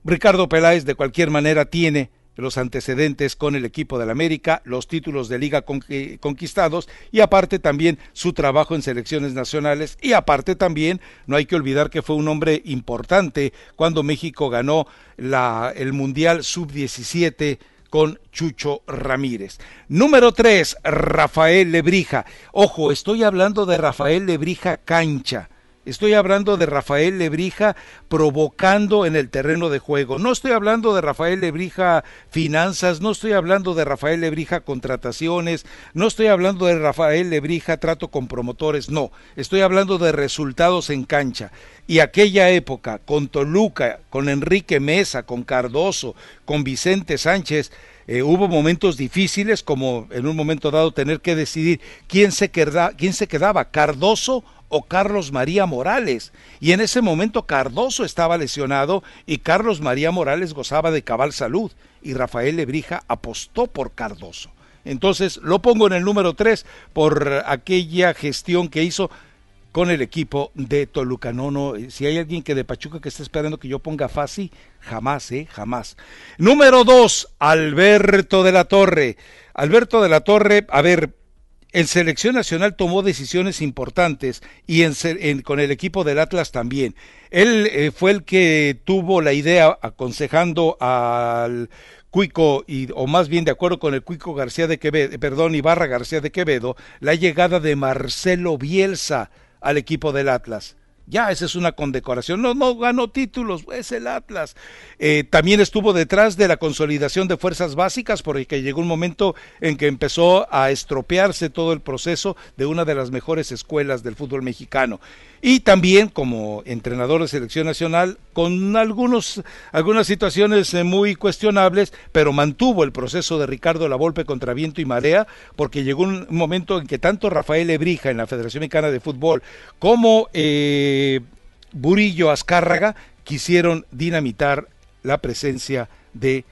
Ricardo Peláez de cualquier manera tiene los antecedentes con el equipo del América, los títulos de liga conquistados y aparte también su trabajo en selecciones nacionales y aparte también no hay que olvidar que fue un hombre importante cuando México ganó la, el Mundial Sub-17 con Chucho Ramírez. Número 3, Rafael Lebrija. Ojo, estoy hablando de Rafael Lebrija Cancha. Estoy hablando de Rafael Lebrija provocando en el terreno de juego. No estoy hablando de Rafael Lebrija finanzas, no estoy hablando de Rafael Lebrija contrataciones, no estoy hablando de Rafael Lebrija trato con promotores, no. Estoy hablando de resultados en cancha. Y aquella época, con Toluca, con Enrique Mesa, con Cardoso, con Vicente Sánchez, eh, hubo momentos difíciles, como en un momento dado tener que decidir quién se, queda, quién se quedaba, Cardoso o Carlos María Morales. Y en ese momento Cardoso estaba lesionado y Carlos María Morales gozaba de cabal salud y Rafael Lebrija apostó por Cardoso. Entonces lo pongo en el número 3 por aquella gestión que hizo con el equipo de Toluca. No, no, si hay alguien que de Pachuca que está esperando que yo ponga fácil, jamás, eh, jamás. Número 2, Alberto de la Torre. Alberto de la Torre, a ver, en selección nacional tomó decisiones importantes y con el equipo del Atlas también. Él eh, fue el que tuvo la idea aconsejando al Cuico, y, o más bien de acuerdo con el Cuico García de Quevedo, perdón, Ibarra García de Quevedo, la llegada de Marcelo Bielsa al equipo del Atlas. Ya, esa es una condecoración. No, no ganó títulos, es el Atlas. Eh, también estuvo detrás de la consolidación de fuerzas básicas, porque llegó un momento en que empezó a estropearse todo el proceso de una de las mejores escuelas del fútbol mexicano. Y también como entrenador de selección nacional, con algunos, algunas situaciones eh, muy cuestionables, pero mantuvo el proceso de Ricardo Lavolpe contra viento y marea, porque llegó un momento en que tanto Rafael Ebrija en la Federación Mexicana de Fútbol como eh, Burillo Azcárraga quisieron dinamitar la presencia de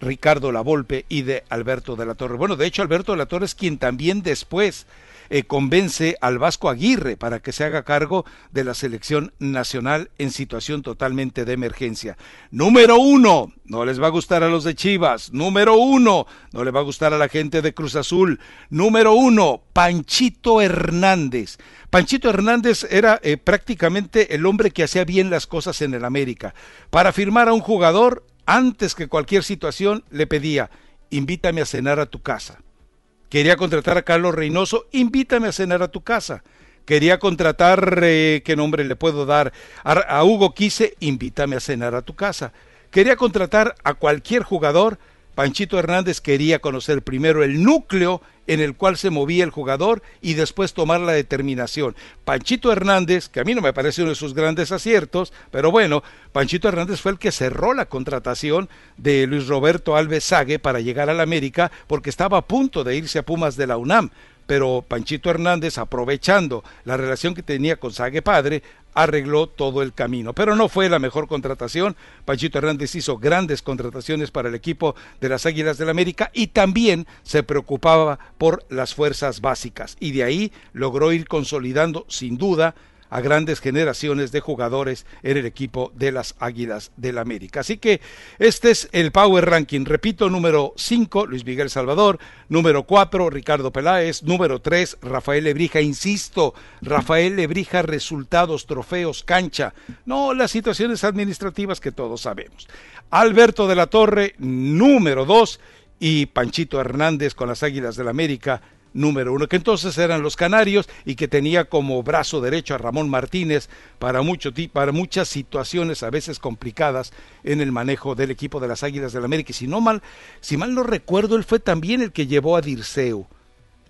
Ricardo Lavolpe y de Alberto de la Torre. Bueno, de hecho Alberto de la Torre es quien también después eh, convence al Vasco Aguirre para que se haga cargo de la selección nacional en situación totalmente de emergencia. Número uno, no les va a gustar a los de Chivas. Número uno, no le va a gustar a la gente de Cruz Azul. Número uno, Panchito Hernández. Panchito Hernández era eh, prácticamente el hombre que hacía bien las cosas en el América. Para firmar a un jugador, antes que cualquier situación, le pedía, invítame a cenar a tu casa. Quería contratar a Carlos Reynoso, invítame a cenar a tu casa. Quería contratar, eh, ¿qué nombre le puedo dar? A, a Hugo Quise, invítame a cenar a tu casa. Quería contratar a cualquier jugador, Panchito Hernández quería conocer primero el núcleo en el cual se movía el jugador y después tomar la determinación. Panchito Hernández, que a mí no me parece uno de sus grandes aciertos, pero bueno, Panchito Hernández fue el que cerró la contratación de Luis Roberto Alves Sague para llegar al América porque estaba a punto de irse a Pumas de la UNAM pero Panchito Hernández, aprovechando la relación que tenía con Sague Padre, arregló todo el camino. Pero no fue la mejor contratación. Panchito Hernández hizo grandes contrataciones para el equipo de las Águilas del América y también se preocupaba por las fuerzas básicas. Y de ahí logró ir consolidando, sin duda, a grandes generaciones de jugadores en el equipo de las Águilas del América. Así que este es el Power Ranking. Repito, número 5, Luis Miguel Salvador, número 4, Ricardo Peláez, número 3, Rafael Lebrija. Insisto, Rafael Lebrija, resultados, trofeos, cancha. No las situaciones administrativas que todos sabemos. Alberto de la Torre, número 2, y Panchito Hernández con las Águilas del América, número uno, que entonces eran los Canarios y que tenía como brazo derecho a Ramón Martínez para, mucho, para muchas situaciones a veces complicadas en el manejo del equipo de las Águilas del América. Y si no mal, si mal no recuerdo, él fue también el que llevó a Dirceu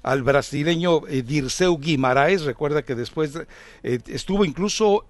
al brasileño eh, Dirceu Guimaraes, recuerda que después eh, estuvo incluso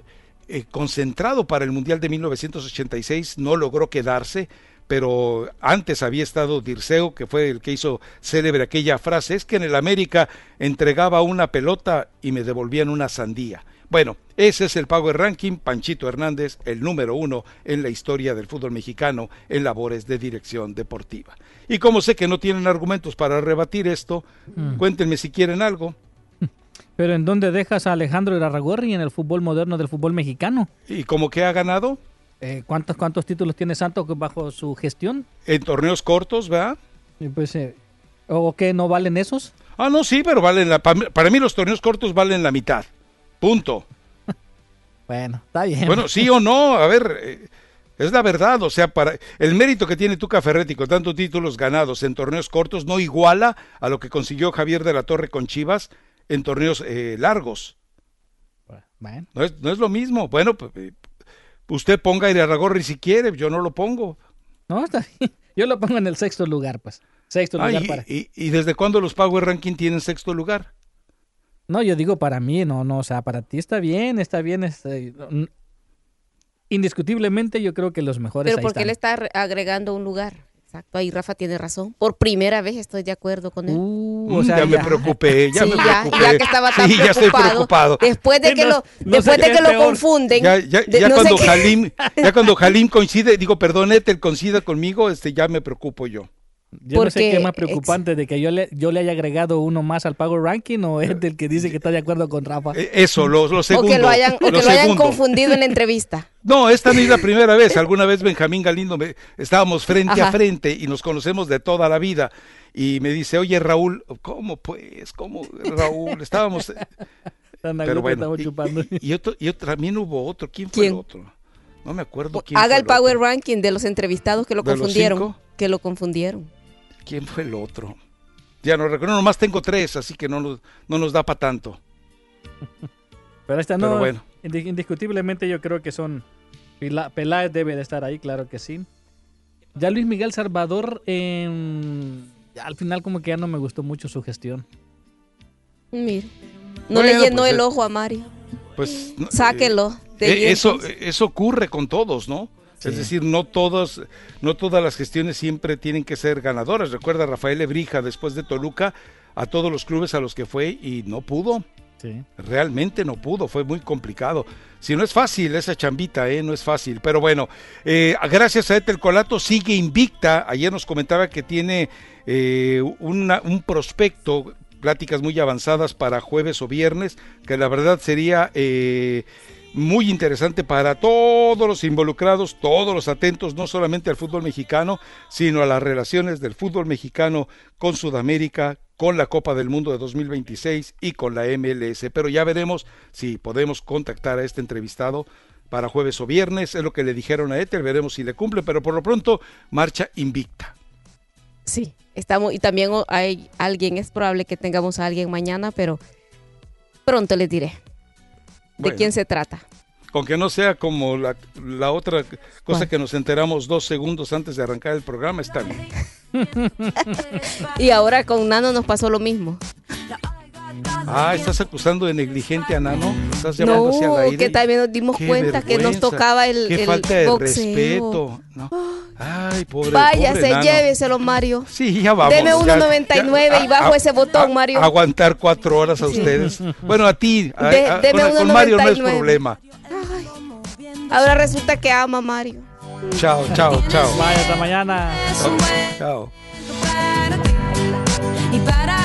eh, concentrado para el Mundial de 1986, no logró quedarse, pero antes había estado Dirceu, que fue el que hizo célebre aquella frase, es que en el América entregaba una pelota y me devolvían una sandía. Bueno, ese es el Power Ranking, Panchito Hernández, el número uno en la historia del fútbol mexicano en labores de dirección deportiva. Y como sé que no tienen argumentos para rebatir esto, Mm. cuéntenme si quieren algo. Pero ¿en dónde dejas a Alejandro Irarragorri en el fútbol moderno del fútbol mexicano? ¿Y cómo que ha ganado? Eh, ¿cuántos, ¿Cuántos títulos tiene Santos bajo su gestión? En torneos cortos, ¿verdad? Y pues, eh, ¿O qué no valen esos? Ah, no, sí, pero valen la, pa- para mí los torneos cortos valen la mitad. Punto. Bueno, está bien. Bueno, sí o no, a ver, eh, es la verdad, o sea, para el mérito que tiene Tuca Ferretti con tantos títulos ganados en torneos cortos no iguala a lo que consiguió Javier de la Torre con Chivas en torneos eh, largos. Bueno. No es, no es lo mismo. Bueno, pues, usted ponga a Irarragorri si quiere, yo no lo pongo. No, está bien. Yo lo pongo en el sexto lugar, pues. Sexto Ah, lugar y, para... y- y desde cuándo los Power Ranking tienen sexto lugar? No, yo digo para mí, no, no, o sea, para ti está bien, está bien. este, indiscutiblemente yo creo que los mejores Pero ahí porque están. él está re- agregando un lugar. Exacto, ahí Rafa tiene razón. Por primera vez estoy de acuerdo con él. o sea, ya, me preocupé, ya Sí, me preocupé. ya que estaba tan sí, ya estoy preocupado. Después de que no- lo, no después de que lo confunden. Ya, ya, ya no cuando Halim, ya cuando Halim coincide, digo, perdón, Ethel coincida conmigo, este, ya me preocupo yo. Yo no sé qué es porque más preocupante de que yo le, yo le haya agregado uno más al Power Ranking o es del que dice que está de acuerdo con Rafa. Eh, Eso, lo, lo o segundo. que lo hayan, o que lo lo hayan confundido en la entrevista. No, esta no es la primera vez. Alguna vez Benjamín Galindo me, estábamos frente a frente y nos conocemos de toda la vida. Y me dice, oye Raúl, ¿cómo pues? ¿Cómo Raúl? Estábamos. A Pero bueno, y, chupando. y- y otro, y otro- también hubo otro. ¿Quién fue ¿Quién? el otro? No me acuerdo quién Haga fue el Power Ranking de los entrevistados que lo ¿De los confundieron. Que lo confundieron. ¿Quién fue el otro? Ya no recuerdo, nomás tengo tres, así que no nos, no nos da para tanto. Pero esta no, Pero bueno. indi- indiscutiblemente yo creo que son... Peláez debe de estar ahí, claro que sí. Ya Luis Miguel Salvador, em, al final como que ya no me gustó mucho su gestión. Mira, no Bueno, le llenó pues, el eh, ojo a Mario. Pues no, Sáquelo. de Eh, allí, eso, eso ocurre con todos, ¿no? Es decir, no todas, no todas las gestiones siempre tienen que ser ganadoras. Recuerda Rafael Ebrija después de Toluca a todos los clubes a los que fue y no pudo. Sí. Realmente no pudo, fue muy complicado. Si no es fácil esa chambita, ¿eh? no es fácil. Pero bueno, eh, gracias a Etel Colato sigue invicta. Ayer nos comentaba que tiene eh, una- un prospecto, pláticas muy avanzadas para jueves o viernes, que la verdad sería eh, muy interesante para todos los involucrados, todos los atentos, no solamente al fútbol mexicano, sino a las relaciones del fútbol mexicano con Sudamérica, con la Copa del Mundo de 2026 y con la MLS. Pero ya veremos si podemos contactar a este entrevistado para jueves o viernes, es lo que le dijeron a Ethel, veremos si le cumple, pero por lo pronto marcha invicta. Sí, estamos, y también hay alguien, es probable que tengamos a alguien mañana, pero pronto les diré de quién se trata. Con que no sea como la, la otra cosa que nos enteramos dos segundos antes de arrancar el programa, está bien. Y ahora con Nano nos pasó lo mismo. Ah, ¿estás acusando de negligente a Nano? ¿Estás llamando hacia No, el aire? que también nos dimos Qué cuenta que nos tocaba el, Qué el falta de boxeo. respeto. ¿no? Ay, pobre, Váyase, pobre Nano. lléveselo, Mario. Sí, ya vamos. Deme ya- 1.99 y bajo a- ese botón, a- Mario. Aguantar cuatro horas a ustedes. Bueno, a ti, a- De- a- deme con, con Mario no es 1.99. problema. Ahora resulta que ama a Mario. Chao, chao, chao. Vaya, hasta mañana. Chao. para ti.